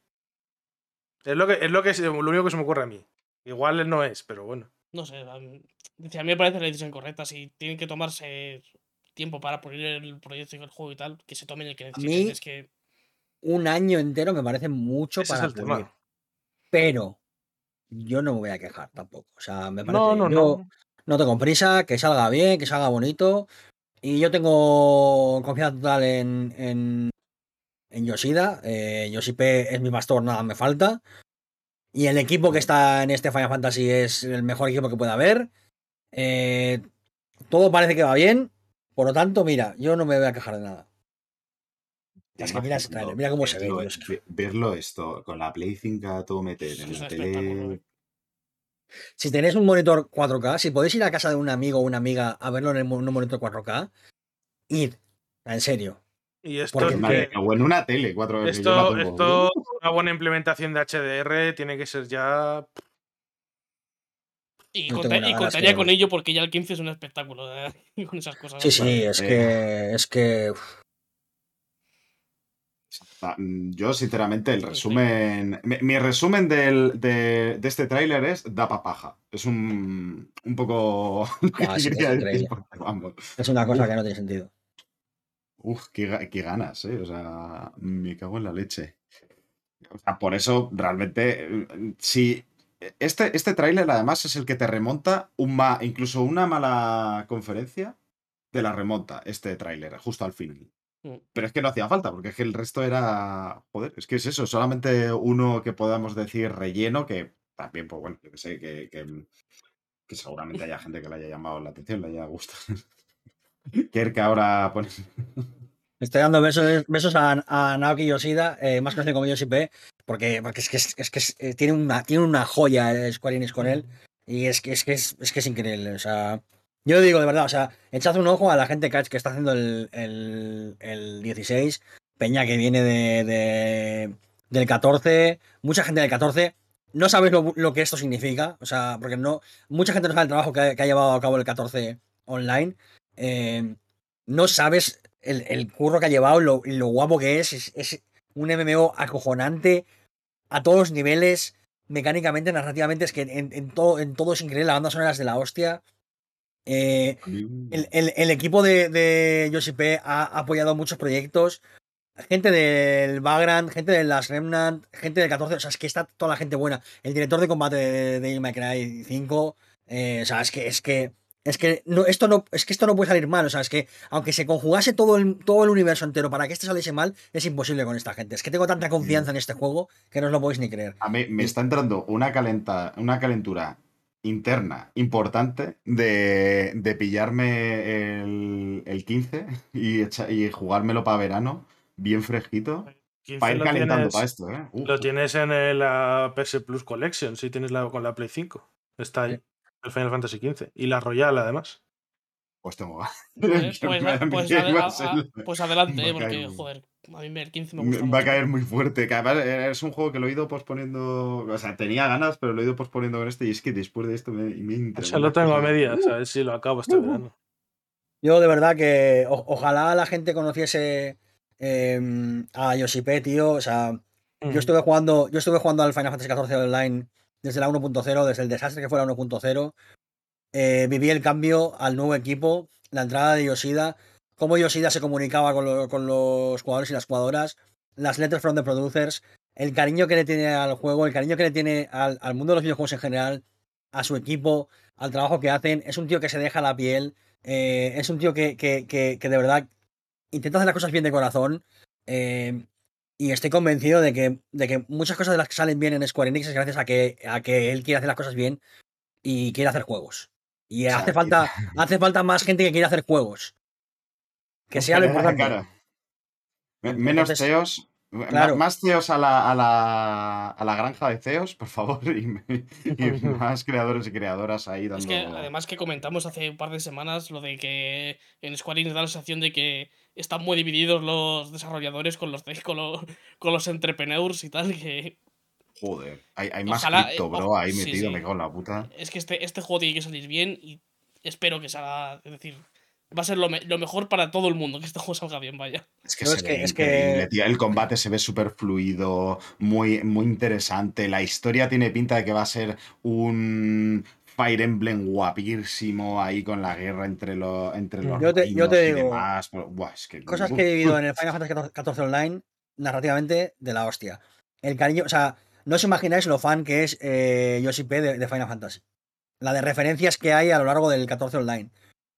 Es lo que es lo que lo único que se me ocurre a mí. Igual no es, pero bueno. No sé. A mí, a mí me parece la decisión correcta. Si tienen que tomarse tiempo para pulir el proyecto y el juego y tal, que se tomen el que necesiten. mí- Es que Un año entero me parece mucho Ese es para pulir. Pero yo no me voy a quejar tampoco. O sea, me parece. No, no, yo no. no tengo prisa, que salga bien, que salga bonito. Y yo tengo confianza total en, en, en Yoshida. Eh, Yoshipe es mi pastor, nada me falta. Y el equipo que está en este Final Fantasy es el mejor equipo que puede haber. Eh, todo parece que va bien. Por lo tanto, mira, yo no me voy a quejar de nada. Es que mira trailer, mira cómo se ve. verlo- Verlo esto con la Play 5 a todo meter en la tele. ¿eh? Si tenéis un monitor 4K, si podéis ir a casa de un amigo o una amiga a verlo en el mo- en un monitor 4K, id. En serio. Y esto Porque es Madre, que- O en una tele, cuatro veces. esto, esto, una buena implementación de HDR tiene que ser ya. Y, No conta- contaría con ello porque ya el 15 es un espectáculo ¿eh? con esas cosas. Sí, sí, es Eh. que. Es que. uf, Ah, mm, Yo, sinceramente, el resumen. Mi, mi resumen del- de, de este tráiler es da papaja. Es un, un poco. Ah, sí, es vamos. es una cosa Uf. que no tiene sentido. Uf, qué, qué ganas, ¿eh? O sea, me cago en la leche. O sea, por eso, realmente, eh, si. Este, este tráiler, además, es el que te remonta un ma- incluso una mala conferencia, te la remonta este tráiler, justo al final. Mm. Pero es que no hacía falta, porque es que el resto era. Joder, es que es eso, solamente uno que podamos decir relleno, que también, pues bueno, yo que sé, que, que, que seguramente haya gente que le haya llamado la atención, le haya gustado. Que que ahora pone. Estoy dando besos, besos a, Naoki Yoshida, eh, más conocido como Yoshi P, porque, porque es que, es, que eh, tiene, una, tiene una joya eh, Square Enix con él. Y es que es, que es, es que es increíble. O sea, yo digo de verdad, o sea, echad un ojo a la gente que está haciendo el, el, el 16, Peña que viene de, de- del 14, mucha gente del 14. No sabéis lo, lo que esto significa, o sea, porque no, mucha gente no sabe el trabajo que, ha- que ha llevado a cabo el 14 online. Eh, no sabes el, el curro que ha llevado, lo, lo guapo que es. es. es un MMO acojonante a todos los niveles, mecánicamente, narrativamente. Es que en, en todo, en todo es increíble. La banda sonora es de la hostia. Eh, el, el- el equipo de, de P ha apoyado muchos proyectos. Gente del Vagrant, gente de las Remnant, gente del 14. O sea, es que está toda la gente buena. El director de combate de, de Cry 5. eh, o sea, es que, es que. Es que no, esto no, es que esto no puede salir mal. O sea, es que aunque se conjugase todo el, todo el universo entero para que este saliese mal, es imposible con esta gente. Es que tengo tanta confianza en este juego que no os lo podéis ni creer. A mí me está entrando una, calenta, una calentura interna importante de, de pillarme el, el 15 y, echa- y jugármelo para verano, bien fresquito, 15 para ir calentando tienes, para esto, ¿eh? Uf, lo tienes en el, la PS Plus Collection, si tienes la con la Play 5. Está ahí, Sí. El Final Fantasy XV. Y la Royal, además. Pues tengo Pues, pues, pues pues adelante, va eh, a caer porque, muy- joder, a mí el 15 me Me- gusta Va a caer muy fuerte. que además es un juego que lo he ido posponiendo. O sea, tenía ganas, pero lo he ido posponiendo con este. Y es que después de esto me, me Eso una lo tengo a medias, a ver si lo acabo este verano. Yo de verdad que o- ojalá la gente conociese eh, a Yoshipé, tío. O sea, Mm. yo estuve jugando, yo estuve jugando al Final Fantasy XIV Online desde la 1.0, desde el desastre que fue la 1.0. Eh, viví el cambio al nuevo equipo, la entrada de Yoshida, cómo Yoshida se comunicaba con, con los jugadores y las jugadoras, las letters from the producers, el cariño que le tiene al juego, el cariño que le tiene al, al mundo de los videojuegos en general, a su equipo, al trabajo que hacen. Es un tío que se deja la piel, eh, es un tío que, que- que- que de verdad intenta hacer las cosas bien de corazón. eh, y estoy convencido de que, de que muchas cosas de las que salen bien en Square Enix es gracias a que, a que él quiere hacer las cosas bien y quiere hacer juegos. Y hace falta, hace falta más gente que quiere hacer juegos. Que sea lo importante. Menos CEOs. claro. Más CEOs a la, a, la, a la granja de CEOs, por favor. Y, me- y más creadores y creadoras ahí dando. Es que además que comentamos hace un par de semanas lo de que en Square Enix da la sensación de que están muy divididos los desarrolladores con los con, los, con los entrepreneurs y tal, que Joder, hay, hay más Ojalá, cripto, eh, bro, o- ahí sí, metido, sí. me cago en la puta. es que este, este juego tiene que salir bien y espero que salga, es decir, va a ser lo, me- lo mejor para todo el mundo, que este juego salga bien, vaya. Es que No, se es ve que- es que- increíble, tío. El combate se ve súper fluido, muy, muy interesante. La historia tiene pinta de que va a ser un Fire Emblem guapísimo ahí con la guerra entre, los entre los Yo te- yo te y digo, demás. Pero, buah, es que- Cosas que he vivido en el Final Fantasy XIV Online, narrativamente, de la hostia. El cariño, o sea, no os imagináis lo fan que es eh, Yoshi P de, de Final Fantasy. La de referencias que hay a lo largo del 14 Online.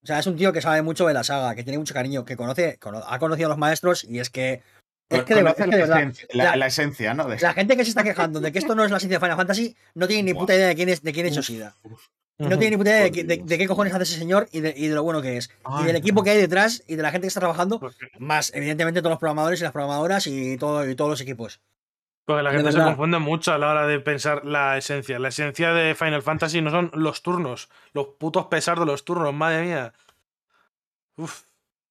O sea, es un tío que sabe mucho de la saga, que tiene mucho cariño, que conoce, cono- ha conocido a los maestros y es que. Es que de, es que la, de verdad, esencia, la- la- la esencia, ¿no? De- la gente que se está quejando de que esto no es la esencia de Final Fantasy no tiene ni puta idea de quién es, de quién es Yoshida. no tiene ni puta idea de, qué- de- Dios. de qué cojones hace ese señor y de, y de lo bueno que es. y del equipo que hay detrás y de la gente que está trabajando, Porque, más evidentemente todos los programadores y las programadoras y, todo, y todos los equipos. porque la gente se confunde mucho a la hora de pensar la esencia. La esencia de Final Fantasy no son los turnos, los putos pesar de los turnos, madre mía. Uf.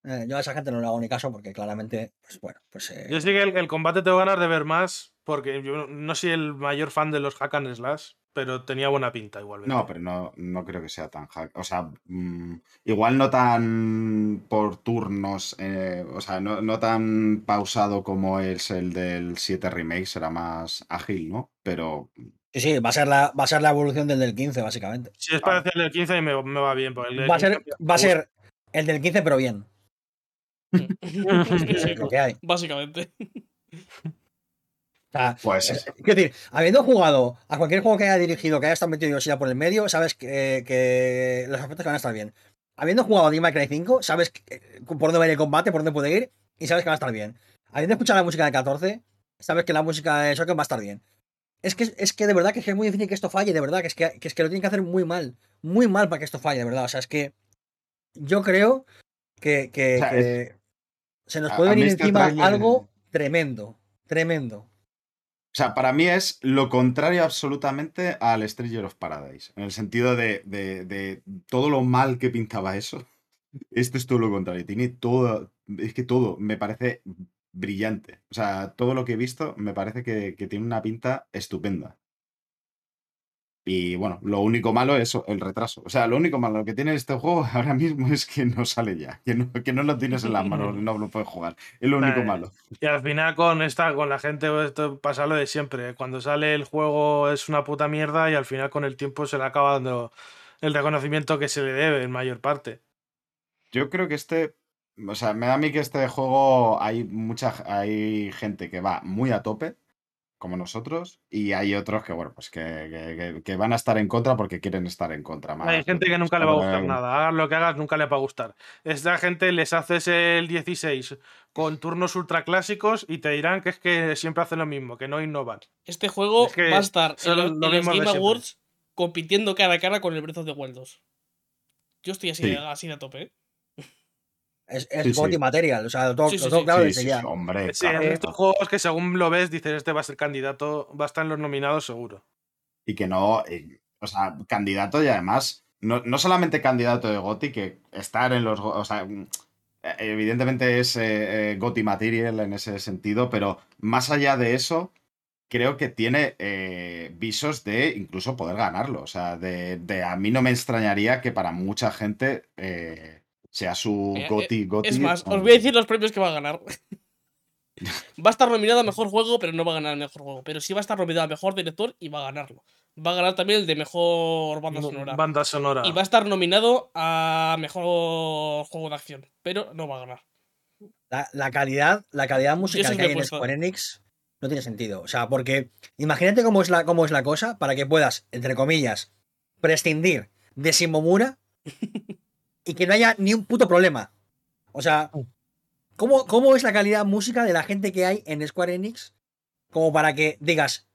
Eh, yo a esa gente no le hago ni caso porque claramente, pues bueno, pues eh, Yo sí que el, el combate tengo ganas de ver más Porque yo no soy el mayor fan de los hack and slash, pero tenía buena pinta igualmente. No, pero no, no creo que sea tan hack. O sea, mm, igual no tan por turnos, eh, o sea, no, no tan pausado como es el del 7 Remake, será más ágil, ¿no? Pero Sí, sí, va a ser la, va a ser la evolución del del 15, básicamente. Si es para hacer el 15 me, me va bien. porque el del Va a ser, 15 va a ser el del 15, pero bien. Sí, Es lo que hay. Básicamente. O sea, pues es- quiero decir, habiendo jugado a cualquier juego que haya dirigido, que haya estado metido ya por el medio, sabes que, que los aspectos que van a estar bien. Habiendo jugado a Devil May Cry 5, sabes que- eh, por dónde va a ir el combate, por dónde puede ir, y sabes que va a estar bien. Habiendo escuchado la música de 14, sabes que la música de Shocker va a estar bien. Es que, es que de verdad que es muy difícil que esto falle, de verdad, que es que, que es que lo tienen que hacer muy mal. Muy mal para que esto falle, de verdad. O sea, es que yo creo que, que- O sea, que se nos puede a venir este encima algo tremendo. Tremendo. O sea, para mí es lo contrario absolutamente al Stranger of Paradise. En el sentido de, de- de todo lo mal que pintaba eso. Esto es todo lo contrario. Tiene todo. Es que todo me parece brillante. O sea, todo lo que he visto me parece que, que tiene una pinta estupenda. Y bueno, lo único malo es eso, el retraso. O sea, lo único malo que tiene este juego ahora mismo es que no sale ya. Que no, que no lo tienes en las manos, no lo puedes jugar. Es lo único Eh, malo. Y al final con esta, con la gente, esto pasa lo de siempre. Cuando sale el juego es una puta mierda y al final con el tiempo se le acaba dando el reconocimiento que se le debe en mayor parte. Yo creo que este, o sea, me da a mí que este juego hay mucha, hay gente que va muy a tope, como nosotros, y hay otros que, bueno, pues que, que- van a estar en contra porque quieren estar en contra. Más, Hay gente que pues, nunca le va a gustar nada. Hagas lo que hagas, nunca le va a gustar. Esta gente les haces el 16 con turnos ultra clásicos y te dirán que es que siempre hacen lo mismo, que no innovan. Este juego Es que va a estar en, los- lo en los mismo de Game. Awards compitiendo cara a cara con el Breath of the Wild 2. Yo estoy así, Sí. así de a tope, ¿eh? Es, es Sí, sí. Gotti Material, o sea, tengo sí. claro sí, hombre. Sí, claro, en estos juegos que según lo ves, dices, este va a ser candidato, va a estar en los nominados seguro. Y que no, o sea, candidato y además, no, no solamente candidato de GOTI, que estar en los, o sea, mm, evidentemente es eh, eh, GOTI Material en ese sentido, pero más allá de eso, creo que tiene eh, visos de incluso poder ganarlo. O sea, de, de a mí no me extrañaría que para mucha gente eh, sea su Eh, eh, GOTI, GOTI. Es más, os voy a decir los premios que va a ganar. va a estar nominado a mejor juego, pero no va a ganar el mejor juego. Pero sí va a estar nominado a mejor director y va a ganarlo. Va a ganar también el de mejor banda sonora. Banda sonora. Y va a estar nominado a mejor juego de acción, pero no va a ganar. La, la calidad, la calidad musical que hay en. Square Enix no tiene sentido. O sea, porque imagínate cómo es la, cómo es la cosa para que puedas, entre comillas, prescindir de Shimomura y que no haya ni un puto problema. O sea, ¿cómo, ¿cómo es la calidad música de la gente que hay en Square Enix? Como para que digas,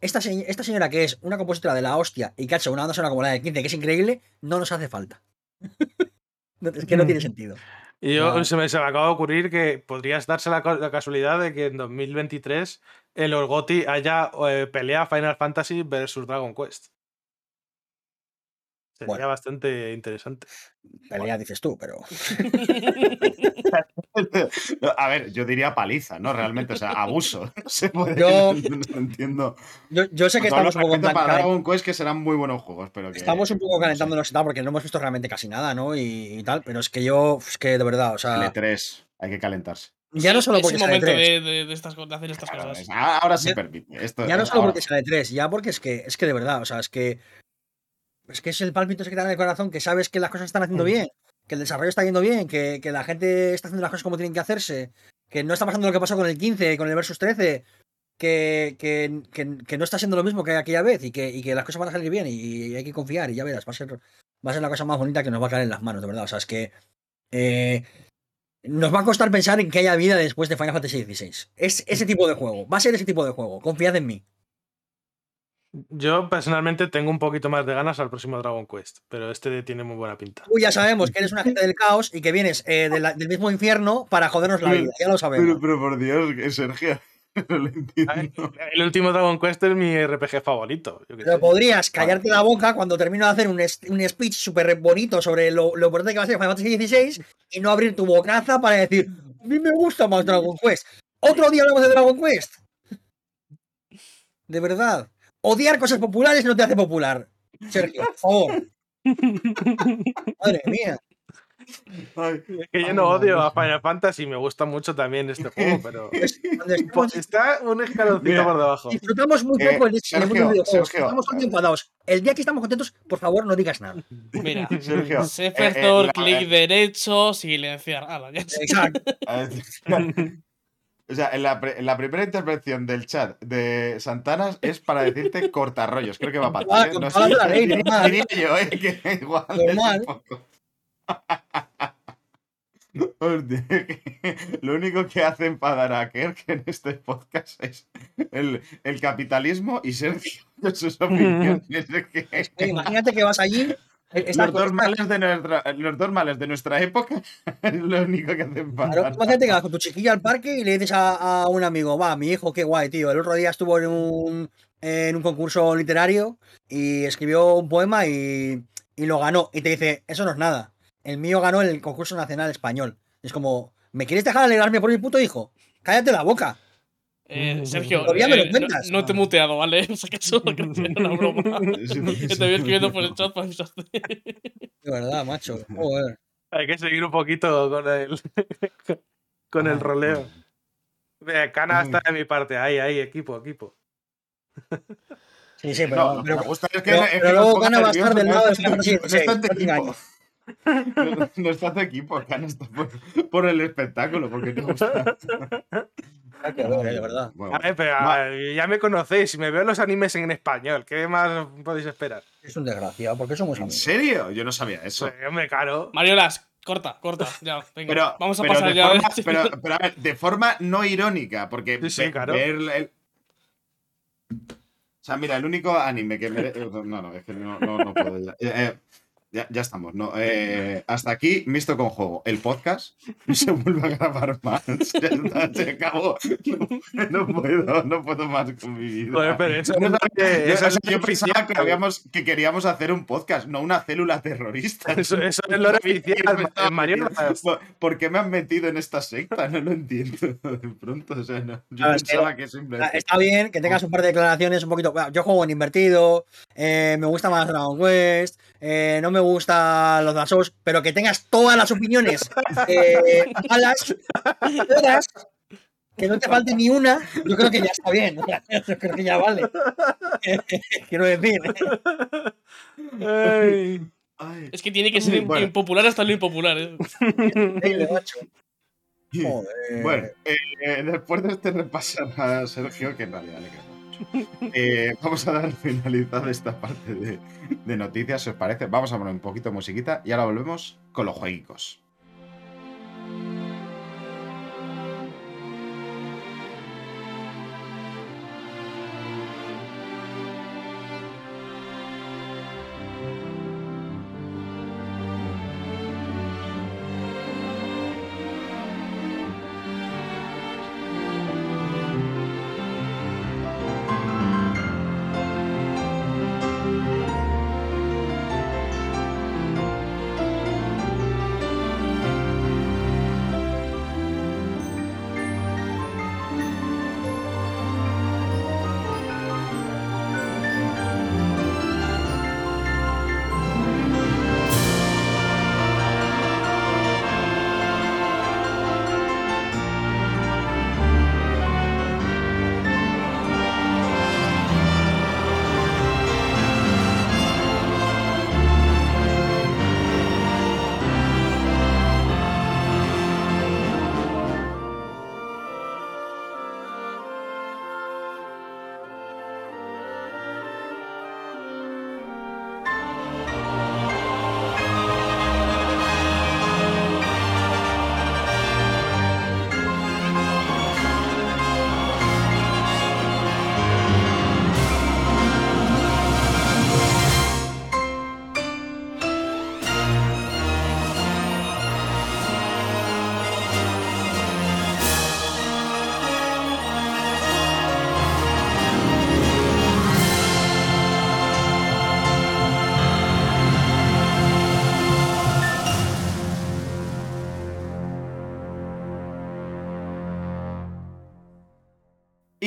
esta, se- esta señora que es una compositora de la hostia y que ha hecho una banda sonora como la de 15, que es increíble, no nos hace falta. Es que no tiene sentido. Y yo No. se, me, se me acaba de ocurrir que podrías darse la, ca- la casualidad de que en 2023 en los GOTY haya eh, pelea Final Fantasy versus Dragon Quest. Sería Bueno. bastante interesante. Pelea, dices tú, pero. A ver, yo diría paliza, ¿no? Realmente, o sea, abuso. No se puede. Yo- No entiendo. Yo, yo sé que Con estamos un poco en para Dragon Quest, que serán muy buenos juegos, pero que. Estamos un poco calentándonos y tal, porque no hemos visto realmente casi nada, ¿no? Y, y tal, pero es que yo, es que de verdad, o sea, L3, hay que calentarse. ya no solo es porque el sale momento 3, de, de- de estas, de hacer estas Claro, cosas. es- ah, ahora se Ya- permite. Esto, ya no es- solo ahora- porque sale 3, ya porque es que, es que de verdad, o sea, es que es que es el pálpito ese que te da en el corazón, que sabes que las cosas están haciendo Mm. bien, que el desarrollo está yendo bien, que, que la gente está haciendo las cosas como tienen que hacerse, que no está pasando lo que pasó con el 15, con el Versus 13, que, que, que- no está siendo lo mismo que aquella vez y que, y que las cosas van a salir bien y, y hay que confiar y ya verás, va a ser, va a ser la cosa más bonita que nos va a caer en las manos, de verdad. O sea, es que eh, nos va a costar pensar en que haya vida después de Final Fantasy XVI. Es ese tipo de juego, va a ser ese tipo de juego, confiad en mí. Yo personalmente tengo un poquito más de ganas al próximo Dragon Quest, pero este tiene muy buena pinta. Tú ya sabemos que eres un agente del caos y que vienes eh, de la- del mismo infierno para jodernos la vida, ya lo sabemos. Pero, pero por Dios, que Sergio. No lo entiendo. A ver, El último Dragon Quest es mi RPG favorito. yo Pero sé. podrías callarte la boca cuando termino de hacer un, un speech súper bonito sobre lo, lo importante que va a ser Final Fantasy XVI y no abrir tu bocaza para decir, a mí me gusta más Dragon Quest. Otro día hablamos de Dragon Quest. De verdad. Odiar cosas populares no te hace popular. Sergio, por favor. Madre mía. Ay, Es que yo Ay, no odio a Final Fantasy, me gusta mucho también este juego, pero estemos- está un escaloncito Mira, por debajo. disfrutamos muy Eh, poco el, el Sergio, videojuegos. Sergio. Estamos muy enfadados. El día que estamos contentos, por favor, no digas nada. Mira, Sergio, eh, Sefertor, eh, clic eh, derecho, silenciar. Ala, ya está. Exacto. O sea, en la, en la primera intervención del chat de Santanas es para decirte cortarrollos. Creo que va para Ah, ti. ¿eh? No sé, la ley, diría- normal. diría yo, ¿eh? Que igual es Normal. un poco. Hostia, que Lo único que hace enfadar a Kerk en este podcast es el, el capitalismo y Sergio sus opiniones. que- Oye, imagínate que vas allí. Esta- los, dos males de nuestra, los dos males de nuestra época es lo único que hace Claro, enfadar. imagínate que vas con tu chiquilla al parque y le dices a, a un amigo, va, mi hijo, qué guay, tío. El otro día estuvo en un, en un concurso literario y escribió un poema y, y lo ganó. Y te dice, eso no es nada. El mío ganó el concurso nacional español. Es como, ¿me quieres dejar alegrarme por mi puto hijo? Cállate la boca. Eh, Sergio, Todavía me lo eh, cuentas. no, no te he muteado, ¿vale? O sea, que eso que era una broma. Sí, que te voy escribiendo por el chat para avisarte. De verdad, macho. Joder. Hay que seguir un poquito con el, con el roleo. Venga, Cana está de mi parte. Ahí, ahí, equipo, equipo. Sí, sí, pero, No, pero- me gusta es que, pero- es que pero luego Cana va a estar del lado de está- Final Fantasy no. No, no está tu equipo, Cana está por, por el espectáculo, porque te gusta. Ah, qué bueno, de verdad. Bueno, A ver, pero a ver, ya me conocéis. Si me veo los animes en español, ¿qué más podéis esperar? Es un desgraciado, porque somos ¿En amigos. serio? Yo no sabía eso. Pues, hombre, caro. Mariolas, corta, corta. Ya, venga. Pero, Vamos a pero pasar ya. Forma, pero, pero a ver, de forma no irónica, porque Sí, sí, ve- claro. ver el- O sea, mira, el único anime que merece. No, no, es que no, no, no puedo ya. Eh, eh, ya, ya estamos, ¿no? Eh, hasta aquí, Misto con Juego. El podcast no se vuelve a grabar más. Ya está, se acabó. No, no puedo, no puedo más con mi vida. Joder, pero eso Yo no eso yo pensaba oficial. que, habíamos, que queríamos hacer un podcast, no una célula terrorista. Eso, eso es lo oficial, Mario. ¿Por- ¿Por qué me han metido en esta secta? No lo entiendo de pronto. O sea, no, yo pensaba que Está, simplemente. está bien que tengas un par de declaraciones un poquito. bueno, yo juego en invertido, eh, me gusta más Dragon Quest, eh, no me gustan los Dark Souls, pero que tengas todas las opiniones eh, malas, todas, que no te falte ni una, yo creo que ya está bien. Yo creo que ya vale. Quiero decir. Ay. Ay, Es que tiene que ser Bueno. impopular hasta lo impopular. ¿eh? Joder. Bueno, eh, eh, después de este repaso a Sergio, que en realidad le queda eh, vamos a dar finalizada esta parte de, noticias, os parece. Vamos a poner un poquito de musiquita y ahora volvemos con los jueguicos.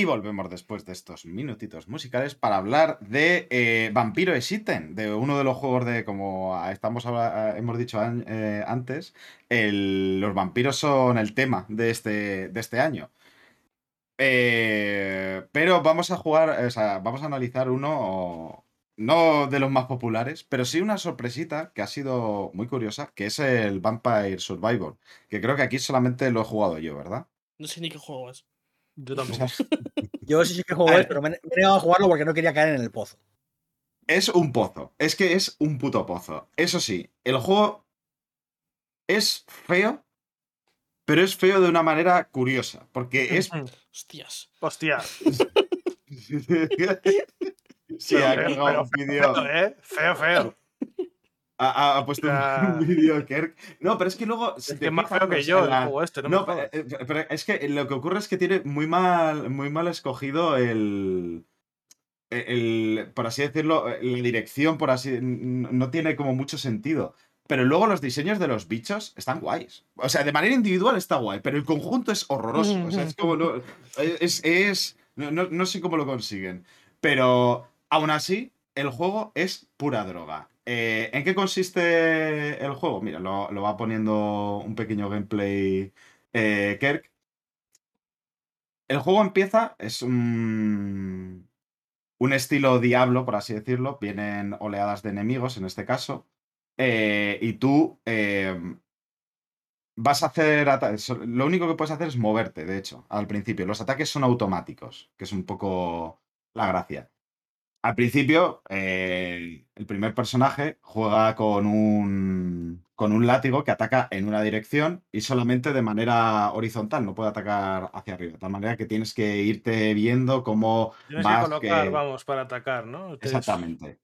Volvemos después de estos minutitos musicales para hablar de eh, Vampiro Existen, de uno de los juegos de, como estamos hemos dicho eh, antes, los vampiros son el tema de este, de este año. Eh, pero vamos a jugar, o sea, vamos a analizar uno, no de los más populares, pero sí una sorpresita que ha sido muy curiosa, que es el Vampire Survivor, que creo que aquí solamente lo he jugado yo, ¿verdad? No sé ni qué juego es. Yo tampoco. Yo sí sé que juego A es, ver. pero me, he negado a jugarlo porque no quería caer en el pozo. Es un pozo. Es que es un puto pozo. Eso sí, el juego es feo, pero es feo de una manera curiosa. Porque es. Hostias. Hostia. Sí, Pero cargado pero un vídeo. Feo, ¿eh? Feo, feo. Ha, puesto Ah. un vídeo Kirk. No, pero es que luego. si Es que más feo que sea, yo el juego este, no, No, pero, eh, pero es que lo que ocurre es que tiene muy mal, muy mal escogido el, el, por así decirlo, la dirección, por así, no tiene como mucho sentido. Pero luego los diseños de los bichos están guays. O sea, de manera individual está guay, pero el conjunto es horroroso. O sea, es como no, es, es no, no- no sé cómo lo consiguen. Pero aún así, el juego es pura droga. Eh, ¿En qué consiste el juego? Mira, lo, va poniendo un pequeño gameplay eh, Kirk. El juego empieza, es un, un estilo diablo, por así decirlo. Vienen oleadas de enemigos, en este caso. eh, y tú vas a hacer... ata- so- Lo único que puedes hacer es moverte, de hecho, al principio. Los ataques son automáticos, que es un poco la gracia. Al principio, eh, el primer personaje juega con un, con un látigo que ataca en una dirección y solamente de manera horizontal, no puede atacar hacia arriba. De tal manera que tienes que irte viendo cómo Tienes que vas. colocar, que- vamos, para atacar, ¿no? Te- Exactamente.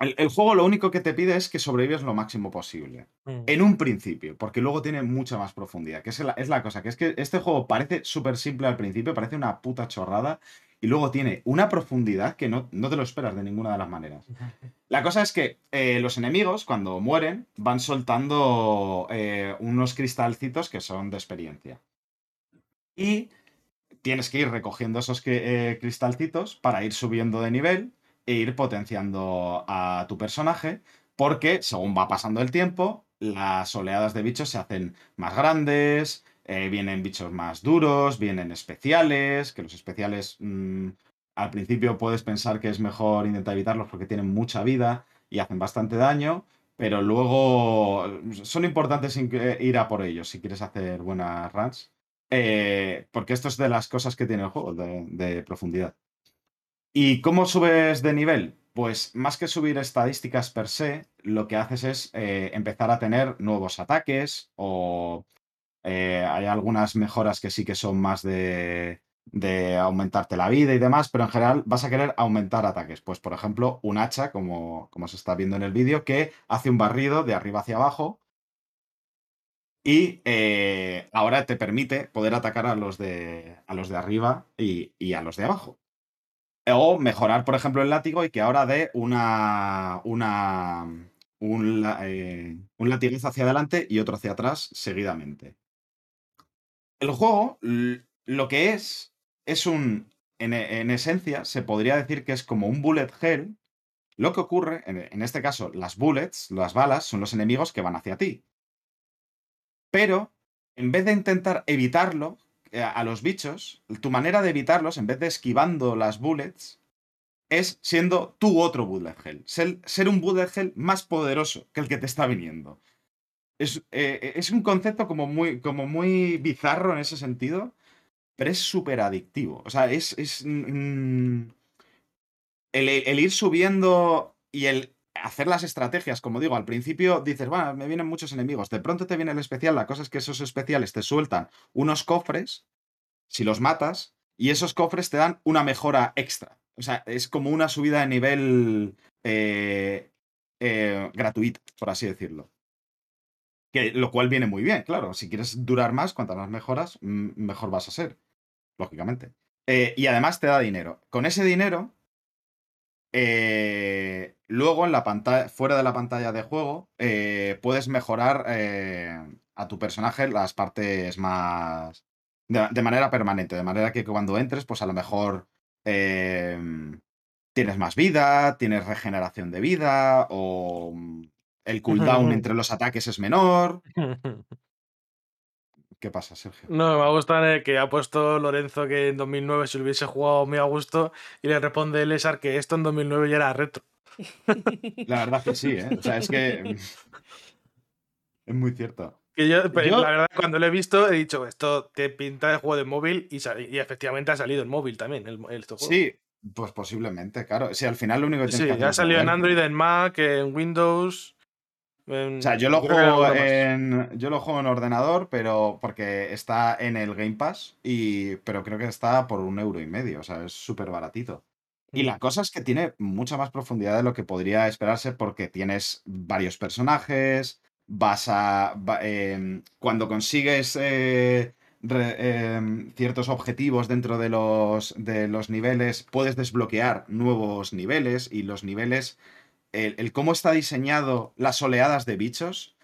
El, el juego lo único que te pide es que sobrevives lo máximo posible. Mm. En un principio, porque luego tiene mucha más profundidad. Que es la, es la cosa, que es que este juego parece súper simple al principio, parece una puta chorrada, y luego tiene una profundidad que no, no te lo esperas de ninguna de las maneras. La cosa es que eh, los enemigos, cuando mueren, van soltando eh, unos cristalcitos que son de experiencia. Y tienes que ir recogiendo esos eh, cristalcitos para ir subiendo de nivel e ir potenciando a tu personaje, porque según va pasando el tiempo, las oleadas de bichos se hacen más grandes, eh, vienen bichos más duros, vienen especiales, que los especiales mm, al principio puedes pensar que es mejor intentar evitarlos porque tienen mucha vida y hacen bastante daño, pero luego son importantes eh, ir a por ellos si quieres hacer buenas runs. Eh, porque esto es de las cosas que tiene el juego, de, profundidad. ¿Y cómo subes de nivel? Pues más que subir estadísticas per se, lo que haces es eh, empezar a tener nuevos ataques o eh, hay algunas mejoras que sí que son más de, de aumentarte la vida y demás, pero en general vas a querer aumentar ataques. Pues por ejemplo, un hacha, como, como se está viendo en el vídeo, que hace un barrido de arriba hacia abajo y eh, ahora te permite poder atacar a los de, a los de arriba y, y a los de abajo. O mejorar, por ejemplo, el látigo y que ahora dé una, una, un, eh, un latigazo hacia adelante y otro hacia atrás seguidamente. El juego, lo que es, es un, en, e- en esencia, se podría decir que es como un bullet hell. Lo que ocurre, en, este caso, las bullets, las balas, son los enemigos que van hacia ti. Pero, en vez de intentar evitarlo eh, a los bichos, tu manera de evitarlos, en vez de esquivando las bullets, es siendo tú otro bullet hell. Ser un bullet hell más poderoso que el que te está viniendo. Es, eh, es un concepto como muy, como muy bizarro en ese sentido, pero es súper adictivo. O sea, es. es el, el ir subiendo y el hacer las estrategias, como digo, al principio dices, bueno, me vienen muchos enemigos. De pronto te viene el especial. La cosa es que esos especiales te sueltan unos cofres, si los matas, y esos cofres te dan una mejora extra. O sea, es como una subida de nivel eh, eh, gratuita, por así decirlo. Que, lo cual viene muy bien, claro. Si quieres durar más, cuantas más mejoras, mejor vas a ser. Lógicamente. Eh, y además te da dinero. Con ese dinero, eh, luego en la pantalla, fuera de la pantalla de juego, eh, puedes mejorar a tu personaje las partes más, De, de manera permanente, de manera que cuando entres, pues a lo mejor tienes más vida, tienes regeneración de vida, o el cooldown entre los ataques es menor. ¿Qué pasa, Sergio? No, me gusta que ha puesto Lorenzo que en 2009 se lo hubiese jugado muy a gusto y le responde Lesar que esto en 2009 ya era retro. La verdad que sí, ¿eh? O sea, es que. Es muy cierto. Que yo, la verdad, cuando lo he visto, he dicho, esto te pinta de juego de móvil y, y efectivamente ha salido en móvil también. El, el este juego. Sí, pues posiblemente, claro. Si al final lo único que Sí, que ya salido en. Android, en Mac, en Windows. En- O sea, yo lo juego en. Yo lo juego en ordenador, pero porque está en el Game Pass. Y. Pero creo que está por un euro y medio. O sea, es súper baratito. Y Mm. la cosa es que tiene mucha más profundidad de lo que podría esperarse porque tienes varios personajes, vas a... va- em, cuando consigues eh, re- em, ciertos objetivos dentro de los, de los niveles, puedes desbloquear nuevos niveles y los niveles, el, cómo está diseñado las oleadas de bichos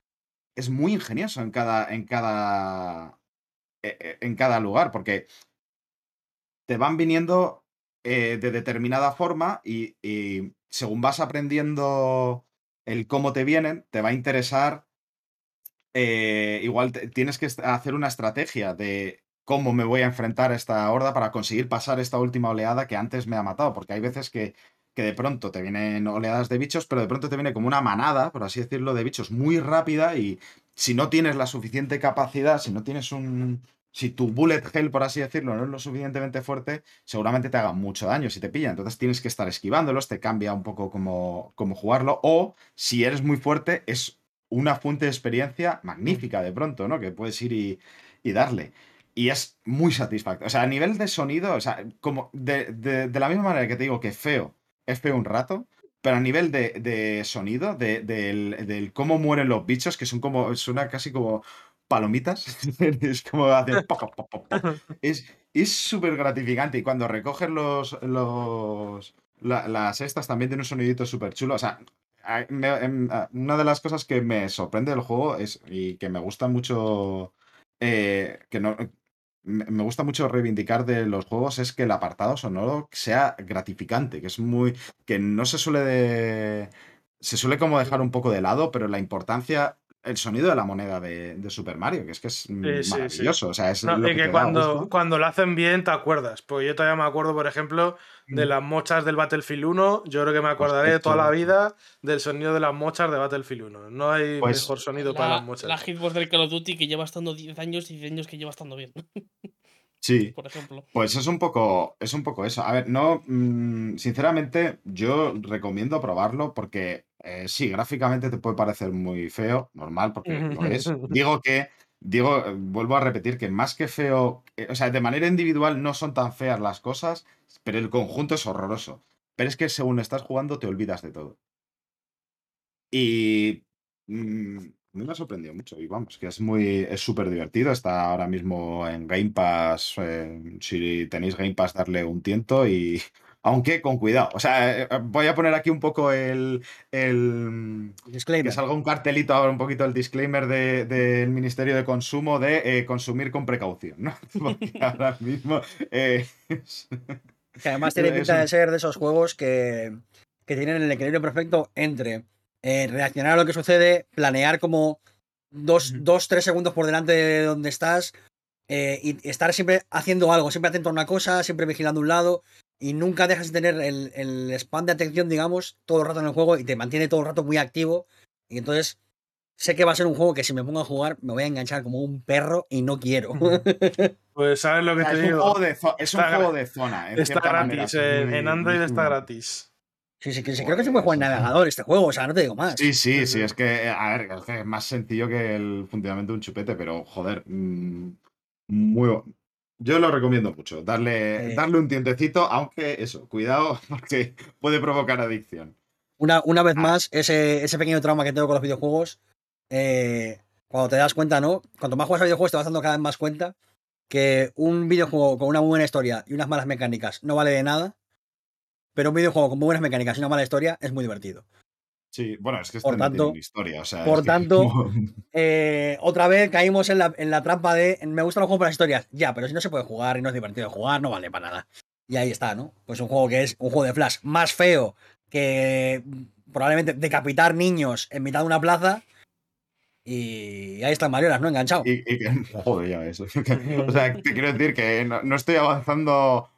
es muy ingenioso en cada, en cada, e- e- en cada lugar porque te van viniendo eh, de determinada forma y, según vas aprendiendo el cómo te vienen, te va a interesar. eh, igual tienes que hacer una estrategia de cómo me voy a enfrentar a esta horda para conseguir pasar esta última oleada que antes me ha matado. Porque hay veces que, que de pronto te vienen oleadas de bichos, pero de pronto te viene como una manada, por así decirlo, de bichos muy rápida y si no tienes la suficiente capacidad, si no tienes un, si tu bullet hell, por así decirlo, no es lo suficientemente fuerte, seguramente te haga mucho daño si te pilla. Entonces tienes que estar esquivándolos, te cambia un poco cómo, cómo jugarlo. O si eres muy fuerte, es una fuente de experiencia magnífica de pronto, ¿no? Que puedes ir y, y darle. Y es muy satisfactorio. O sea, a nivel de sonido, o sea, como de, de- de la misma manera que te digo que feo, feo un rato. Pero a nivel de, de sonido, de- del, del cómo mueren los bichos, que son como, suena casi como palomitas, es como pop. Es es súper gratificante y cuando recoges los, los la- las estas también tiene un sonidito súper chulo. O sea, em, una de las cosas que me sorprende del juego es y que me gusta mucho eh, que no me gusta mucho reivindicar de los juegos es que el apartado sonoro sea gratificante, que es muy que no se suele de- se suele como dejar un poco de lado, pero la importancia el sonido de la moneda de, de Super Mario, que es que es Sí, sí, sí. maravilloso. O sea, es No, lo y que que cuando, cuando lo hacen bien te acuerdas. Porque yo todavía me acuerdo, por ejemplo, de las mochas del Battlefield 1. Yo creo que me acordaré de toda la vida del sonido de las mochas de Battlefield 1. No hay Pues, mejor sonido para las La, mochas. la hitbox del Call of Duty que lleva estando 10 años y 10 años que lleva estando bien, Sí, por ejemplo. pues es un poco, es un poco eso. A ver, no, mm, sinceramente, yo recomiendo probarlo porque eh, sí, gráficamente te puede parecer muy feo, normal, porque lo es. Digo que, digo, eh, vuelvo a repetir que más que feo, eh, o sea, de manera individual no son tan feas las cosas, pero el conjunto es horroroso. Pero es que según estás jugando te olvidas de todo. Y mm, a mí me ha sorprendido mucho. Y vamos, que es muy, es súper divertido. Está ahora mismo en Game Pass. si tenéis Game Pass, darle un tiento. Y aunque con cuidado. O sea, eh, voy a poner aquí un poco el. el que Disclaimer. salga un cartelito ahora, un poquito el disclaimer de- del Ministerio de Consumo de eh, consumir con precaución, ¿no? Porque ahora mismo. eh, es- Que además tiene pinta un- de ser de esos juegos que, que tienen el equilibrio perfecto entre eh, reaccionar a lo que sucede, planear como dos, dos, tres segundos por delante de donde estás eh, y estar siempre haciendo algo, siempre atento a una cosa, siempre vigilando un lado y nunca dejas de tener el, el spam de atención, digamos, todo el rato en el juego y te mantiene todo el rato muy activo. Y entonces sé que va a ser un juego que si me pongo a jugar me voy a enganchar como un perro y no quiero. Pues sabes lo o que sea, te es un digo. juego de, es un juego de zona. en Está manera, gratis. es en, Android está gratis. Sí, sí, que sí, creo que se puede jugar en navegador este juego, o sea, no te digo más. Sí, sí, sí, es que, a ver, es que es más sencillo que el funcionamiento de un chupete, pero joder, mm, muy Yo lo recomiendo mucho, darle, darle un tientecito, aunque eso, cuidado, porque puede provocar adicción. Una, una vez Ah. más, ese, ese pequeño trauma que tengo con los videojuegos, eh, cuando te das cuenta, ¿no? Cuanto más juegas a videojuegos te vas dando cada vez más cuenta que un videojuego con una muy buena historia y unas malas mecánicas no vale de nada, pero un videojuego con muy buenas mecánicas y una mala historia es muy divertido. Sí, bueno, es que Por tanto- una historia, o sea, por que tanto, Eh, otra vez caímos en la, en la trampa de me gustan los juegos por las historias. Ya, pero si no se puede jugar y no es divertido jugar, no vale para nada. Y ahí está, ¿no? Pues un juego que es un juego de Flash más feo que mm, probablemente decapitar niños en mitad de una plaza. Y ahí están Mariolas, ¿no? Enganchado. y, y que, joder, ya ves. o sea, te quiero decir que no, no estoy avanzando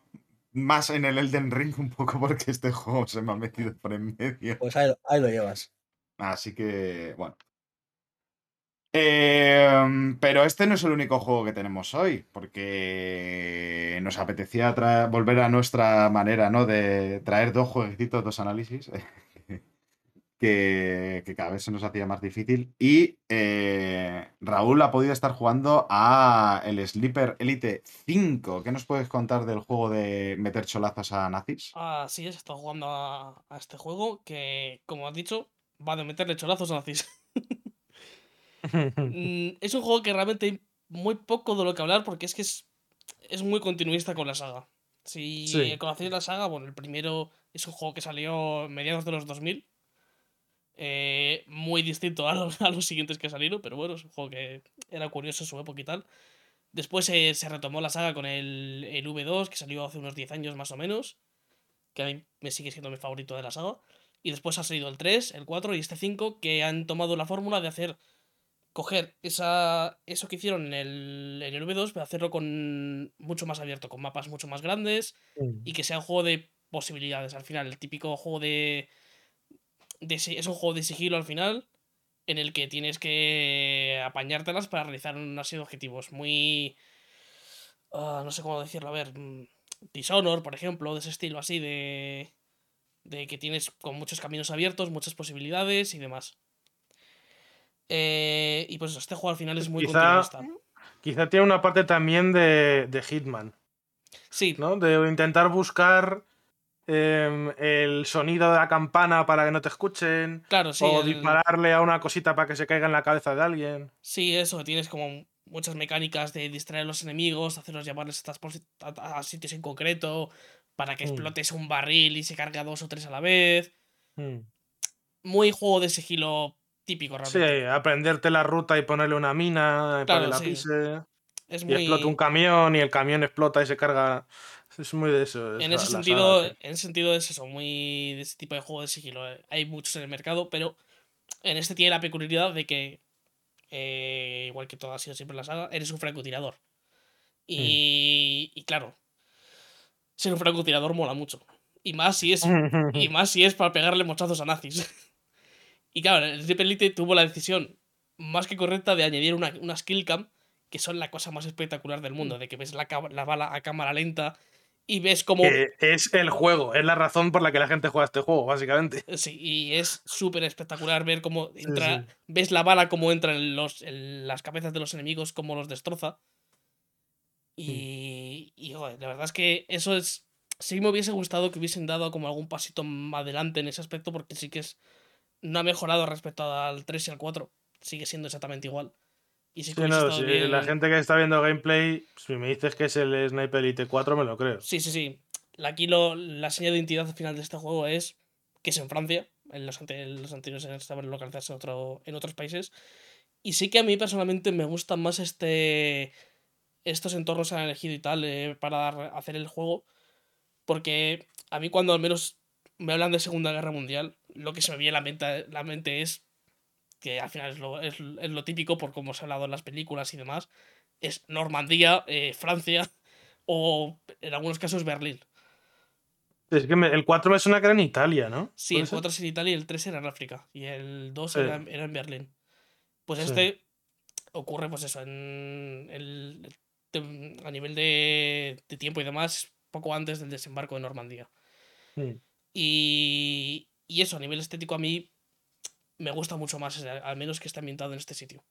más en el Elden Ring un poco porque este juego se me ha metido por en medio. Pues ahí, ahí lo llevas. Así que, bueno. Em, pero este no es el único juego que tenemos hoy, porque nos apetecía volver a nuestra manera, ¿no? De traer dos jueguecitos, dos análisis, que, que cada vez se nos hacía más difícil. Y eh, Raúl ha podido estar jugando a el Sleeper Elite 5. ¿Qué nos puedes contar del juego de meter cholazos a nazis? Así es, he estado jugando a, a este juego que, como has dicho, va de meterle cholazos a nazis. Mm, es un juego que realmente hay muy poco de lo que hablar porque es que es, es muy continuista con la saga. Si Sí. conocéis la saga, bueno, el primero es un juego que salió a mediados de los 2000. Eh, muy distinto a los, a los siguientes que salieron, pero bueno, es un juego que era curioso en su época y tal. Después eh, se retomó la saga con el, el V2, que salió hace unos 10 años más o menos, que a mí me sigue siendo mi favorito de la saga. Y después ha salido el 3, el 4 y este 5, que han tomado la fórmula de hacer coger esa, eso que hicieron en el, en el V2, pero hacerlo con mucho más abierto, con mapas mucho más grandes y que sea un juego de posibilidades al final. El típico juego de, de es un juego de sigilo al final, en el que tienes que apañártelas para realizar una serie de objetivos muy. ah, no sé cómo decirlo, a ver. mm, Dishonor, por ejemplo, de ese estilo así, de. de que tienes con muchos caminos abiertos, muchas posibilidades y demás. Eh, y pues este juego al final es muy Quizá- continuista. Quizá tiene una parte también de, de Hitman, Sí, ¿no? De intentar buscar em, el sonido de la campana para que no te escuchen. claro, sí. o el- dispararle a una cosita para que se caiga en la cabeza de alguien. Sí, eso, tienes como muchas mecánicas de distraer a los enemigos, hacerlos llevarles a, sitios en concreto, para que Mm. explotes un barril y se cargue a dos o tres a la vez. Mm. Muy juego de sigilo típico, Sí, realmente. aprenderte la ruta y ponerle una mina eh, para Claro, que la sí. pise. Es Y muy... explota un camión y el camión explota y se carga. Es muy de eso. En ese la sentido, en ese sentido es eso, muy de ese tipo de juego de sigilo. Hay muchos en el mercado, pero en este tiene la peculiaridad de que, eh, igual que todo ha sido siempre la saga, eres un francotirador. Y, y claro, ser un francotirador mola mucho. Y más si es, y más si es para pegarle mochazos a nazis. y claro, el Sleep Elite tuvo la decisión más que correcta de añadir una, una skill cam, que son la cosa más espectacular del mundo, de que ves la, la bala a cámara lenta y ves como... Que es el juego, es la razón por la que la gente juega este juego, básicamente. Sí, y es súper espectacular ver cómo entra. sí. Ves la bala, cómo entra en, los, en las cabezas de los enemigos, cómo los destroza. Y, y joder, la verdad es que eso es. Sí me hubiese gustado que hubiesen dado como algún pasito más adelante en ese aspecto, porque sí que es. No ha mejorado respecto al 3 y al 4. Sigue siendo exactamente igual. Y que Sí, no, si bien- la gente que está viendo gameplay, si me dices que es el Sniper Elite 4, me lo creo. Sí, sí, sí. La- Aquí lo, la señal de identidad al final de este juego es que es en Francia. En los, ante- en los anteriores estaban localizados en, otro, en otros países. Y sí que a mí personalmente me gusta más este estos entornos que han elegido y tal eh, para hacer el juego. Porque a mí cuando al menos me hablan de Segunda Guerra Mundial, lo que se me viene a la mente, la mente es que al final es lo, es, es lo típico por cómo se ha hablado en las películas y demás. Es Normandía, eh, Francia o en algunos casos Berlín. Es que me- el 4 me suena que era en Italia, ¿no? Sí, ¿Puede el ser? 4 es en Italia y el 3 era en África. Y el 2 Sí. era, en- era en Berlín. Pues Sí. este ocurre, pues eso, en el, de- a nivel de, de tiempo y demás, poco antes del desembarco de Normandía. Mm. Y, y eso, a nivel estético, a mí me gusta mucho más, al menos que esté ambientado en este sitio.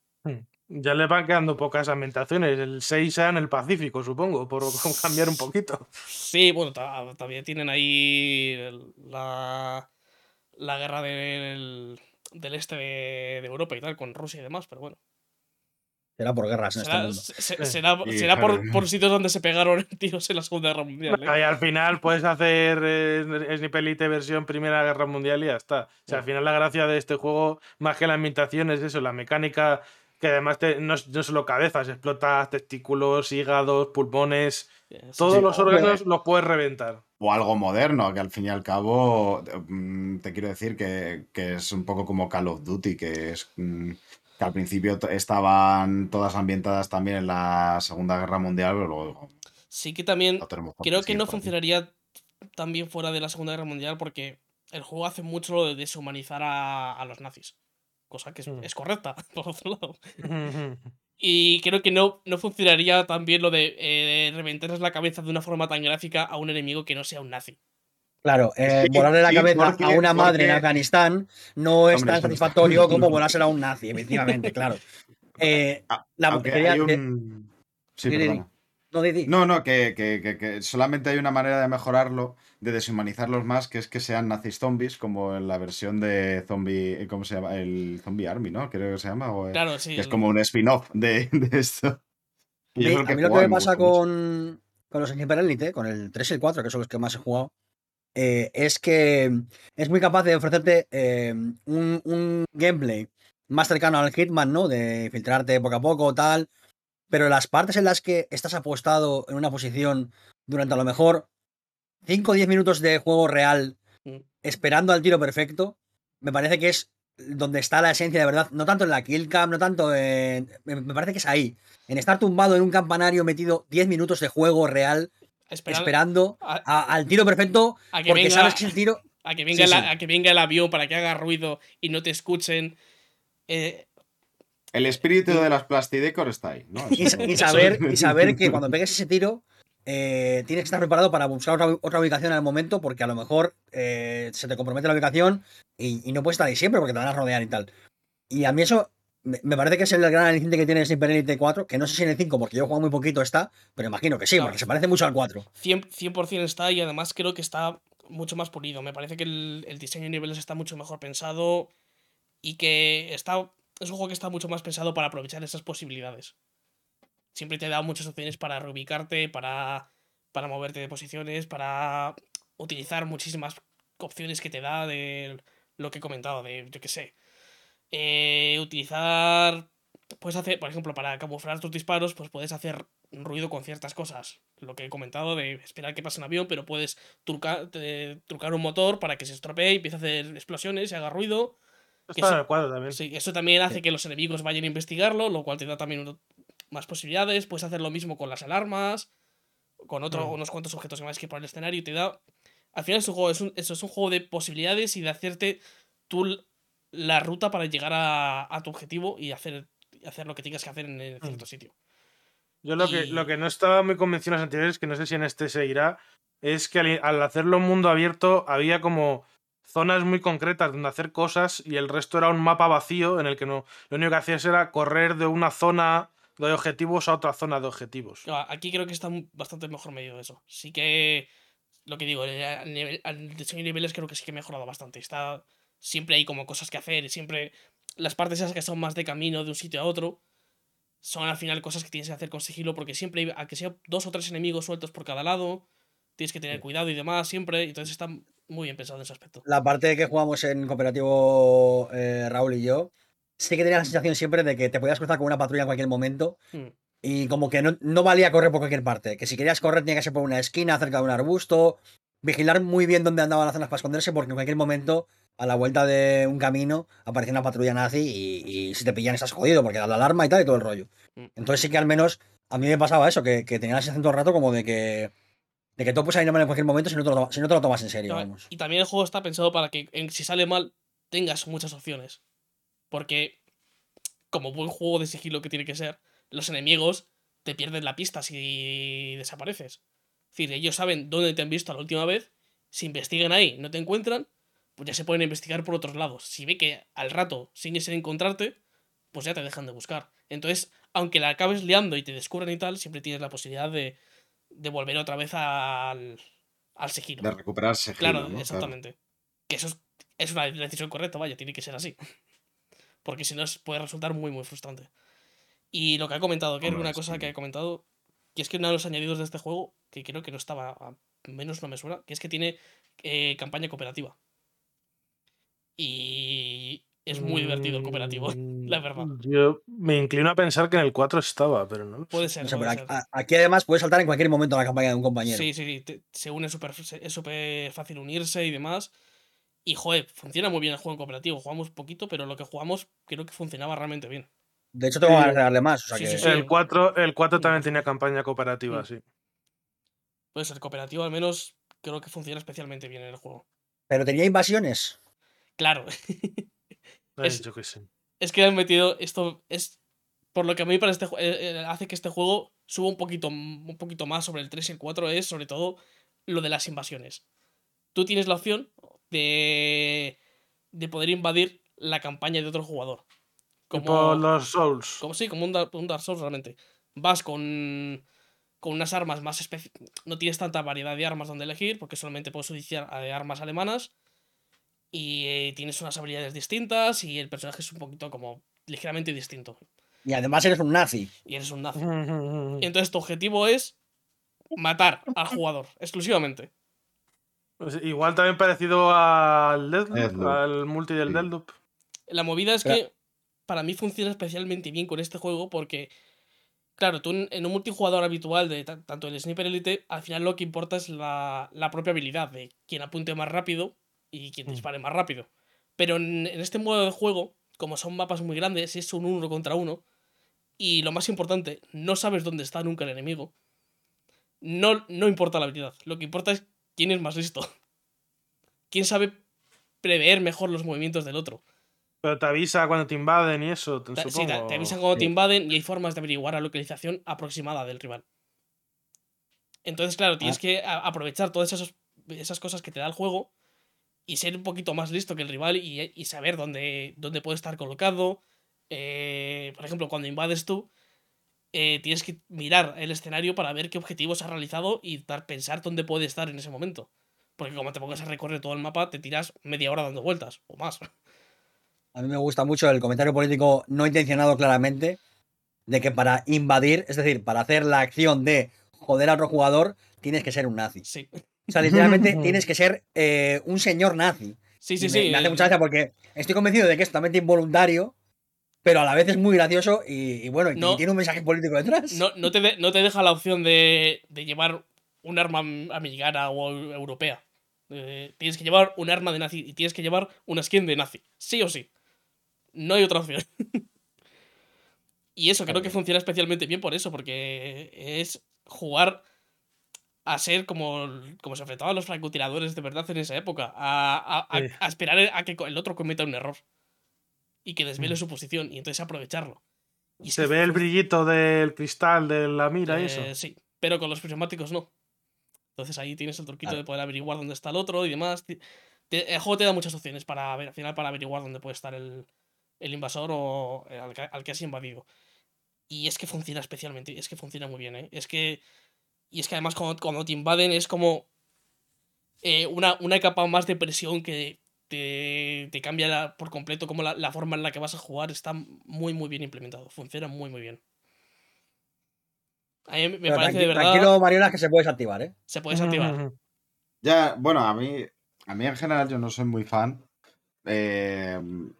Ya le van quedando pocas ambientaciones. El 6 sea en el Pacífico, supongo, por cambiar un poquito. Sí, bueno, ta- también tienen ahí la, la guerra del, del este de, de Europa y tal, con Rusia y demás, pero bueno. Será por guerras en este Será, mundo. se- será, Y será por, claro. por sitios donde se pegaron tiros en la Segunda Guerra Mundial. ¿eh? Y al final puedes hacer eh, Sniper Elite versión Primera Guerra Mundial y ya está. O sea, al final la gracia de este juego, más que la ambientación, es eso, la mecánica, que además te- no, es, no solo cabezas, explotas testículos, hígados, pulmones, Sí, todos sí. los órganos los puedes reventar. O algo moderno, que al fin y al cabo, mm, te quiero decir que, que es un poco como Call of Duty, que es mm, que al principio estaban todas ambientadas también en la Segunda Guerra Mundial, pero luego Sí que también creo que no funcionaría tan bien fuera de la Segunda Guerra Mundial porque el juego hace mucho lo de deshumanizar a, a los nazis. Cosa que es, Mm. es correcta, por otro lado. Y creo que no, no funcionaría tan bien lo de eh, reventarles la cabeza de una forma tan gráfica a un enemigo que no sea un nazi. Claro, eh, Sí, volarle la sí, cabeza porque- a una madre en Afganistán no es Hombre, tan satisfactorio como volársela a un nazi, efectivamente, claro. Eh, Ah, la- hay un... Sí, no. No, no, que, que- que- que solamente hay una manera de mejorarlo, de deshumanizarlos más, que es que sean nazis zombies, como en la versión de zombie, ¿cómo se llama? El Zombie Army, ¿no? Creo que se llama. o- Claro, sí. que es como un spin-off de, de esto. Y Sí, es a mí lo que me pasa con, con los Sniper Elite, con el 3 y el 4, que son los que más he jugado, eh, es que es muy capaz de ofrecerte eh, un, un gameplay más cercano al Hitman, ¿no? De filtrarte poco a poco, tal. Pero las partes en las que estás apostado en una posición durante a lo mejor 5 o 10 minutos de juego real, Mm. esperando al tiro perfecto, me parece que es donde está la esencia de verdad. No tanto en la kill cam, no tanto en. Me me parece que es ahí. En estar tumbado en un campanario metido 10 minutos de juego real, esperando a, a- al tiro perfecto, a que porque venga, sabes que el tiro. a que venga Sí, la- sí. a que venga el avión para que haga ruido y no te escuchen. Eh, El espíritu de las Plastidecor está ahí, ¿no? Y, saber, y saber que cuando pegues ese tiro, eh, tienes que estar preparado para buscar otra, otra ubicación al momento, porque a lo mejor eh, se te compromete la ubicación y, y no puedes estar ahí siempre porque te van a rodear y tal. Y a mí eso me, parece que es el gran aliciente que tiene Sniper Elite 4, que no sé si en el 5, porque yo he jugado muy poquito, está, pero imagino que sí, Claro. porque se parece mucho al 4. 100%, 100% está y además creo que está mucho más pulido. Me parece que el, el diseño de niveles está mucho mejor pensado y que está es un juego que está mucho más pensado para aprovechar esas posibilidades. Siempre te da muchas opciones para reubicarte, para, para moverte de posiciones, para utilizar muchísimas opciones que te da de lo que he comentado, de, yo qué sé, eh, utilizar, puedes hacer, por ejemplo, para camuflar tus disparos, pues puedes hacer ruido con ciertas cosas. Lo que he comentado de esperar que pase un avión, pero puedes trucar, eh, trucar un motor para que se estropee y empiece a hacer explosiones y haga ruido. Está eso- cuadro también. Sí, eso también hace que los enemigos vayan a investigarlo, lo cual te da también más posibilidades. Puedes hacer lo mismo con las alarmas, con otro, Mm. unos cuantos objetos que más que por el escenario te da. Al final es un juego, es un, eso es un juego de posibilidades y de hacerte tú la ruta para llegar a, a tu objetivo y hacer, hacer lo que tengas que hacer en, cierto sitio. Yo lo que, lo que no estaba muy convencido en los anteriores, que no sé si en este seguirá, es que al, al hacerlo mundo abierto había como zonas muy concretas donde hacer cosas y el resto era un mapa vacío en el que no lo único que hacías era correr de una zona de objetivos a otra zona de objetivos. Ah, Aquí creo que está bastante mejor medido eso. Sí que. Lo que digo, nivel- el diseño de niveles creo que sí que ha mejorado bastante. Está. Siempre hay como cosas que hacer. y Siempre. Las partes esas que son más de camino de un sitio a otro. Son al final cosas que tienes que hacer con sigilo. Porque siempre hay. A que sea dos o tres enemigos sueltos por cada lado. Tienes que tener cuidado y demás. Siempre. Entonces está muy bien pensado en ese aspecto. La parte que jugamos en cooperativo eh, Raúl y yo, sí que tenía la sensación siempre de que te podías cruzar con una patrulla en cualquier momento Hmm. y como que no, no valía correr por cualquier parte. Que si querías correr tenía que ser por una esquina, cerca de un arbusto, vigilar muy bien dónde andaban las zonas para esconderse porque en cualquier momento, a la vuelta de un camino, aparecía una patrulla nazi y, y si te pillan estás jodido porque da la alarma y tal y todo el rollo. Mm. Entonces sí que al menos a mí me pasaba eso, que, que tenía la sensación todo el rato como de que... De que todo puede salir mal en cualquier momento si no te lo, si no te lo tomas en serio, No, vamos. Y también el juego está pensado para que en- si sale mal tengas muchas opciones. Porque como buen juego de sigilo que tiene que ser, los enemigos te pierden la pista si desapareces. Es decir, ellos saben dónde te han visto la última vez, si investigan ahí, no te encuentran, pues ya se pueden investigar por otros lados. Si ve que al rato siguen sin encontrarte, pues ya te dejan de buscar. Entonces, aunque la acabes liando y te descubran y tal, siempre tienes la posibilidad de, de volver otra vez al, al sigilo. De recuperarse. Claro, exactamente. Que eso es, es una decisión correcta, vaya, tiene que ser así. Porque si no, puede resultar muy, muy frustrante. Y lo que ha comentado, que es una cosa que- que ha comentado, que es que uno de los añadidos de este juego, que creo que no estaba, a menos no me suena, que es que tiene eh, campaña cooperativa. Y es muy divertido el cooperativo, la verdad. Mm, Yo me inclino a pensar que en el 4 estaba, pero no. Puede ser. Puede ser. aquí además puedes saltar en cualquier momento a la campaña de un compañero. Sí, sí, sí. te- se une súper. Es súper fácil unirse y demás. Y, joder, funciona muy bien el juego en cooperativo. Jugamos poquito, pero lo que jugamos creo que funcionaba realmente bien. De hecho, tengo Sí. ganas de darle más. O sea Sí, que- sí, sí. El 4, el 4 también tenía campaña cooperativa, Mm. sí. Pues el cooperativo, al menos, creo que funciona especialmente bien en el juego. Pero tenía invasiones. Claro, Ay, Es- Yo qué sé. es que han metido esto. Es por lo que a mí para este eh, eh, hace que este juego suba un poquito, m- un poquito más sobre el 3 y el 4 es sobre todo lo de las invasiones. Tú tienes la opción de, de poder invadir la campaña de otro jugador. Tipo los Souls. Como sí, como un Dark Souls realmente. Vas con, con unas armas más específicas. No tienes tanta variedad de armas donde elegir, porque solamente puedes utilizar eh, armas alemanas. Y tienes unas habilidades distintas y el personaje es un poquito como ligeramente distinto. Y además eres un nazi. Y eres un nazi. Y entonces tu objetivo es matar al jugador, exclusivamente. Pues igual también parecido al Deathloop, al multi del Sí. Deathloop. La movida es que para mí funciona especialmente bien con este juego porque, claro, tú en, un multijugador habitual de ta- tanto el Sniper Elite, al final lo que importa es la, la propia habilidad de quien apunte más rápido y quien Mm. dispare más rápido. Pero en, en este modo de juego, como son mapas muy grandes, es un uno contra uno. Y lo más importante, no sabes dónde está nunca el enemigo. No, no importa la habilidad. Lo que importa es quién es más listo. Quién sabe prever mejor los movimientos del otro. Pero te avisa cuando te invaden y eso, te- Ta- sí, te, te avisan cuando te invaden y hay formas de averiguar la localización aproximada del rival. Entonces, claro, tienes Ah. que aprovechar todas esas, esas cosas que te da el juego y ser un poquito más listo que el rival y, y saber dónde, dónde puede estar colocado. Eh, por ejemplo, cuando invades tú, eh, tienes que mirar el escenario para ver qué objetivos has realizado y dar, pensar dónde puede estar en ese momento. Porque como te pongas a recorrer todo el mapa, te tiras media hora dando vueltas o más. A mí me gusta mucho el comentario político no intencionado claramente de que para invadir, es decir, para hacer la acción de joder a otro jugador, tienes que ser un nazi. Sí, O sea, literalmente tienes que ser eh, un señor nazi. sí, sí. Sí me, hace mucha gracia porque estoy convencido de que es totalmente involuntario, pero a la vez es muy gracioso y, y bueno, y No. tiene un mensaje político detrás. No, no, te de- no te deja la opción de, de llevar un arma americana o eu- europea. Eh, tienes que llevar un arma de nazi y tienes que llevar una skin de nazi. Sí o sí. No hay otra opción. y eso creo que funciona especialmente bien por eso, porque es jugar a ser como, como se enfrentaban los francotiradores de verdad en esa época. A, a- a- Sí. a esperar a que el otro cometa un error. Y que desvele Mm. su posición y entonces aprovecharlo. Y Se que ve el brillito del cristal de la mira y eso. eh, Sí, pero con los prismáticos no. Entonces ahí tienes el truquito Claro. de poder averiguar dónde está el otro y demás. El juego te da muchas opciones para al final para averiguar dónde puede estar el, el invasor o eh, al que, al que has invadido. Y es que funciona especialmente, es que funciona muy bien, ¿eh? Es que. Y es que además cuando, cuando te invaden es como. eh, una, una capa más de presión que te, te cambia la- por completo como la, la forma en la que vas a jugar. Está muy, muy bien implementado. Funciona muy, muy bien. A mí me Pero parece de verdad. Tranquilo, Mariola, que se puede desactivar, ¿eh? Se puede desactivar. Ya, bueno, a mí, a mí en general yo no soy muy fan. Eh,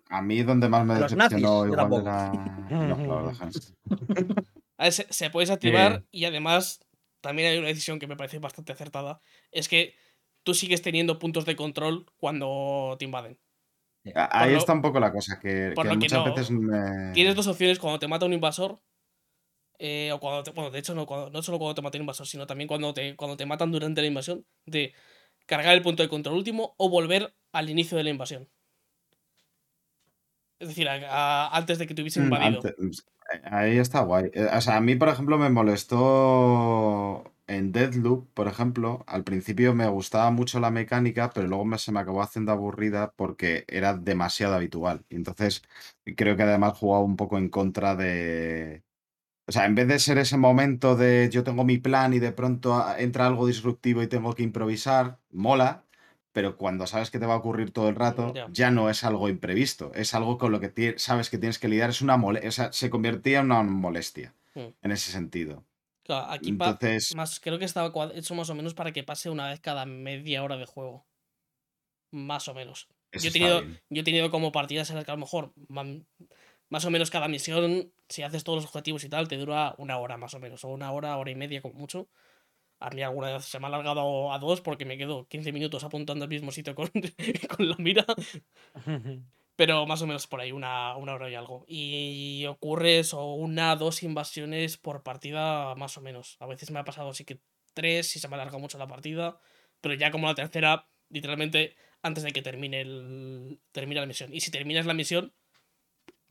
a mí donde más me decepcionó igual era... No, claro, se, se puede desactivar Eh. y además también hay una decisión que me parece bastante acertada. Es que tú sigues teniendo puntos de control cuando te invaden. Ahí lo- está un poco la cosa, que, muchas no- veces me... Tienes dos opciones cuando te mata un invasor. eh, o cuando te- bueno, de hecho, no, cuando- no solo cuando te mata un invasor, sino también cuando te, cuando te matan durante la invasión. De cargar el punto de control último o volver al inicio de la invasión. Es decir, a- a- antes de que te hubiesen Mm, invadido. antes- ahí está guay. Eh, O sea, a mí, por ejemplo, me molestó en Deathloop, por ejemplo. Al principio me gustaba mucho la mecánica, pero luego me- se me acabó haciendo aburrida porque era demasiado habitual. Y entonces creo que además jugaba un poco en contra de... O sea, en vez de ser ese momento de yo tengo mi plan y de pronto a- entra algo disruptivo y tengo que improvisar, mola, pero cuando sabes que te va a ocurrir todo el rato, Ya. ya, no es algo imprevisto, es algo con lo que sabes que tienes que lidiar, es una mole- o sea, se convertía en una molestia Mm. en ese sentido. Claro, aquí Entonces, más, creo que estaba hecho más o menos para que pase una vez cada media hora de juego. Más o menos. eso Yo he, tenido, yo he tenido como partidas en las que a lo mejor más o menos cada misión, si haces todos los objetivos y tal, te dura una hora más o menos, o una hora, hora y media como mucho. A mí alguna vez se me ha alargado a dos porque me quedo 15 minutos apuntando al mismo sitio con, con la mira, pero más o menos por ahí, una, una hora y algo. Y ocurre eso, una, dos invasiones por partida más o menos. A veces me ha pasado así que tres si se me alarga mucho la partida, pero ya como la tercera, literalmente antes de que termine, el, termine la misión. Y si terminas la misión,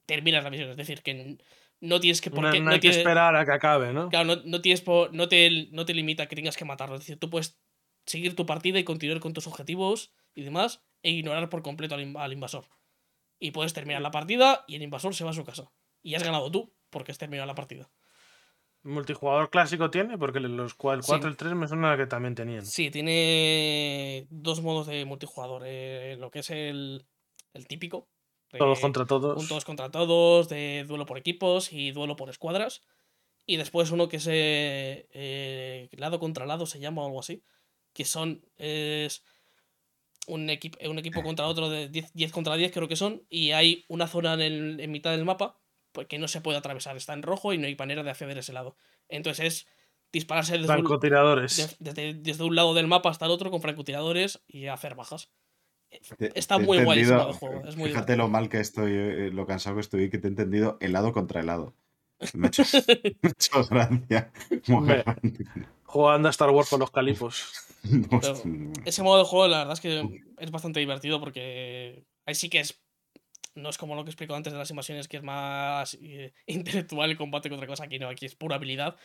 terminas la misión. Es decir, que no tienes que... No, hay que tiene- esperar a que acabe, ¿no? Claro, no, no tienes por- no, te, no te limita a que tengas que matarlo. Es decir, tú puedes seguir tu partida y continuar con tus objetivos y demás e ignorar por completo al, in- al invasor. Y puedes terminar la partida y el invasor se va a su casa. Y has ganado tú porque has terminado la partida. ¿Multijugador clásico tiene? Porque los, el Sí. 4 y el 3 me suena que también tenían. Sí, tiene dos modos de multijugador. eh, lo que es el, el típico. De Todos contra todos. un todos contra todos, de duelo por equipos y duelo por escuadras. Y después uno que es eh, lado contra lado, se llama o algo así. Que son. Es un, equipo un equipo contra otro de 10, 10 contra 10, creo que son. Y hay una zona en, el- en mitad del mapa pues, que no se puede atravesar. Está en rojo y no hay manera de acceder a ese lado. Entonces es dispararse desde un, desde un lado del mapa hasta el otro con francotiradores y hacer bajas. Te- Está te muy guay ese entendido- modo de juego, es muy Fíjate lo mal que estoy, eh, lo cansado que estoy, que te he entendido helado contra helado. Me ha hecho, me ha hecho gracia. Jugando a Star Wars con los calipos. Hostia. Ese modo de juego, la verdad es que es bastante divertido porque ahí sí que es. No es como lo que explico antes de las invasiones, que es más eh, intelectual el combate que otra cosa. Aquí no, aquí es pura habilidad.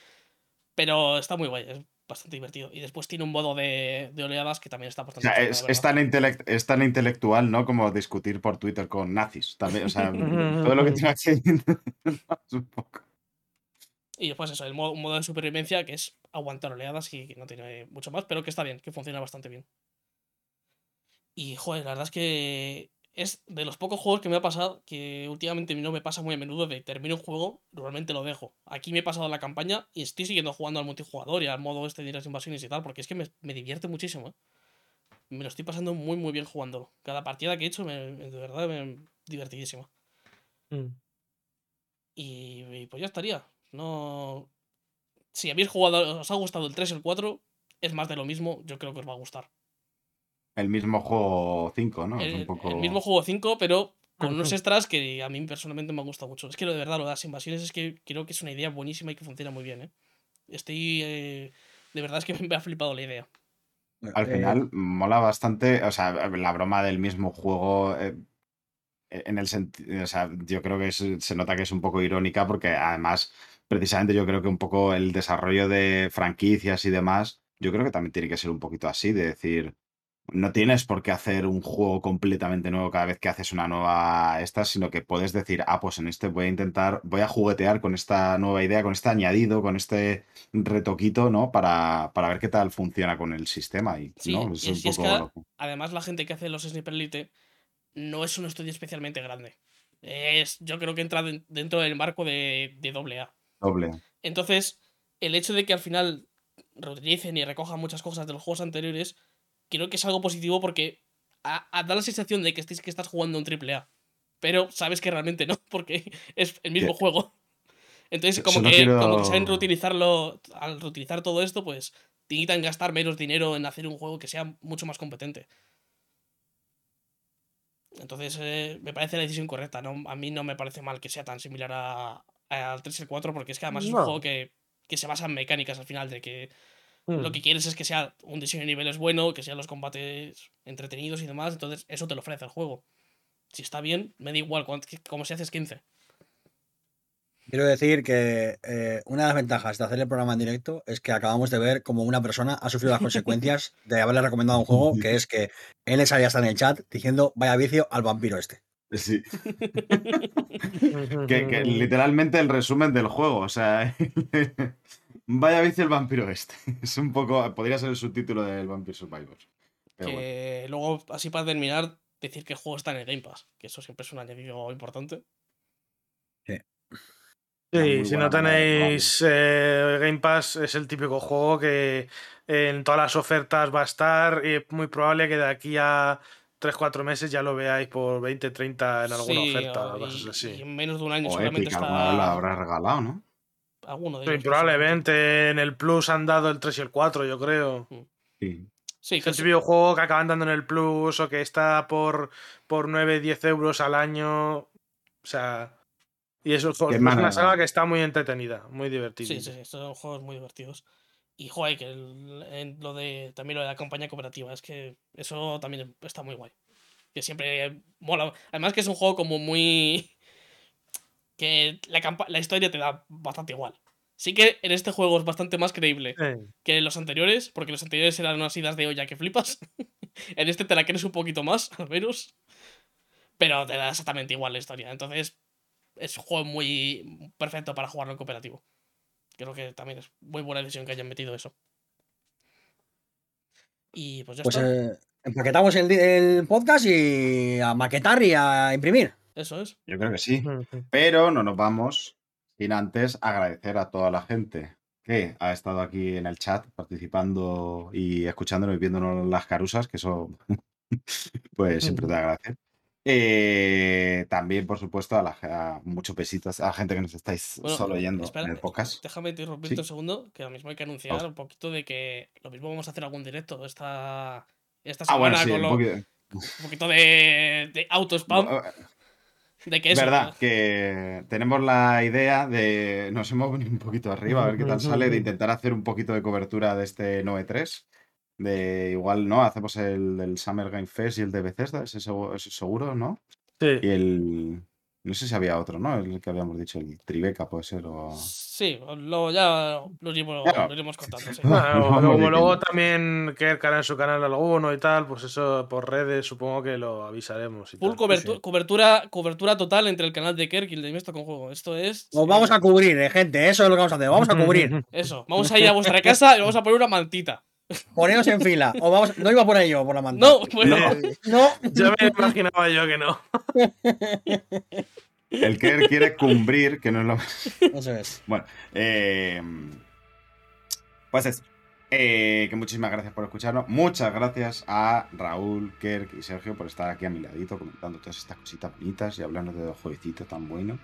Pero está muy guay, es bastante divertido. Y después tiene un modo de, de oleadas que también está O bastante sea, la es, es tan intelect- es tan intelectual, ¿no? Como discutir por Twitter con nazis. También, o sea, todo lo que tenga que un poco. Y después eso, el modo, un modo de supervivencia que es aguantar oleadas y que no tiene mucho más, pero que está bien, que funciona bastante bien. Y joder, la verdad es que es de los pocos juegos que me ha pasado que últimamente no me pasa muy a menudo de termino un juego, normalmente lo dejo. Aquí me he pasado la campaña y estoy siguiendo jugando al multijugador y al modo este de las invasiones y tal, porque es que me, me divierte muchísimo, ¿eh? Me lo estoy pasando muy muy bien jugándolo. Cada partida que he hecho, me, de verdad, me, divertidísima. Mm. Y, y pues ya estaría. No. Si habéis jugado, os ha gustado el 3 o el 4, es más de lo mismo, yo creo que os va a gustar. El mismo juego 5, ¿no? Es el, un poco... el mismo juego 5, pero con unos Ujú. extras que a mí personalmente me gusta mucho. Es que lo de verdad, lo de las invasiones es que creo que es una idea buenísima y que funciona muy bien, ¿eh? Estoy. eh, de verdad es que me ha flipado la idea. Al Eh, final mola bastante, o sea, la broma del mismo juego, eh, en el sentido, o sea, yo creo que es- se nota que es un poco irónica porque además, precisamente yo creo que un poco el desarrollo de franquicias y demás, yo creo que también tiene que ser un poquito así, de decir, no tienes por qué hacer un juego completamente nuevo cada vez que haces una nueva esta, sino que puedes decir, ah, pues en este voy a intentar, voy a juguetear con esta nueva idea, con este añadido, con este retoquito, ¿no? Para, para ver qué tal funciona con el sistema. Y, Sí, ¿no? y Es un es poco que- loco. Además, la gente que hace los Sniper Elite no es un estudio especialmente grande. Es, yo creo que entra den- dentro del marco de, de AA. doble. Entonces, el hecho de que al final reutilicen y recojan muchas cosas de los juegos anteriores, creo que es algo positivo porque a- a- da la sensación de que, estés, que estás jugando un AAA. Pero sabes que realmente no, porque es el mismo juego. Entonces, como que, quiero- como que saben reutilizarlo, al reutilizar todo esto, pues necesitan gastar menos dinero en hacer un juego que sea mucho más competente. Entonces, eh, me parece la decisión correcta. ¿no? A mí no me parece mal que sea tan similar a- al 3 y el 4, porque es que además es un juego que, que se basa en mecánicas al final, de que Mm. lo que quieres es que sea un diseño de niveles bueno, que sean los combates entretenidos y demás, entonces eso te lo ofrece el juego. Si está bien, me da igual, como si haces 15. Quiero decir que eh, una de las ventajas de hacer el programa en directo es que acabamos de ver como una persona ha sufrido las consecuencias de haberle recomendado un juego, que es que él le salía hasta en el chat diciendo vaya vicio al vampiro este. Sí. Que, que literalmente el resumen del juego, o sea, vaya vicio el vampiro este. Es un poco, podría ser el subtítulo del Vampire Survivors. Pero bueno. Que luego, así para terminar, decir que el juego está en el Game Pass, que eso siempre es un añadido importante. Sí, muy si no tenéis eh, Game Pass, es el típico juego que en todas las ofertas va a estar y es muy probable que de aquí a 3-4 meses ya lo veáis por 20, 30 en alguna Sí, oferta y, así. y en menos de un año O seguramente Epic alguna vez la está. habrá regalado, ¿no? Alguno de Sí, ellos. probablemente en el Plus han dado el 3 y el 4, yo creo. Sí. Sí, Es que el es- típico juego que acaban dando en el Plus o que está por, por 9, 10 euros al año. O sea. Y eso es, es una saga que está muy entretenida, muy divertida. Sí, sí, sí, son juegos muy divertidos. Y joder, que el- en lo de también lo de la campaña cooperativa, es que eso también está muy guay. Que siempre mola. Además que es un juego como muy que la, la historia te da bastante igual. Sí que en este juego es bastante más creíble Sí. que en los anteriores, porque los anteriores eran unas idas de olla que flipas. en este te la crees un poquito más, al menos. Pero te da exactamente igual la historia. Entonces, es un juego muy perfecto para jugarlo en cooperativo. Creo que también es muy buena decisión que hayan metido eso. Y pues ya Pues está. eh, empaquetamos el podcast y a maquetar y a imprimir. Eso es. Yo creo que sí. Pero no nos vamos sin antes agradecer a toda la gente que ha estado aquí en el chat participando y escuchándonos y viéndonos las carusas, que eso pues siempre te agradece. Eh, también, por supuesto, a, la, a muchos besitos a la gente que nos estáis Bueno, solo oyendo espera, en el podcast. Déjame interrumpirte Sí. un segundo, que ahora mismo hay que anunciar un poquito de que lo mismo vamos a hacer algún directo esta, esta Ah, semana bueno, sí, con un lo- poquito. un poquito de, de auto-spam. De que Es eso, verdad que tenemos la idea de. Nos hemos venido un poquito arriba, a ver qué tal sale, de intentar hacer un poquito de cobertura de este 9.3. De igual, ¿no? Hacemos el del Summer Game Fest y el de Bethesda, ese seguro, ese seguro ¿no? Sí. Y el. No sé si había otro, ¿no? El que habíamos dicho, el Tribeca puede ser. O... Sí, lo, ya lo iremos, Claro. lo iremos contando. sí. Bueno, como luego también Kerk hará en su canal alguno y tal, pues eso por redes supongo que lo avisaremos. Y Full tal. cobertu- sí. cobertura, cobertura total entre el canal de Kerk y el de Mesto con Juego. Esto es. Os vamos a cubrir, eh, gente. Eso es lo que vamos a hacer. Vamos a cubrir. Eso, vamos a ir a vuestra casa y vamos a poner una mantita. Poneros en fila. O vamos... No iba por ahí yo, por la manta. No, bueno, No. Ya me imaginaba yo que no. El que quiere cumbrir, que no es lo. Eso es. Bueno, eh, pues eso. Eh, que muchísimas gracias por escucharnos. Muchas gracias a Raúl, Kerk y Sergio por estar aquí a mi ladito comentando todas estas cositas bonitas y hablando de los jueguecitos tan buenos.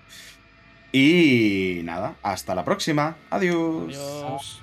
Y nada, hasta la próxima. Adiós. adiós.